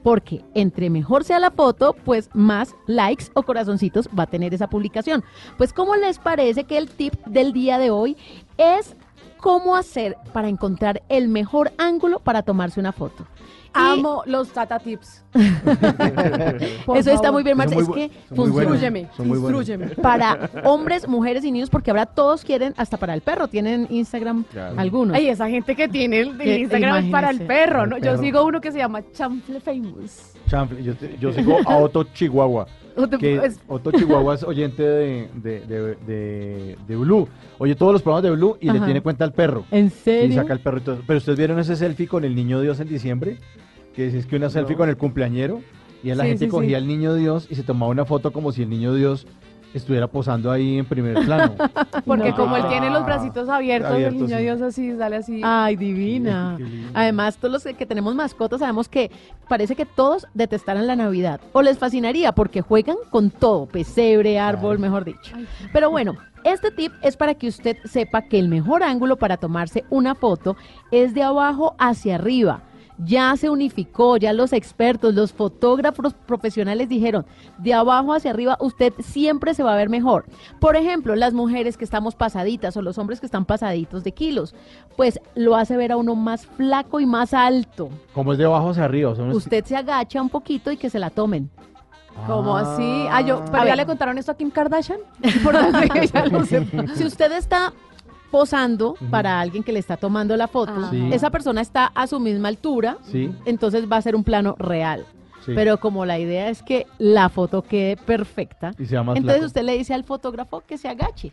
Porque entre mejor sea la foto, pues más likes o corazoncitos va a tener esa publicación. Pues, ¿cómo les parece que el tip del día de hoy es cómo hacer para encontrar el mejor ángulo para tomarse una foto? Y- Amo los Tata Tips. Eso está muy bien, Marta. Es que buenos. instrúyeme. para hombres, mujeres y niños, porque ahora todos quieren, hasta para el perro, tienen Instagram algunos. Ay, esa gente que tiene el, el Que- Instagram es para el perro, ¿no? El Yo sigo uno que se llama Chamfle Famous. Chanfle, yo, yo sigo a Otto Chihuahua. Otto- Que es- Otto Chihuahua es oyente de, de, de, de- de Blue. Oye todos los programas de Blue y le tiene cuenta al perro. ¿En Y serio? saca el perro y todo. Pero ustedes vieron ese selfie con el niño Dios en diciembre, que es, es que una selfie con el cumpleañero y a la Sí, gente sí, cogía sí. al niño Dios y se tomaba una foto como si el niño Dios estuviera posando ahí en primer plano. Porque No. como él tiene los bracitos abiertos, Abiertos, el niño sí. Dios así, sale así. Ay, divina. Qué. Además, todos los que, que tenemos mascotas sabemos que parece que todos detestaran la Navidad. O les fascinaría porque juegan con todo, pesebre, árbol, mejor dicho. Pero bueno, este tip es para que usted sepa que el mejor ángulo para tomarse una foto es de abajo hacia arriba. Ya se unificó, ya los expertos, los fotógrafos profesionales dijeron, de abajo hacia arriba usted siempre se va a ver mejor. Por ejemplo, las mujeres que estamos pasaditas o los hombres que están pasaditos de kilos, pues lo hace ver a uno más flaco y más alto. Como es de abajo hacia arriba. son Usted se agacha un poquito y que se la tomen. ¿Cómo así? Ah, yo, pero ya le contaron esto a Kim Kardashian. Que ella lo sepa. Si usted está posando para alguien que le está tomando la foto, Sí. esa persona está a su misma altura, Sí, entonces va a ser un plano real. sí. Pero como la idea es que la foto quede perfecta, Y sea más entonces flaco. usted le dice al fotógrafo que se agache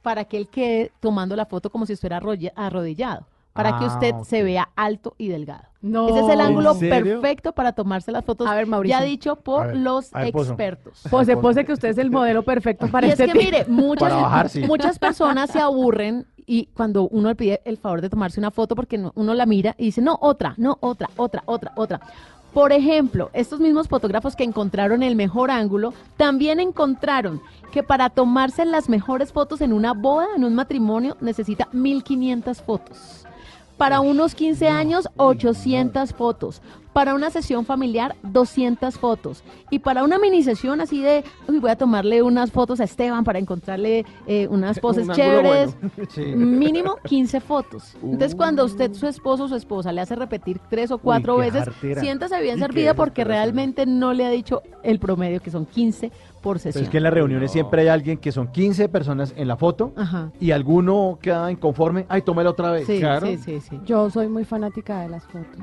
para que él quede tomando la foto como si estuviera arrodillado, para que Ah, usted se vea alto y delgado. No. Ese es el ¿En ángulo serio? perfecto para tomarse las fotos, A ver, Mauricio. ya dicho por ver, los ver, expertos. Pose, pose que usted es el modelo perfecto para Y es este que tip. mire, muchas, Para bajar, sí. muchas personas se aburren y cuando uno le pide el favor de tomarse una foto porque no- uno la mira y dice, no, otra, no, otra, otra, otra, otra. Por ejemplo, estos mismos fotógrafos que encontraron el mejor ángulo, también encontraron que para tomarse las mejores fotos en una boda, en un matrimonio, necesita 1500 fotos. Para unos 15 años, 800 fotos. Para una sesión familiar, 200 fotos. Y para una mini sesión así de, uy, voy a tomarle unas fotos a Esteban para encontrarle eh, unas poses Un chéveres. bueno. Sí. Mínimo 15 fotos. Entonces, cuando usted, su esposo o su esposa le hace repetir tres o cuatro veces, jartera. siéntase bien servida porque realmente no le ha dicho el promedio, que son 15 por Pero sesión. es que en las reuniones siempre hay alguien que son 15 personas en la foto Ajá. y alguno queda inconforme. Ay, tómela otra vez. Sí, Claro. sí, sí, sí. Yo soy muy fanática de las fotos.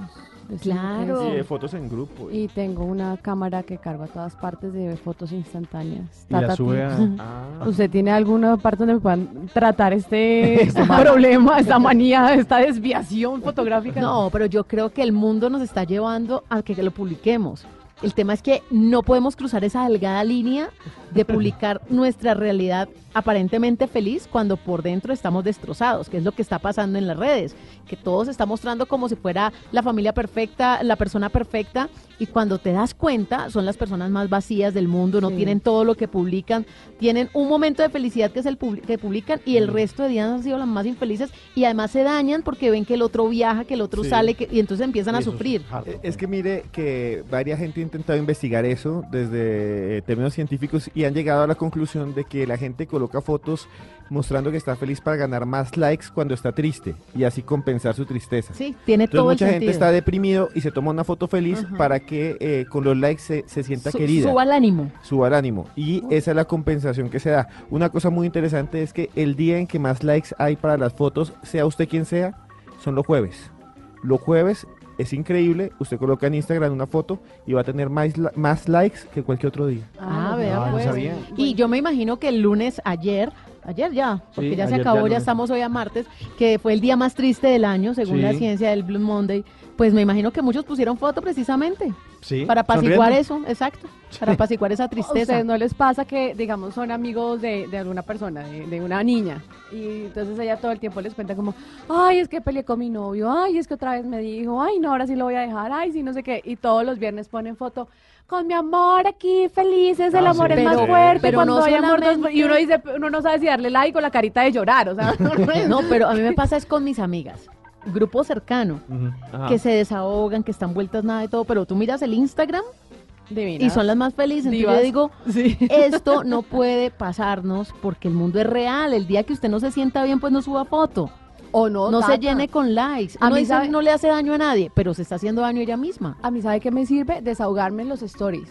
Claro. Y de fotos en grupo. Y tengo una cámara que cargo a todas partes de fotos instantáneas. Y la sube a- ¿tú- Ah. ¿Usted tiene alguna parte donde me puedan tratar este, este problema, esta manía, esta desviación fotográfica? No, pero yo creo que el mundo nos está llevando a que lo publiquemos. El tema es que no podemos cruzar esa delgada línea de publicar nuestra realidad aparentemente feliz cuando por dentro estamos destrozados, que es lo que está pasando en las redes, que todo se está mostrando como si fuera la familia perfecta, la persona perfecta, y cuando te das cuenta son las personas más vacías del mundo, no Sí. tienen todo lo que publican, tienen un momento de felicidad que es el publi- que publican y el resto de días han sido las más infelices y además se dañan porque ven que el otro viaja, que el otro Sí. sale que- y entonces empiezan a sufrir. Eh, Es que mire que varias gente ha intentado investigar eso desde términos científicos y han llegado a la conclusión de que la gente coloca fotos mostrando que está feliz para ganar más likes cuando está triste y así compensar su tristeza. Sí, tiene Entonces todo el mucha gente sentido. está deprimido y se toma una foto feliz Ajá. para que eh, con los likes se, se sienta Su- querida. suba el ánimo. Suba el ánimo. Y esa es la compensación que se da. Una cosa muy interesante es que el día en que más likes hay para las fotos, sea usted quien sea, son los jueves. Los jueves es increíble, usted coloca en Instagram una foto y va a tener más, más likes que cualquier otro día. Ah, vea no pues. sabía. Y yo me imagino que el lunes ayer, ayer ya, porque Sí, ya se ya acabó, ya, estamos hoy a martes, que fue el día más triste del año, según la ciencia del Blue Monday, pues me imagino que muchos pusieron foto precisamente. Sí, Para apaciguar sonriendo. eso, exacto. Para apaciguar esa ¿A tristeza. ustedes no les pasa que, digamos, son amigos de, de alguna persona, de, de una niña? Y entonces ella todo el tiempo les cuenta como, ay, es que peleé con mi novio, ay, es que otra vez me dijo, ay, no, ahora sí lo voy a dejar, ay, sí, no sé qué. Y todos los viernes ponen foto con mi amor aquí, felices, el Ah, amor sí. es más fuerte. pero cuando no hay amor, dos- y uno dice, uno no sabe si darle like o la carita de llorar, o sea. No, pero a mí me pasa es con mis amigas. Grupo cercano, que se desahogan, que están vueltas nada y todo, pero tú miras el Instagram y son las más felices. Entonces yo Divas. digo, esto no puede pasarnos porque el mundo es real. El día que usted no se sienta bien, pues no suba foto. O no, No se llene con likes. A Uno mí dice, sabe- no le hace daño a nadie, pero se está haciendo daño ella misma. A mí, ¿sabe qué me sirve? Desahogarme en los stories.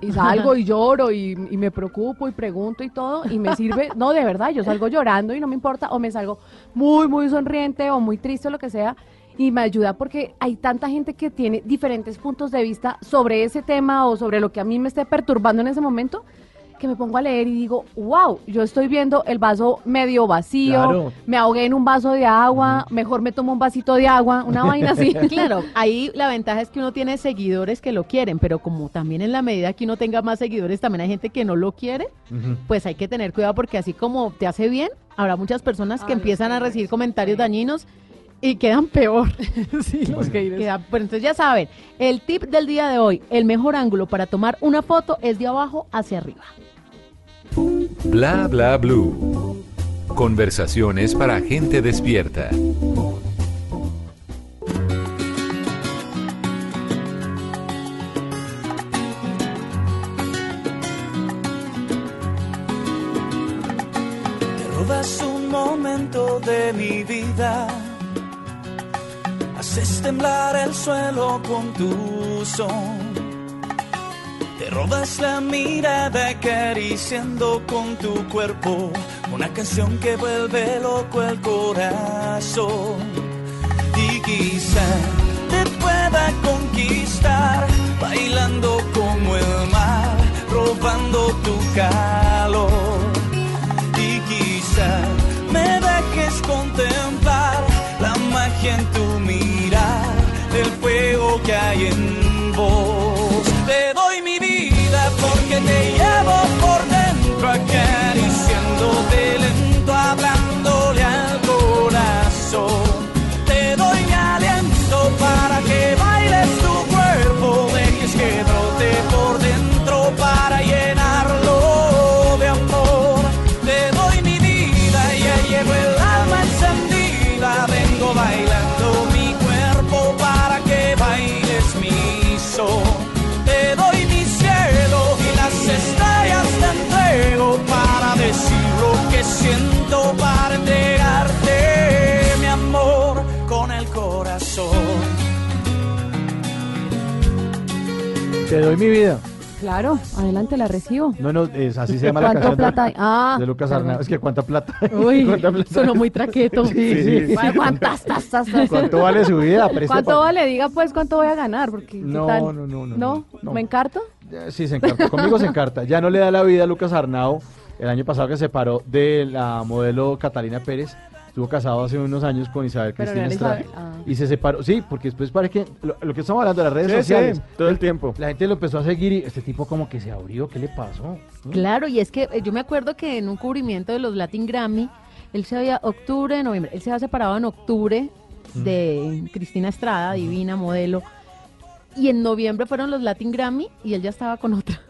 Y salgo y lloro y, y me preocupo y pregunto y todo. Y me sirve, no, de verdad, yo salgo llorando y no me importa. O me salgo muy, muy sonriente o muy triste o lo que sea. Y me ayuda porque hay tanta gente que tiene diferentes puntos de vista sobre ese tema o sobre lo que a mí me esté perturbando en ese momento. Que me pongo a leer y digo, wow, yo estoy viendo el vaso medio vacío, Claro. me ahogué en un vaso de agua, mejor me tomo un vasito de agua, una vaina así. Claro, ahí la ventaja es que uno tiene seguidores que lo quieren, pero como también en la medida que uno tenga más seguidores, también hay gente que no lo quiere, pues hay que tener cuidado porque así como te hace bien, habrá muchas personas que Ah, empiezan a recibir comentarios dañinos y quedan peor. sí, los haters. Queda- pero entonces ya saben, el tip del día de hoy, el mejor ángulo para tomar una foto es de abajo hacia arriba. Bla bla blue. Conversaciones para gente despierta. Te robas un momento de mi vida. Haces temblar el suelo con tu son. Te robas la mirada acariciando con tu cuerpo una canción que vuelve loco el corazón. Y quizá te pueda conquistar bailando como el mar, robando tu calor y quizá me dejes contemplar la magia en tu mirar, el fuego que hay en vos. Te doy mi vida porque te llevo por dentro, acariciándote doy mi vida. Claro, adelante, la recibo. No, no, es, así se llama la ¿Cuánto canción de- plata hay? Ah, de Lucas. Arnau. Es que cuánta plata. Uy, ¿Cuánta plata? sonó muy traqueto. Sí, sí, sí. Bueno, ¿Cuántas, tas, tas, tas? ¿Cuánto vale su vida? ¿Cuánto pa- vale? Diga pues cuánto voy a ganar, porque ¿qué No, no, no, no, ¿No? no. ¿Me encarto? Sí, se encarta. Conmigo se encarta. Ya no le da la vida a Lucas Arnau. El año pasado que se separó de la modelo Catalina Pérez. Estuvo casado hace unos años con Isabel Pero Cristina no Estrada. Isabel, ah. Y se separó. Sí, porque después parece que lo, lo que estamos hablando de las redes Sí, sociales. sí, todo el tiempo. La gente lo empezó a seguir y este tipo como que se abrió. ¿Qué le pasó? Claro, y es que eh, yo me acuerdo que en un cubrimiento de los Latin Grammy, él se había, octubre, noviembre, él se había separado en octubre de Cristina Estrada, divina modelo, y en noviembre fueron los Latin Grammy y él ya estaba con otra.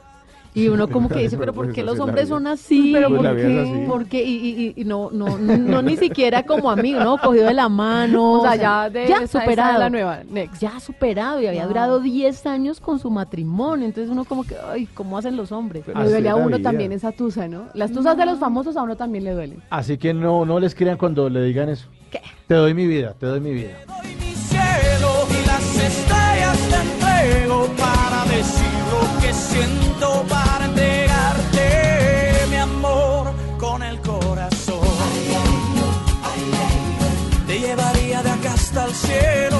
Y uno como que dice, pero ¿por Pues qué los hombres son así? Pero Pues ¿por qué? así. ¿Por qué? Y, y- y- y no, no, no, no ni siquiera como amigo, ¿no? Cogido de la mano. O sea, ya de ya esa- esa es superado. la nueva, next. Ya superado y había No. durado 10 años con su matrimonio. Entonces uno como que, ay, ¿cómo hacen los hombres? Le duele a uno vida. también esa tusa, ¿no? Las tusas de los famosos a uno también le duelen. Así que no, no les crean cuando le digan eso. Te doy mi vida, te doy mi vida. mi cielo y las estrellas entrego para decir lo que siento para entregarte mi amor con el corazón. Te llevaría de acá hasta el cielo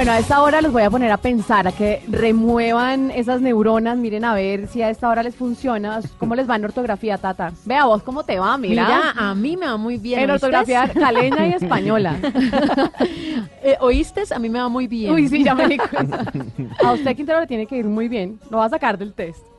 Bueno, a esta hora los voy a poner a pensar, a que remuevan esas neuronas, miren a ver si a esta hora les funciona, cómo les va en ortografía, Tata. Vea vos cómo te va, mira. Mira, a mí me va muy bien. en ¿oístes? ortografía caleña y española. Eh, ¿Oíste? A mí me va muy bien. Uy, sí, ya me di cuenta. A usted, Quintero, le tiene que ir muy bien. Lo va a sacar del test.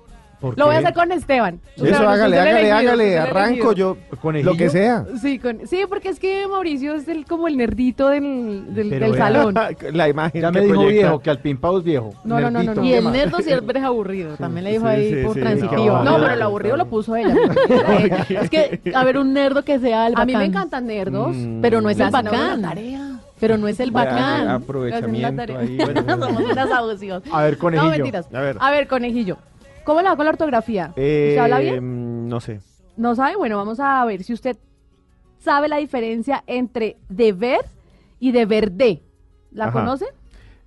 ¿Por Lo voy a qué? hacer con Esteban. O sea, Eso, hágale, el hágale, elegido, hágale. el Arranco elegido. yo. ¿Conejillo? Lo que sea. Sí, con- sí, porque es que Mauricio es el, como el nerdito del, del, Pero del vea. salón. La imagen Ya que me dijo proyecta. viejo, que al pimpao es viejo. No, no, no, no, Nerdito, no. Y ¿qué el más? nerdo siempre es aburrido. También le dijo sí, ahí sí, por sí, transitiva. no, pero el aburrido lo puso ella. Es que, a ver, un nerdo que sea el A mí me bacán. encantan nerdos. Mm. Pero no es el bacán. tarea. Pero no es el bacán. Aprovechamiento ahí. bueno, Somos unas abusivas. A ver, conejillo. No, mentiras. A ver. A ver, conejillo. ¿Cómo le va con la ortografía? Eh, ¿Usted habla bien? No sé. ¿No sabe? Bueno, vamos a ver si usted sabe la diferencia entre deber y deber de. ¿La Ajá. conoce?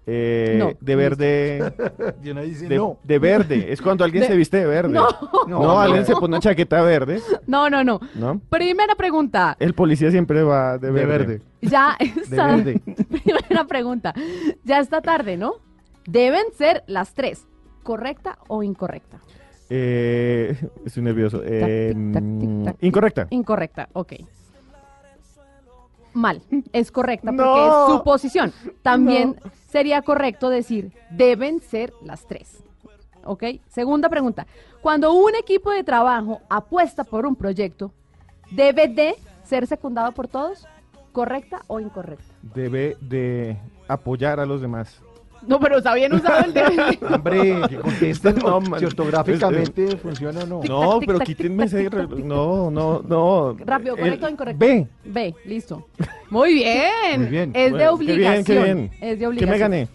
Eh, No. De verde. Dice De, no. de verde. Es cuando alguien De- se viste de verde. No. No, alguien se pone una chaqueta verde. No, no, no. ¿No? Primera pregunta. El policía siempre va de De verde. verde. Ya De está. verde. Primera pregunta. Ya está tarde, ¿no? Deben ser las tres. ¿Correcta o incorrecta? Eh, estoy nervioso. Eh, tic, tac, tic, tac, tic. incorrecta. Incorrecta, ok. Mal, es correcta porque No. es suposición. También sería correcto decir, deben ser las tres. ¿Ok? Segunda pregunta. Cuando un equipo de trabajo apuesta por un proyecto, ¿debe de ser secundado por todos? ¿Correcta o incorrecta? Debe de apoyar a los demás. No, pero está bien usado el debe. Hombre, que contesten No, man. si ortográficamente funciona o no. No, pero quítenme ese. No, no, no. Rápido, El- ¿correcto o incorrecto? B. B, listo. Muy bien. Muy bien. Es de Bueno, qué bien, obligación. qué bien. Es de ¿Qué obligación. me gané?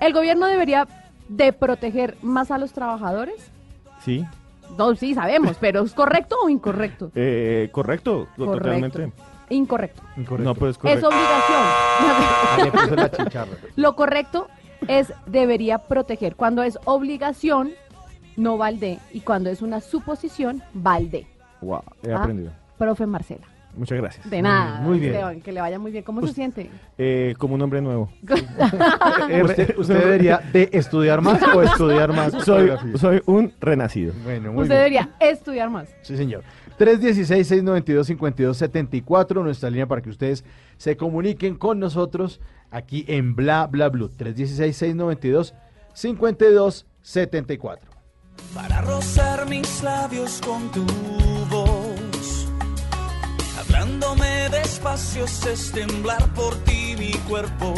¿El gobierno debería de proteger más a los trabajadores? Sí. No, sí, sabemos, pero ¿es correcto o incorrecto? Eh, correcto, Correcto. totalmente. Incorrecto. Incorrecto. No, pues Es correcto. obligación. Ah, le la chicharra. Lo correcto es debería proteger. Cuando es obligación, no valde. Y cuando es una suposición, valde. Wow, he Ah. aprendido. Profe Marcela. Muchas gracias. De nada. Muy bien. Esteban, que le vaya muy bien. ¿Cómo se siente? Eh, como un hombre nuevo. ¿Usted, usted debería de estudiar más o estudiar más Soy, soy un renacido. Bueno, muy Usted bien. debería estudiar más. Sí, señor. 316-692-5274, nuestra línea para que ustedes se comuniquen con nosotros aquí en Bla Bla Blue. 316-692-5274. para rozar mis labios con tu voz. Hablándome despacio es temblar por ti mi cuerpo,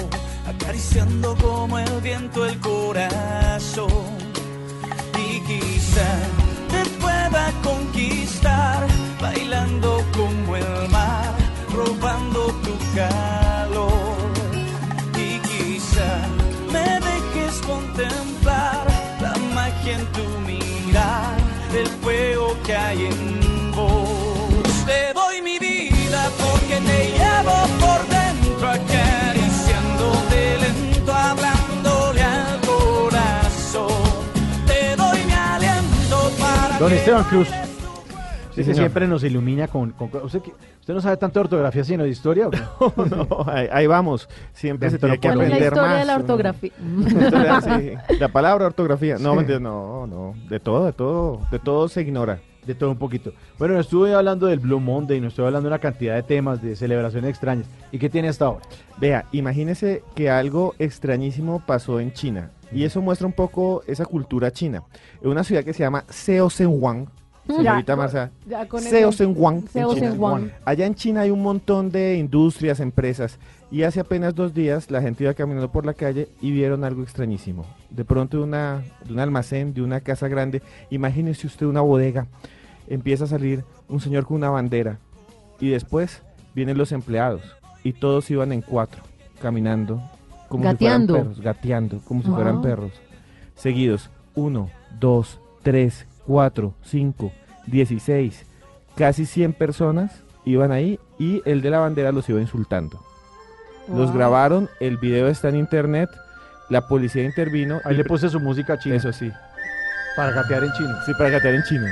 acariciando como el viento el corazón. Y quizá te pueda conquistar, bailando como el mar, robando tu calor. aquí en tu mirar el fuego que hay en vos. Te doy mi vida porque te llevo por dentro acariciándote lento, hablando hablándole al corazón. Te doy mi aliento para. Don Esteban Cruz. Usted que señor. siempre nos ilumina con... con- usted, no sabe tanto de ortografía sino de historia. ¿o qué? No, ahí, ahí vamos. Siempre se tiene que ¿Cuál es la aprender historia más. de la ortografía? Sí. La palabra ortografía. No, Sí. no, no. De todo, de todo, de todo se ignora. De todo un poquito. Bueno, estuve hablando del Blue Monday, nos estuve hablando de una cantidad de temas, de celebraciones extrañas. ¿Y qué tiene hasta ahora? Vea, imagínese que algo extrañísimo pasó en China. Y eso muestra un poco esa cultura china. En una ciudad que se llama Seosenhuang. Señorita eso. Seosenhuang. en. Allá en China hay un montón de industrias, empresas. Y hace apenas dos días la gente iba caminando por la calle y vieron algo extrañísimo. De pronto de, una, de un almacén, de una casa grande, imagínese usted una bodega. Empieza a salir un señor con una bandera. Y después vienen los empleados. Y todos iban en cuatro, caminando. Como Gateando. si fueran perros, gateando, como si Wow. fueran perros. Seguidos. Uno, dos, tres, cuatro, cinco, dieciséis. Casi 100 personas iban ahí y el de la bandera los iba insultando. Los grabaron, el video está en internet, la policía intervino. Ahí y le puse su música china. Eso sí. Para gatear en chino. Sí, para gatear en chino.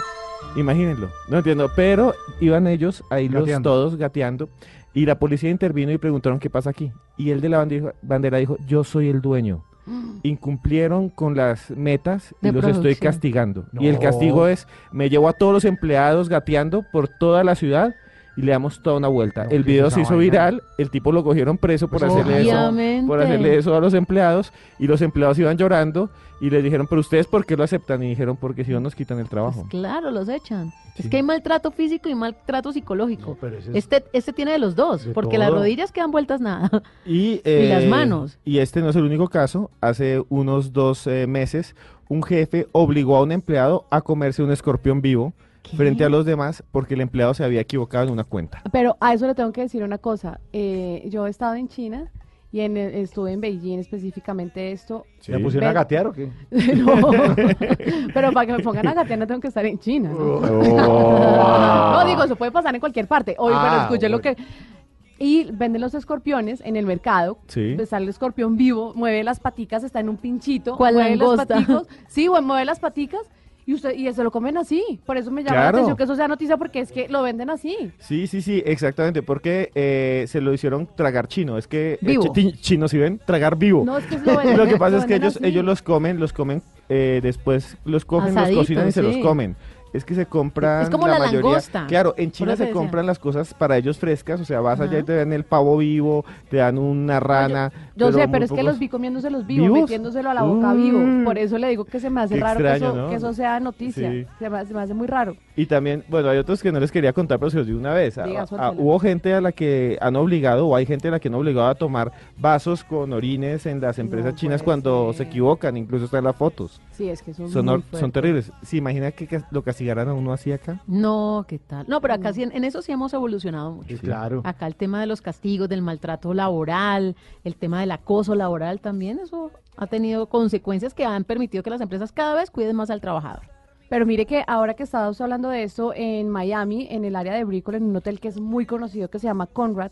Imagínenlo. No entiendo. Pero iban ellos ahí los Gateando. todos gateando. Y la policía intervino y preguntaron qué pasa aquí. Y el de la bandera dijo, yo soy el dueño. Incumplieron con las metas y De los estoy castigando. Y el castigo es, me llevo a todos los empleados gateando por toda la ciudad y le damos toda una vuelta. El ¿qué video se hizo viral, el tipo lo cogieron preso por Pues hacerle eso por hacerle eso a los empleados y los empleados iban llorando y les dijeron, pero ustedes por qué lo aceptan? Y dijeron, porque si no nos quitan el trabajo. Pues claro, los echan. Sí. Es que hay maltrato físico y maltrato psicológico. No, pero ese es- Este, este tiene de los dos, De porque las rodillas quedan vueltas nada. Y, las eh, manos. Y este no es el único caso. Hace unos dos eh, meses, un jefe obligó a un empleado a comerse un escorpión vivo frente a los demás porque el empleado se había equivocado en una cuenta. Pero a eso le tengo que decir una cosa. Eh, yo he estado en China y en, estuve en Beijing específicamente esto. ¿La pusieron a gatear o qué? no. Pero para que me pongan a gatear no tengo que estar en China. ¿no? Oh. No, digo, eso puede pasar en cualquier parte. Oye, pero Ah, escuché lo que... Y venden los escorpiones en el mercado. Sí. Pues Sale el escorpión vivo, mueve las paticas, está en un pinchito. ¿Cuál mueve paticas. Sí, bueno, mueve las paticas y usted y se lo comen así. Por eso me llama Claro. la atención que eso sea noticia porque es que lo venden así. Sí, sí, sí, exactamente, porque eh, se lo hicieron tragar chino. Es que eh, Vivo. chi- chinos, si ven, tragar vivo. No, es que lo venden- Lo que pasa lo es que ellos, así. ellos los comen, los comen, eh, después los cogen, Asadito, los cocinan y se los comen. Es que se compran Es como la, la mayoría. langosta. Claro, en China se compran las cosas para ellos frescas, o sea, vas allá y te dan el pavo vivo, te dan una rana. Yo sé, pero es que los vi comiéndoselos vivos, ¿Vivos? metiéndoselo a la boca vivo. Mm. Por eso le digo que se me hace raro extraño, que, eso, ¿no? que eso sea noticia. Sí. Se, me, se me hace muy raro. Y también, bueno, hay otros que no les quería contar, pero se los digo una vez. Diga, hubo gente a la que han obligado, o hay gente a la que han obligado a tomar vasos con orines en las empresas No chinas cuando se equivocan, incluso están las fotos. Sí, es que son, Son, muy hor- son fuertes. terribles. ¿Se imagina que lo castigaran a uno así acá? No, ¿qué tal? No, pero acá sí, en, en eso sí hemos evolucionado mucho. Sí, claro. Acá el tema de los castigos, del maltrato laboral, el tema del acoso laboral también, eso ha tenido consecuencias que han permitido que las empresas cada vez cuiden más al trabajador. Pero mire que ahora que estábamos hablando de esto, en Miami, en el área de Brickell, en un hotel que es muy conocido que se llama Conrad,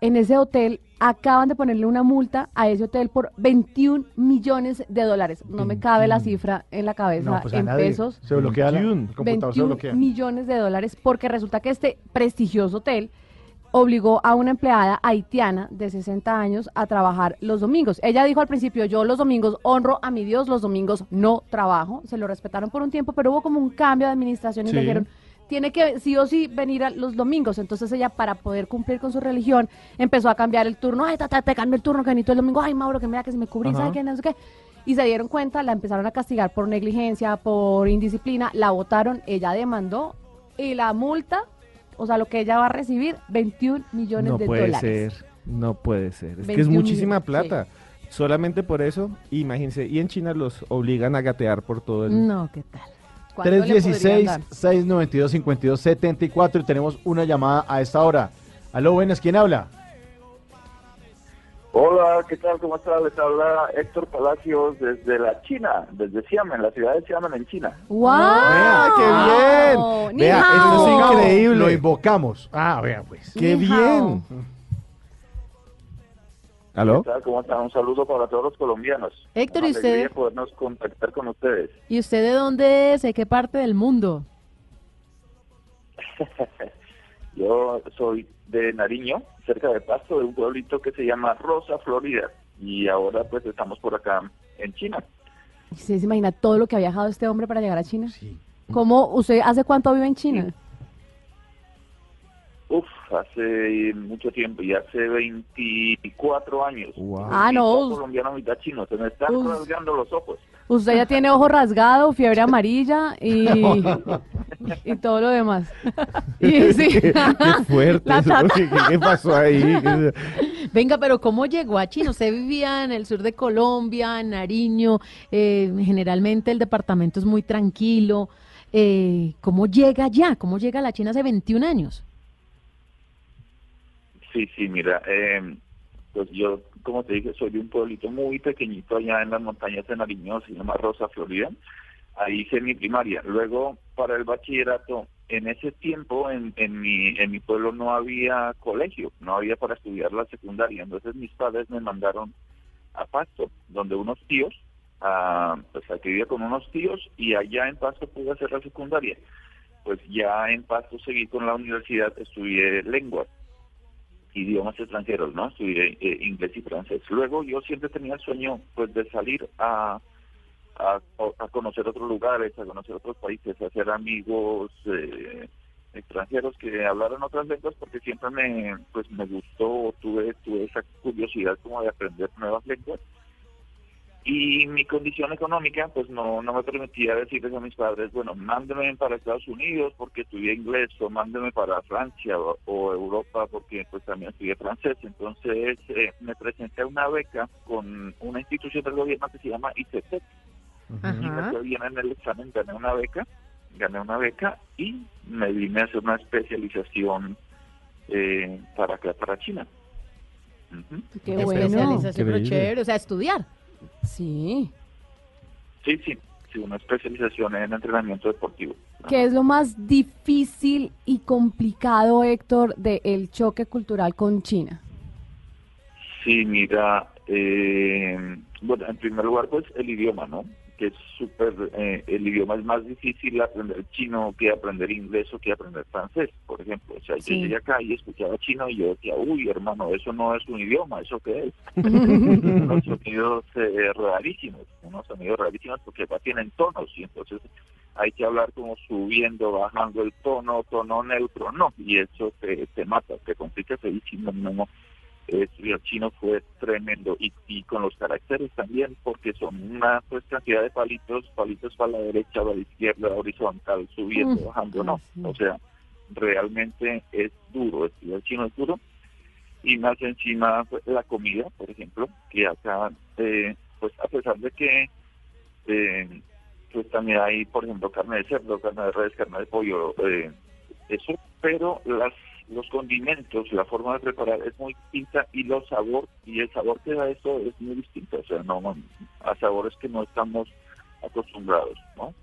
en ese hotel acaban de ponerle una multa a ese hotel por 21 millones de dólares. No me cabe la cifra en la cabeza No, pues en nadie. pesos. Se bloquea la- el 21. computador, se 21 bloquea. millones de dólares porque resulta que este prestigioso hotel obligó a una empleada haitiana de 60 años a trabajar los domingos. Ella dijo al principio, yo los domingos honro a mi Dios, los domingos no trabajo. Se lo respetaron por un tiempo, pero hubo como un cambio de administración y le Sí. dijeron, tiene que sí o sí venir a los domingos. Entonces ella, para poder cumplir con su religión, empezó a cambiar el turno. Ay, tata, te cambio el turno que necesito el domingo. Ay, Mauro, que mira que se me cubrís, Ajá. ¿sabe qué? No sé qué. Y se dieron cuenta, la empezaron a castigar por negligencia, por indisciplina, la votaron, ella demandó y la multa, o sea, lo que ella va a recibir, 21 millones No de puede dólares. ser, no puede ser. Es que es 21 muchísima millones, plata. Solamente por eso, imagínense, y en China los obligan a gatear por todo el... No, ¿qué tal? ¿Cuánto le podrían dar? 316-692-5274 y tenemos una llamada a esta hora. Aló, buenas, ¿quién habla? Hola, ¿qué tal? ¿Cómo estás? Les habla Héctor Palacios desde la China, desde Xiamen, la ciudad de Xiamen en China. ¡Wow! Vea, qué bien. Ni Vea, hao. esto es increíble. Lo invocamos. Ah, vea pues. ¡Qué Ni hao. bien! ¿Aló? ¿Qué tal? ¿Cómo están? Un saludo para todos los colombianos. Héctor, Una ¿y usted? podernos contactar con ustedes. ¿Y usted de dónde es? ¿De qué parte del mundo? Yo soy de Nariño, cerca de Pasto, de un pueblito que se llama Rosa, Florida. Y ahora pues estamos por acá en China. ¿Usted se imagina todo lo que ha viajado este hombre para llegar a China? ¿Cómo, ¿Usted hace cuánto vive en China? Uf, hace mucho tiempo, y hace 24 años. Ah, no. Mitad colombiano, mitad chino. Se me están Uf. rasgando los ojos. Usted ya tiene ojo rasgado, fiebre amarilla y, y todo lo demás. Y sí. Qué fuerte. La eso, tata- ¿Qué, pasó ahí? Venga, pero ¿cómo llegó a China? Usted vivía en el sur de Colombia, en Nariño, eh, generalmente el departamento es muy tranquilo. Eh, ¿Cómo llega allá? ¿Cómo llega a la China hace 21 años? Sí, sí, mira, eh, pues yo, como te dije, soy de un pueblito muy pequeñito allá en las montañas de Nariño, se llama Rosa, Florida. Ahí hice mi primaria. Luego, para el bachillerato, en ese tiempo en, en, mi, en mi pueblo no había colegio, no había para estudiar la secundaria. Entonces mis padres me mandaron a Pasto, donde unos tíos, a, pues aquí vivía con unos tíos y allá en Pasto pude hacer la secundaria. Pues ya en Pasto seguí con la universidad, estudié lenguas idiomas extranjeros, ¿no? Estudié eh, inglés y francés. Luego yo siempre tenía el sueño, pues, de salir a, a, conocer otros lugares, a conocer otros países, a hacer amigos eh, extranjeros que hablaran otras lenguas, porque siempre me, pues, me gustó, tuve, tuve esa curiosidad como de aprender nuevas lenguas. Y mi condición económica, pues no, no me permitía decirles a mis padres, bueno, mándeme para Estados Unidos porque estudié inglés, o mándeme para Francia o, o Europa porque pues también estudié francés. Entonces eh, me presenté a una beca con una institución del gobierno que se llama ICETEC. Y me bien en el examen, gané una beca, gané una beca y me vine a hacer una especialización eh, para acá, para China. Qué bueno. Especialización, Qué pero bello. chévere, o sea, estudiar. Sí. Sí, sí, sí, una especialización en entrenamiento deportivo. ¿Qué es lo más difícil y complicado, Héctor, del choque cultural con China? Sí, mira, eh, bueno, en primer lugar, pues el idioma, ¿no? Que es súper, eh, el idioma es más difícil aprender chino que aprender inglés o que aprender francés, por ejemplo. O sea, Sí. yo llegué acá y escuchaba chino y yo decía, uy, hermano, eso no es un idioma, ¿eso qué es? unos sonidos eh, rarísimos, unos sonidos rarísimos porque tienen tonos y entonces hay que hablar como subiendo, bajando el tono, tono neutro, no, y eso te, te mata, te complica feísimo, no, no. Eh, chino fue tremendo. Y, y con los caracteres también porque son una pues cantidad de palitos, palitos para la derecha, para la izquierda, horizontal, subiendo, Mm. bajando, no, o sea, realmente es duro, estudiar chino es duro. Y más encima pues, la comida, por ejemplo, que acá, eh, pues a pesar de que eh, pues también hay, por ejemplo, carne de cerdo, carne de res, carne de pollo, eh, eso, pero las los condimentos, la forma de preparar es muy distinta y los sabor y el sabor que da eso es muy distinto, o sea, no a sabores que no estamos acostumbrados, ¿no?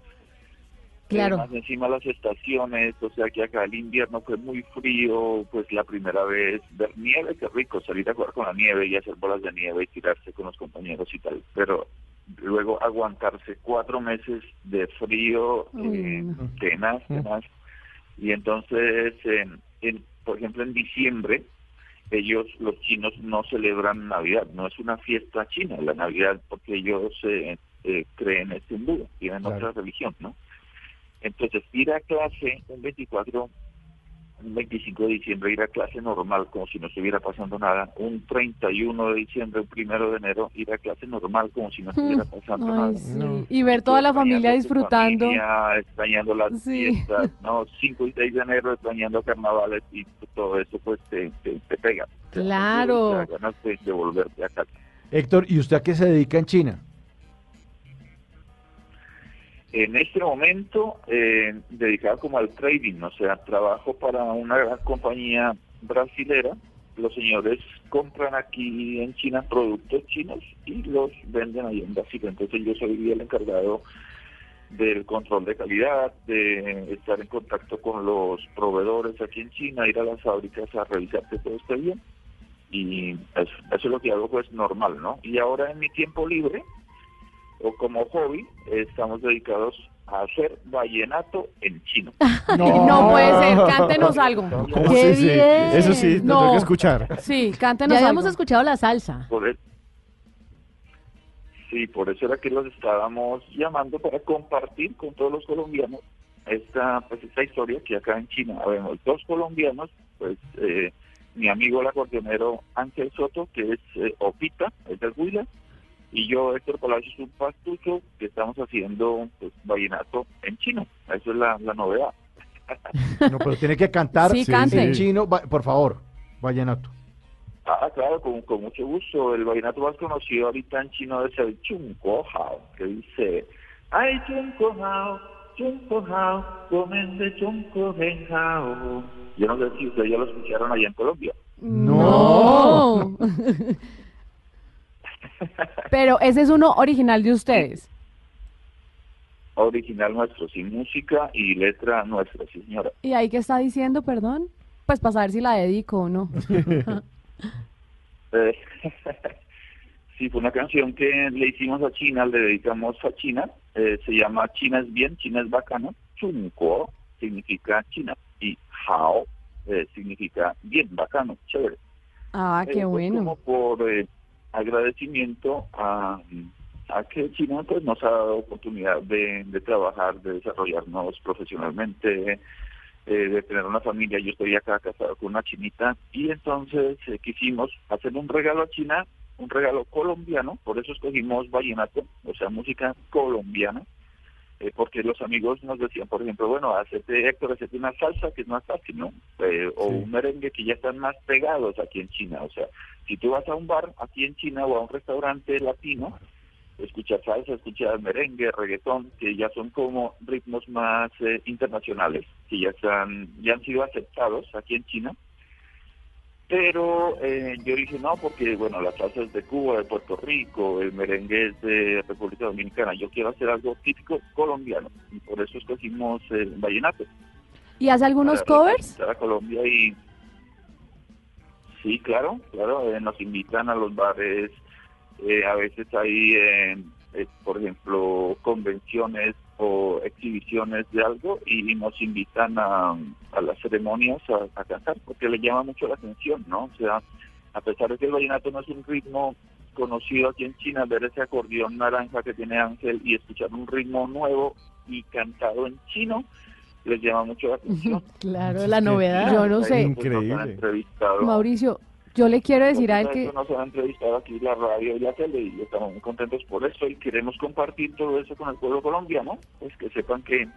Claro. Eh, más encima las estaciones, o sea que acá el invierno fue muy frío, pues la primera vez ver nieve, qué rico, salir a jugar con la nieve y hacer bolas de nieve y tirarse con los compañeros y tal, pero luego aguantarse cuatro meses de frío, eh, tenaz, tenaz, y entonces, en, en, por ejemplo, en diciembre, ellos, los chinos, no celebran Navidad, no es una fiesta china la Navidad, porque ellos eh, eh, creen en este hindú, tienen Claro. otra religión, ¿no? Entonces, ir a clase un 24, un 25 de diciembre, ir a clase normal, como si no estuviera pasando nada. Un 31 de diciembre, un primero de enero, ir a clase normal, como si no estuviera pasando nada. Y ver toda la familia disfrutando. familia, extrañando las Sí. fiestas, ¿no? 5 y 6 de enero, extrañando carnavales y todo eso, pues te, te, te pega. Claro. Te da ganas de, de volverte a casa. Héctor, ¿y usted a qué se dedica en China? En este momento, eh, dedicado como al trading, o sea, trabajo para una gran compañía brasilera. Los señores compran aquí en China productos chinos y los venden ahí en Brasil. Entonces yo soy el encargado del control de calidad, de estar en contacto con los proveedores aquí en China, ir a las fábricas a revisar que todo esté bien y eso, eso es lo que hago pues normal, ¿no? Y ahora en mi tiempo libre o como hobby estamos dedicados a hacer vallenato en chino. No, puede ser, cántenos algo. ¿Cómo ¡Qué así? Sí, bien! Eso sí, nos No. tengo que escuchar. Sí, Ya cántenos habíamos algo. escuchado la salsa. Por e- Sí, por eso era que los estábamos llamando para compartir con todos los colombianos esta pues esta historia que acá en China vemos dos colombianos, pues eh, mi amigo el acordeonero Ángel Soto, que es eh, Opita, es del Huila, y yo, Héctor Palacios, un pastucho, que estamos haciendo pues, vallenato en chino. Eso es la, la novedad. No, pero tiene que cantar Sí, cante. en chino, por favor, vallenato. Ah, claro, con, con mucho gusto. El vallenato más conocido ahorita en chino es el Chunko Hao, que dice, ay Chunko Hao, Chunko Hao, comen de Chunko Hen Hao. Yo no sé si ustedes ya lo escucharon allá en Colombia. No. Pero ese es uno original de ustedes. Original nuestro, sin música y letra nuestra, sí señora. ¿Y ahí qué está diciendo, perdón? Pues para saber si la dedico o no. Eh, sí, fue una canción que le hicimos a China, le dedicamos a China. eh, se llama China es bien, China es bacano. Chunko significa China y Hao eh, significa bien, bacano, chévere. Ah, Eh, qué pues, bueno. Como por eh, agradecimiento a, a que China pues, nos ha dado oportunidad de, de trabajar, de desarrollarnos profesionalmente, eh, de tener una familia. Yo estoy acá casado con una chinita y entonces eh, quisimos hacer un regalo a China, un regalo colombiano, por eso escogimos vallenato, o sea, música colombiana. Eh, porque los amigos nos decían, por ejemplo, bueno, hacete, Héctor, hacete una salsa que es más fácil, ¿no? Eh, o un merengue que ya están más pegados aquí en China. O sea, si tú vas a un bar aquí en China o a un restaurante latino, escuchar salsa, escuchar merengue, reggaetón, que ya son como ritmos más eh, internacionales, que ya, están, ya han sido aceptados aquí en China. Pero eh, yo dije no, porque bueno, la salsa es de Cuba, de Puerto Rico, el merengue es de República Dominicana. Yo quiero hacer algo típico colombiano y por eso escogimos el vallenato. ¿Y hace algunos para covers? a Colombia y sí, claro, claro, eh, nos invitan a los bares, eh, a veces hay, eh, eh, por ejemplo, convenciones o exhibiciones de algo y nos invitan a, a las ceremonias a, a cantar porque les llama mucho la atención, ¿no? O sea, a pesar de que el vallenato no es un ritmo conocido aquí en China, ver ese acordeón naranja que tiene Ángel y escuchar un ritmo nuevo y cantado en chino les llama mucho la atención. Claro, la novedad. Yo no sé. pues, entrevistado. Mauricio, yo le quiero decir a él que... Nos han entrevistado aquí la radio y la tele y estamos muy contentos por eso y queremos compartir todo eso con el pueblo colombiano, pues que sepan que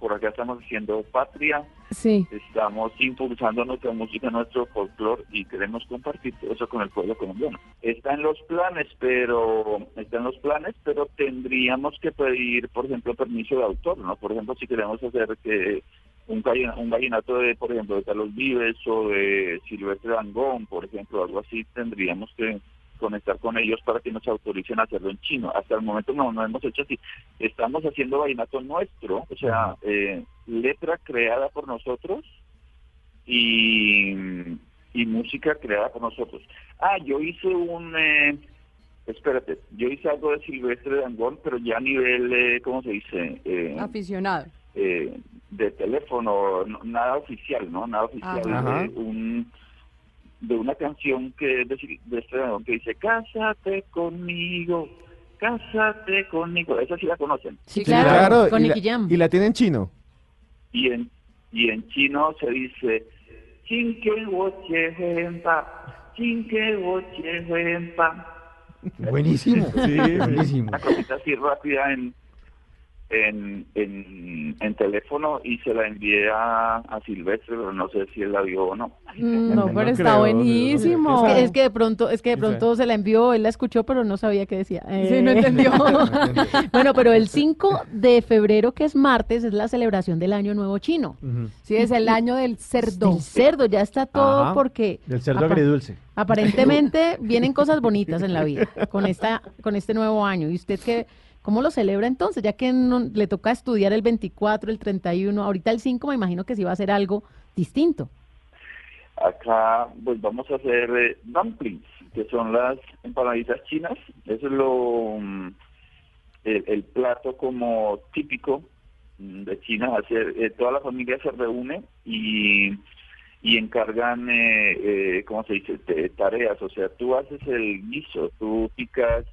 por acá estamos haciendo patria, Sí. estamos impulsando nuestra música, nuestro folclore y queremos compartir todo eso con el pueblo colombiano. Está en los planes, pero está en los planes, pero tendríamos que pedir, por ejemplo, permiso de autor, ¿no? Por ejemplo, si queremos hacer que un, gallina- un gallinato de, por ejemplo, de Carlos Vives o de Silvestre Dangón, por ejemplo, algo así, tendríamos que conectar con ellos para que nos autoricen a hacerlo en chino. Hasta el momento no, no hemos hecho así. Estamos haciendo vallenato nuestro, o sea, eh, letra creada por nosotros y, y música creada por nosotros. Ah, yo hice un... Eh, espérate, yo hice algo de Silvestre Dangón, pero ya a nivel, eh, ¿cómo se dice? Eh, Aficionado. Eh, de teléfono, no- nada oficial, ¿no? Nada oficial. Ajá. De, un, de una canción que de, de este que dice, Cásate conmigo, cásate conmigo. Esa sí la conocen. Sí, claro. con y, la, Nicky Jam. y la tiene en chino. Y en, y en chino se dice. Buenísimo. Sí, buenísimo. Una cosita así rápida en, en, en, en teléfono y se la envié a, a Silvestre, pero no sé si él la vio o no. No, No pero está creo, buenísimo. Es que, es que de pronto, es que de pronto se la envió, él la escuchó, pero no sabía qué decía. Sí, no entendió. bueno, pero el 5 de febrero, que es martes, es la celebración del Año Nuevo Chino. Sí, es el año del cerdo. Del cerdo, ya está todo Ajá. porque Del cerdo agridulce. aparentemente vienen cosas bonitas en la vida con esta con este nuevo año. ¿Y usted qué cómo lo celebra entonces? Ya que no- le toca estudiar el 24, el 31, ahorita el 5 me imagino que sí va a ser algo distinto. Acá pues vamos a hacer eh, dumplings, que son las empanaditas chinas. Eso es lo mm, el, plato como típico mm, de China. Hacer, eh, toda la familia se reúne y, y encargan, eh, eh, ¿cómo se dice?, tareas. O sea, tú haces el guiso, tú picas,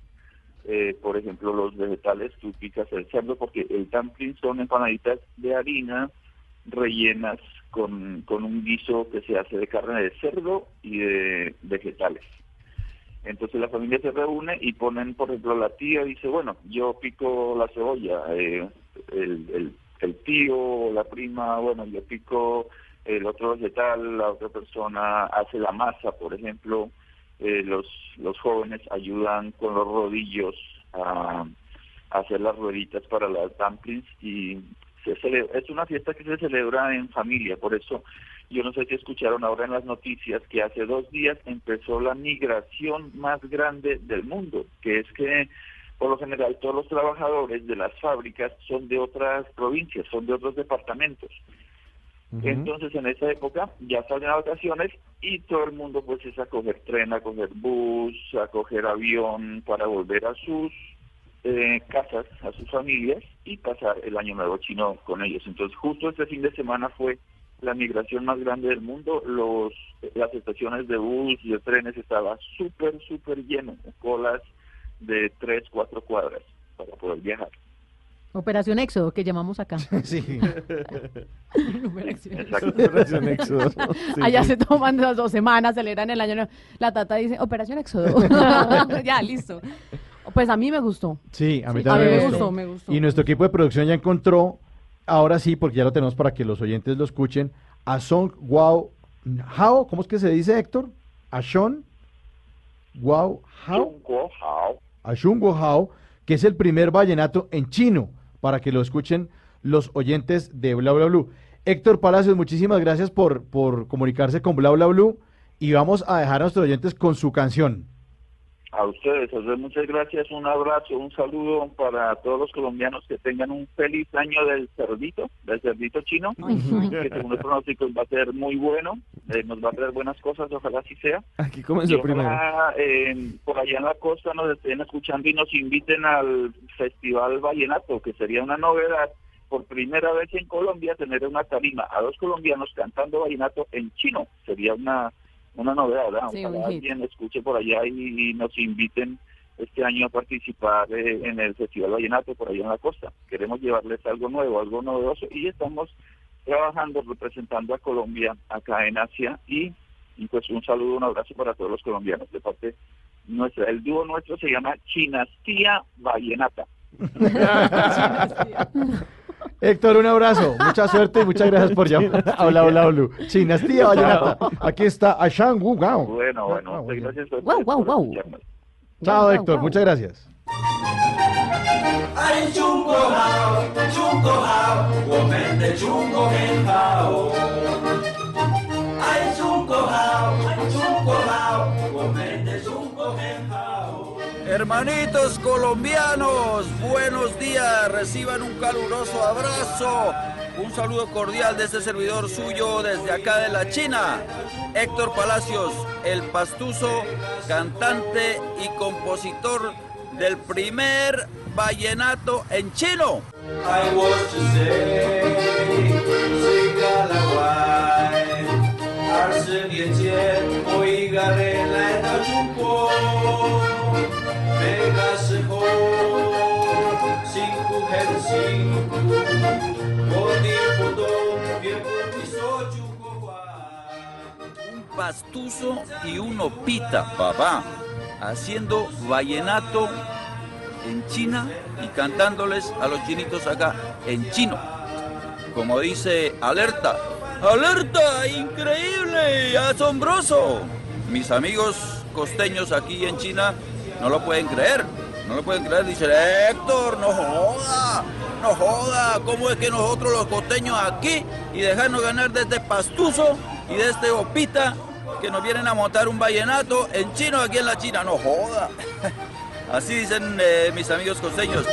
eh, por ejemplo, los vegetales, tú picas el cerdo, porque el dumpling son empanaditas de harina rellenas con, con un guiso que se hace de carne de cerdo y de vegetales. Entonces la familia se reúne y ponen, por ejemplo, la tía dice, bueno, yo pico la cebolla, eh, el, el, el tío la prima, bueno, yo pico el otro vegetal, la otra persona hace la masa, por ejemplo, eh, los, los jóvenes ayudan con los rodillos a, hacer las rueditas para las dumplings y se cele- es una fiesta que se celebra en familia, por eso yo no sé si escucharon ahora en las noticias que hace dos días empezó la migración más grande del mundo, que es que por lo general todos los trabajadores de las fábricas son de otras provincias, son de otros departamentos. Entonces en esa época ya salen a vacaciones y todo el mundo pues es a coger tren, a coger bus, a coger avión para volver a sus eh, casas, a sus familias y pasar el año nuevo chino con ellos. Entonces justo este fin de semana fue la migración más grande del mundo, los las estaciones de bus y de trenes estaban súper, súper llenos, colas de tres, cuatro cuadras para poder viajar. Operación Éxodo, que llamamos acá. Sí. Operación Éxodo. Sí, Allá sí. se toman las dos semanas, celebran el año. nuevo. La tata dice, Operación Éxodo. ya, listo. Pues a mí me gustó. Sí, a mí Sí, también a mí me me gustó. gustó, me gustó. Y nuestro equipo de producción ya encontró, ahora sí, porque ya lo tenemos para que los oyentes lo escuchen, a Song Wow Hao, ¿cómo es que se dice, Héctor? A Sean Wow Hao, a Shun Wo Hao, que es el primer vallenato en chino, para que lo escuchen los oyentes de Bla Bla Blue. Héctor Palacios, muchísimas gracias por, por comunicarse con Bla Bla Blue y vamos a dejar a nuestros oyentes con su canción. A ustedes, doy muchas gracias, un abrazo, un saludo para todos los colombianos que tengan un feliz año del cerdito, del cerdito chino, que según los pronósticos va a ser muy bueno, eh, nos va a traer buenas cosas, ojalá así sea. Aquí comenzó primero. eh, por allá en la costa nos estén escuchando y nos inviten al Festival Vallenato, que sería una novedad por primera vez en Colombia tener una tarima a dos colombianos cantando vallenato en chino. Sería una, una novedad, ¿verdad? Sí, Ojalá alguien escuche por allá y, y nos inviten este año a participar eh, en el Festival Vallenato por allá en la costa. Queremos llevarles algo nuevo, algo novedoso y estamos trabajando representando a Colombia acá en Asia y, y pues un saludo, un abrazo para todos los colombianos de parte nuestra. El dúo nuestro se llama Chinastía Vallenata. Héctor, un abrazo, mucha suerte y muchas gracias por llamar. Hola, hola, hola. Chinastía Vallenata. Aquí está Ashan Wu Gao. Bueno, bueno, ah, gracias. Wow, wow, wow. Chao, Héctor, muchas gracias. Hermanitos colombianos, buenos días, reciban un caluroso abrazo, un saludo cordial de este servidor suyo desde acá de la China, Héctor Palacios, el pastuso, cantante y compositor del primer vallenato en chino. Un pastuso y un opita, papá, haciendo vallenato en China y cantándoles a los chinitos acá en chino. Como dice Alerta, ¡Alerta! ¡Increíble! ¡Asombroso! Mis amigos costeños aquí en China no lo pueden creer. No lo pueden creer. Dicen, Héctor, no joda. No joda. ¿Cómo es que nosotros los costeños aquí y dejarnos ganar de este pastuso y de este opita que nos vienen a montar un vallenato en chino aquí en la China? No joda. Así dicen eh, mis amigos costeños.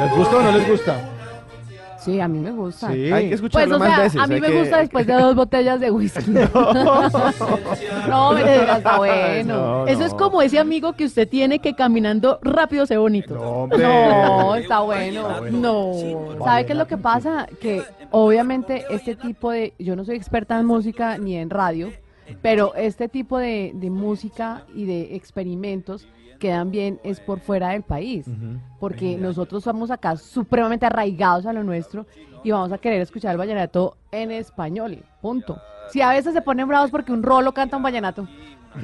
¿Les gusta o no les gusta? Sí, a mí me gusta. Sí. Hay que escucharlo Pues, o más sea, veces. a mí me que- gusta después de dos botellas de whisky. no, me digas, está bueno. No, Eso no. es como ese amigo que usted tiene que caminando rápido se bonito. hombre. No, está bueno. No. ¿Sabe qué es lo que pasa? Que obviamente este tipo de, yo no soy experta en música ni en radio, pero este tipo de, de música y de experimentos quedan bien es por fuera del país, porque nosotros somos acá supremamente arraigados a lo nuestro y vamos a querer escuchar el vallenato en español, punto. Si a veces se ponen bravos porque un rolo canta un vallenato.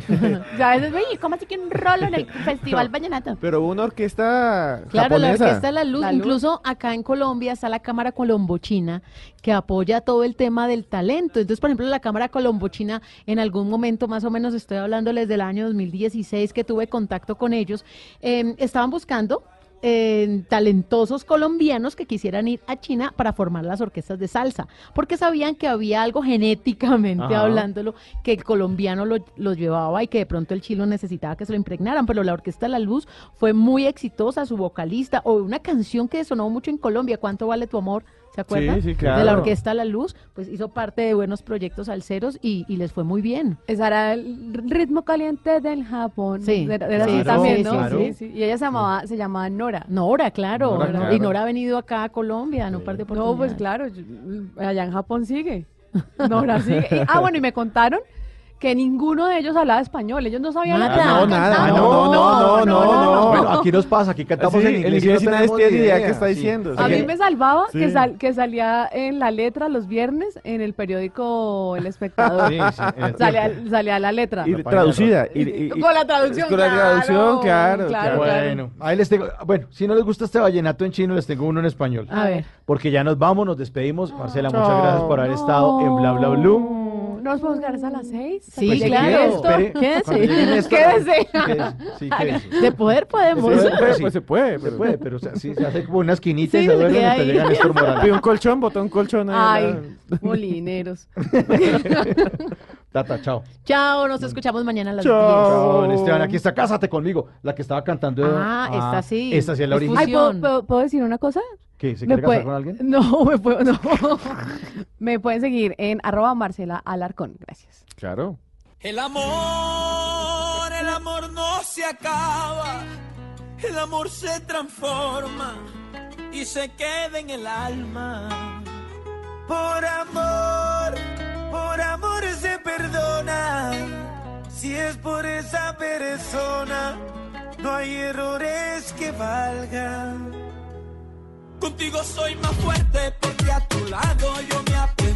Si a veces, oye, ¿cómo así que un rolo en el festival vallenato? Pero una orquesta Claro, la. Orquesta de la Luz, La Luz. incluso acá en Colombia está la Cámara Colombochina que apoya todo el tema del talento. Entonces, por ejemplo, la Cámara Colombochina en algún momento, más o menos estoy hablándoles del año 2016 que tuve contacto con ellos, eh, estaban buscando eh, talentosos colombianos que quisieran ir a China para formar las orquestas de salsa, porque sabían que había algo genéticamente Ajá. hablándolo que el colombiano lo, lo llevaba y que de pronto el chilo necesitaba que se lo impregnaran, pero la Orquesta La Luz fue muy exitosa, su vocalista, o una canción que sonó mucho en Colombia, ¿Cuánto vale tu amor? ¿Se acuerdan? sí, De claro. la Orquesta La Luz, pues hizo parte de buenos proyectos salseros y, y les fue muy bien. Ese era el ritmo caliente del Japón. Sí, Era, era así claro, también, sí, ¿no? claro. Sí, sí. Y ella se llamaba, se llamaba Nora. Nora, claro. Nora, Nora- claro. Y Nora ha venido acá a Colombia en un par de oportunidades. No, pues claro, yo- allá en Japón sigue. Nora sigue. Y- ah, bueno, y me contaron que ninguno de ellos hablaba español. Ellos no sabían Nada. estaban No, nada. No, no, no, no, no. Bueno, aquí nos pasa, aquí cantamos Sí, en inglés. nadie tiene idea qué está sí. diciendo. A mí me salvaba Sí. que, sal- que salía en la letra los viernes en el periódico El Espectador. Salía, la letra. Y traducida. y- y- y- Con la traducción, Con la traducción, claro. claro, claro. Bueno, ahí les tengo. Bueno, si no les gusta este vallenato en chino, les tengo uno en español. A ver. Porque ya nos vamos, nos despedimos. Marcela, muchas Chao. gracias por haber estado en Bla Bla Blue. ¿No nos podemos quedar hasta las seis? Sí, Pues, claro. quédese. Quédese. Sí, quédese. De poder podemos. Se puede, sí. pues se puede. Se pero- puede, pero o sea, sí, se hace como una esquinita Sí, y se Néstor Morales. Un colchón, botó un colchón ahí. Ay, molineros. Tata, chao. Chao, nos escuchamos mañana a las Chao. 10. Chao, Esteban, aquí está, cásate conmigo. La que estaba cantando. Ah, esta sí. Esta sí es la Es original. Ay, ¿puedo, puedo- puedo decir una cosa? ¿Qué? ¿Se ¿Me quiere puede- casar con alguien? No, me, puedo, no. me pueden seguir en arroba Marcela Alarcón. Gracias. Claro. El amor, el amor no se acaba, el amor se transforma y se queda en el alma. Por amor, por amor se perdona, si es por esa persona, no hay errores que valgan. Contigo soy más fuerte porque a tu lado yo me aprendí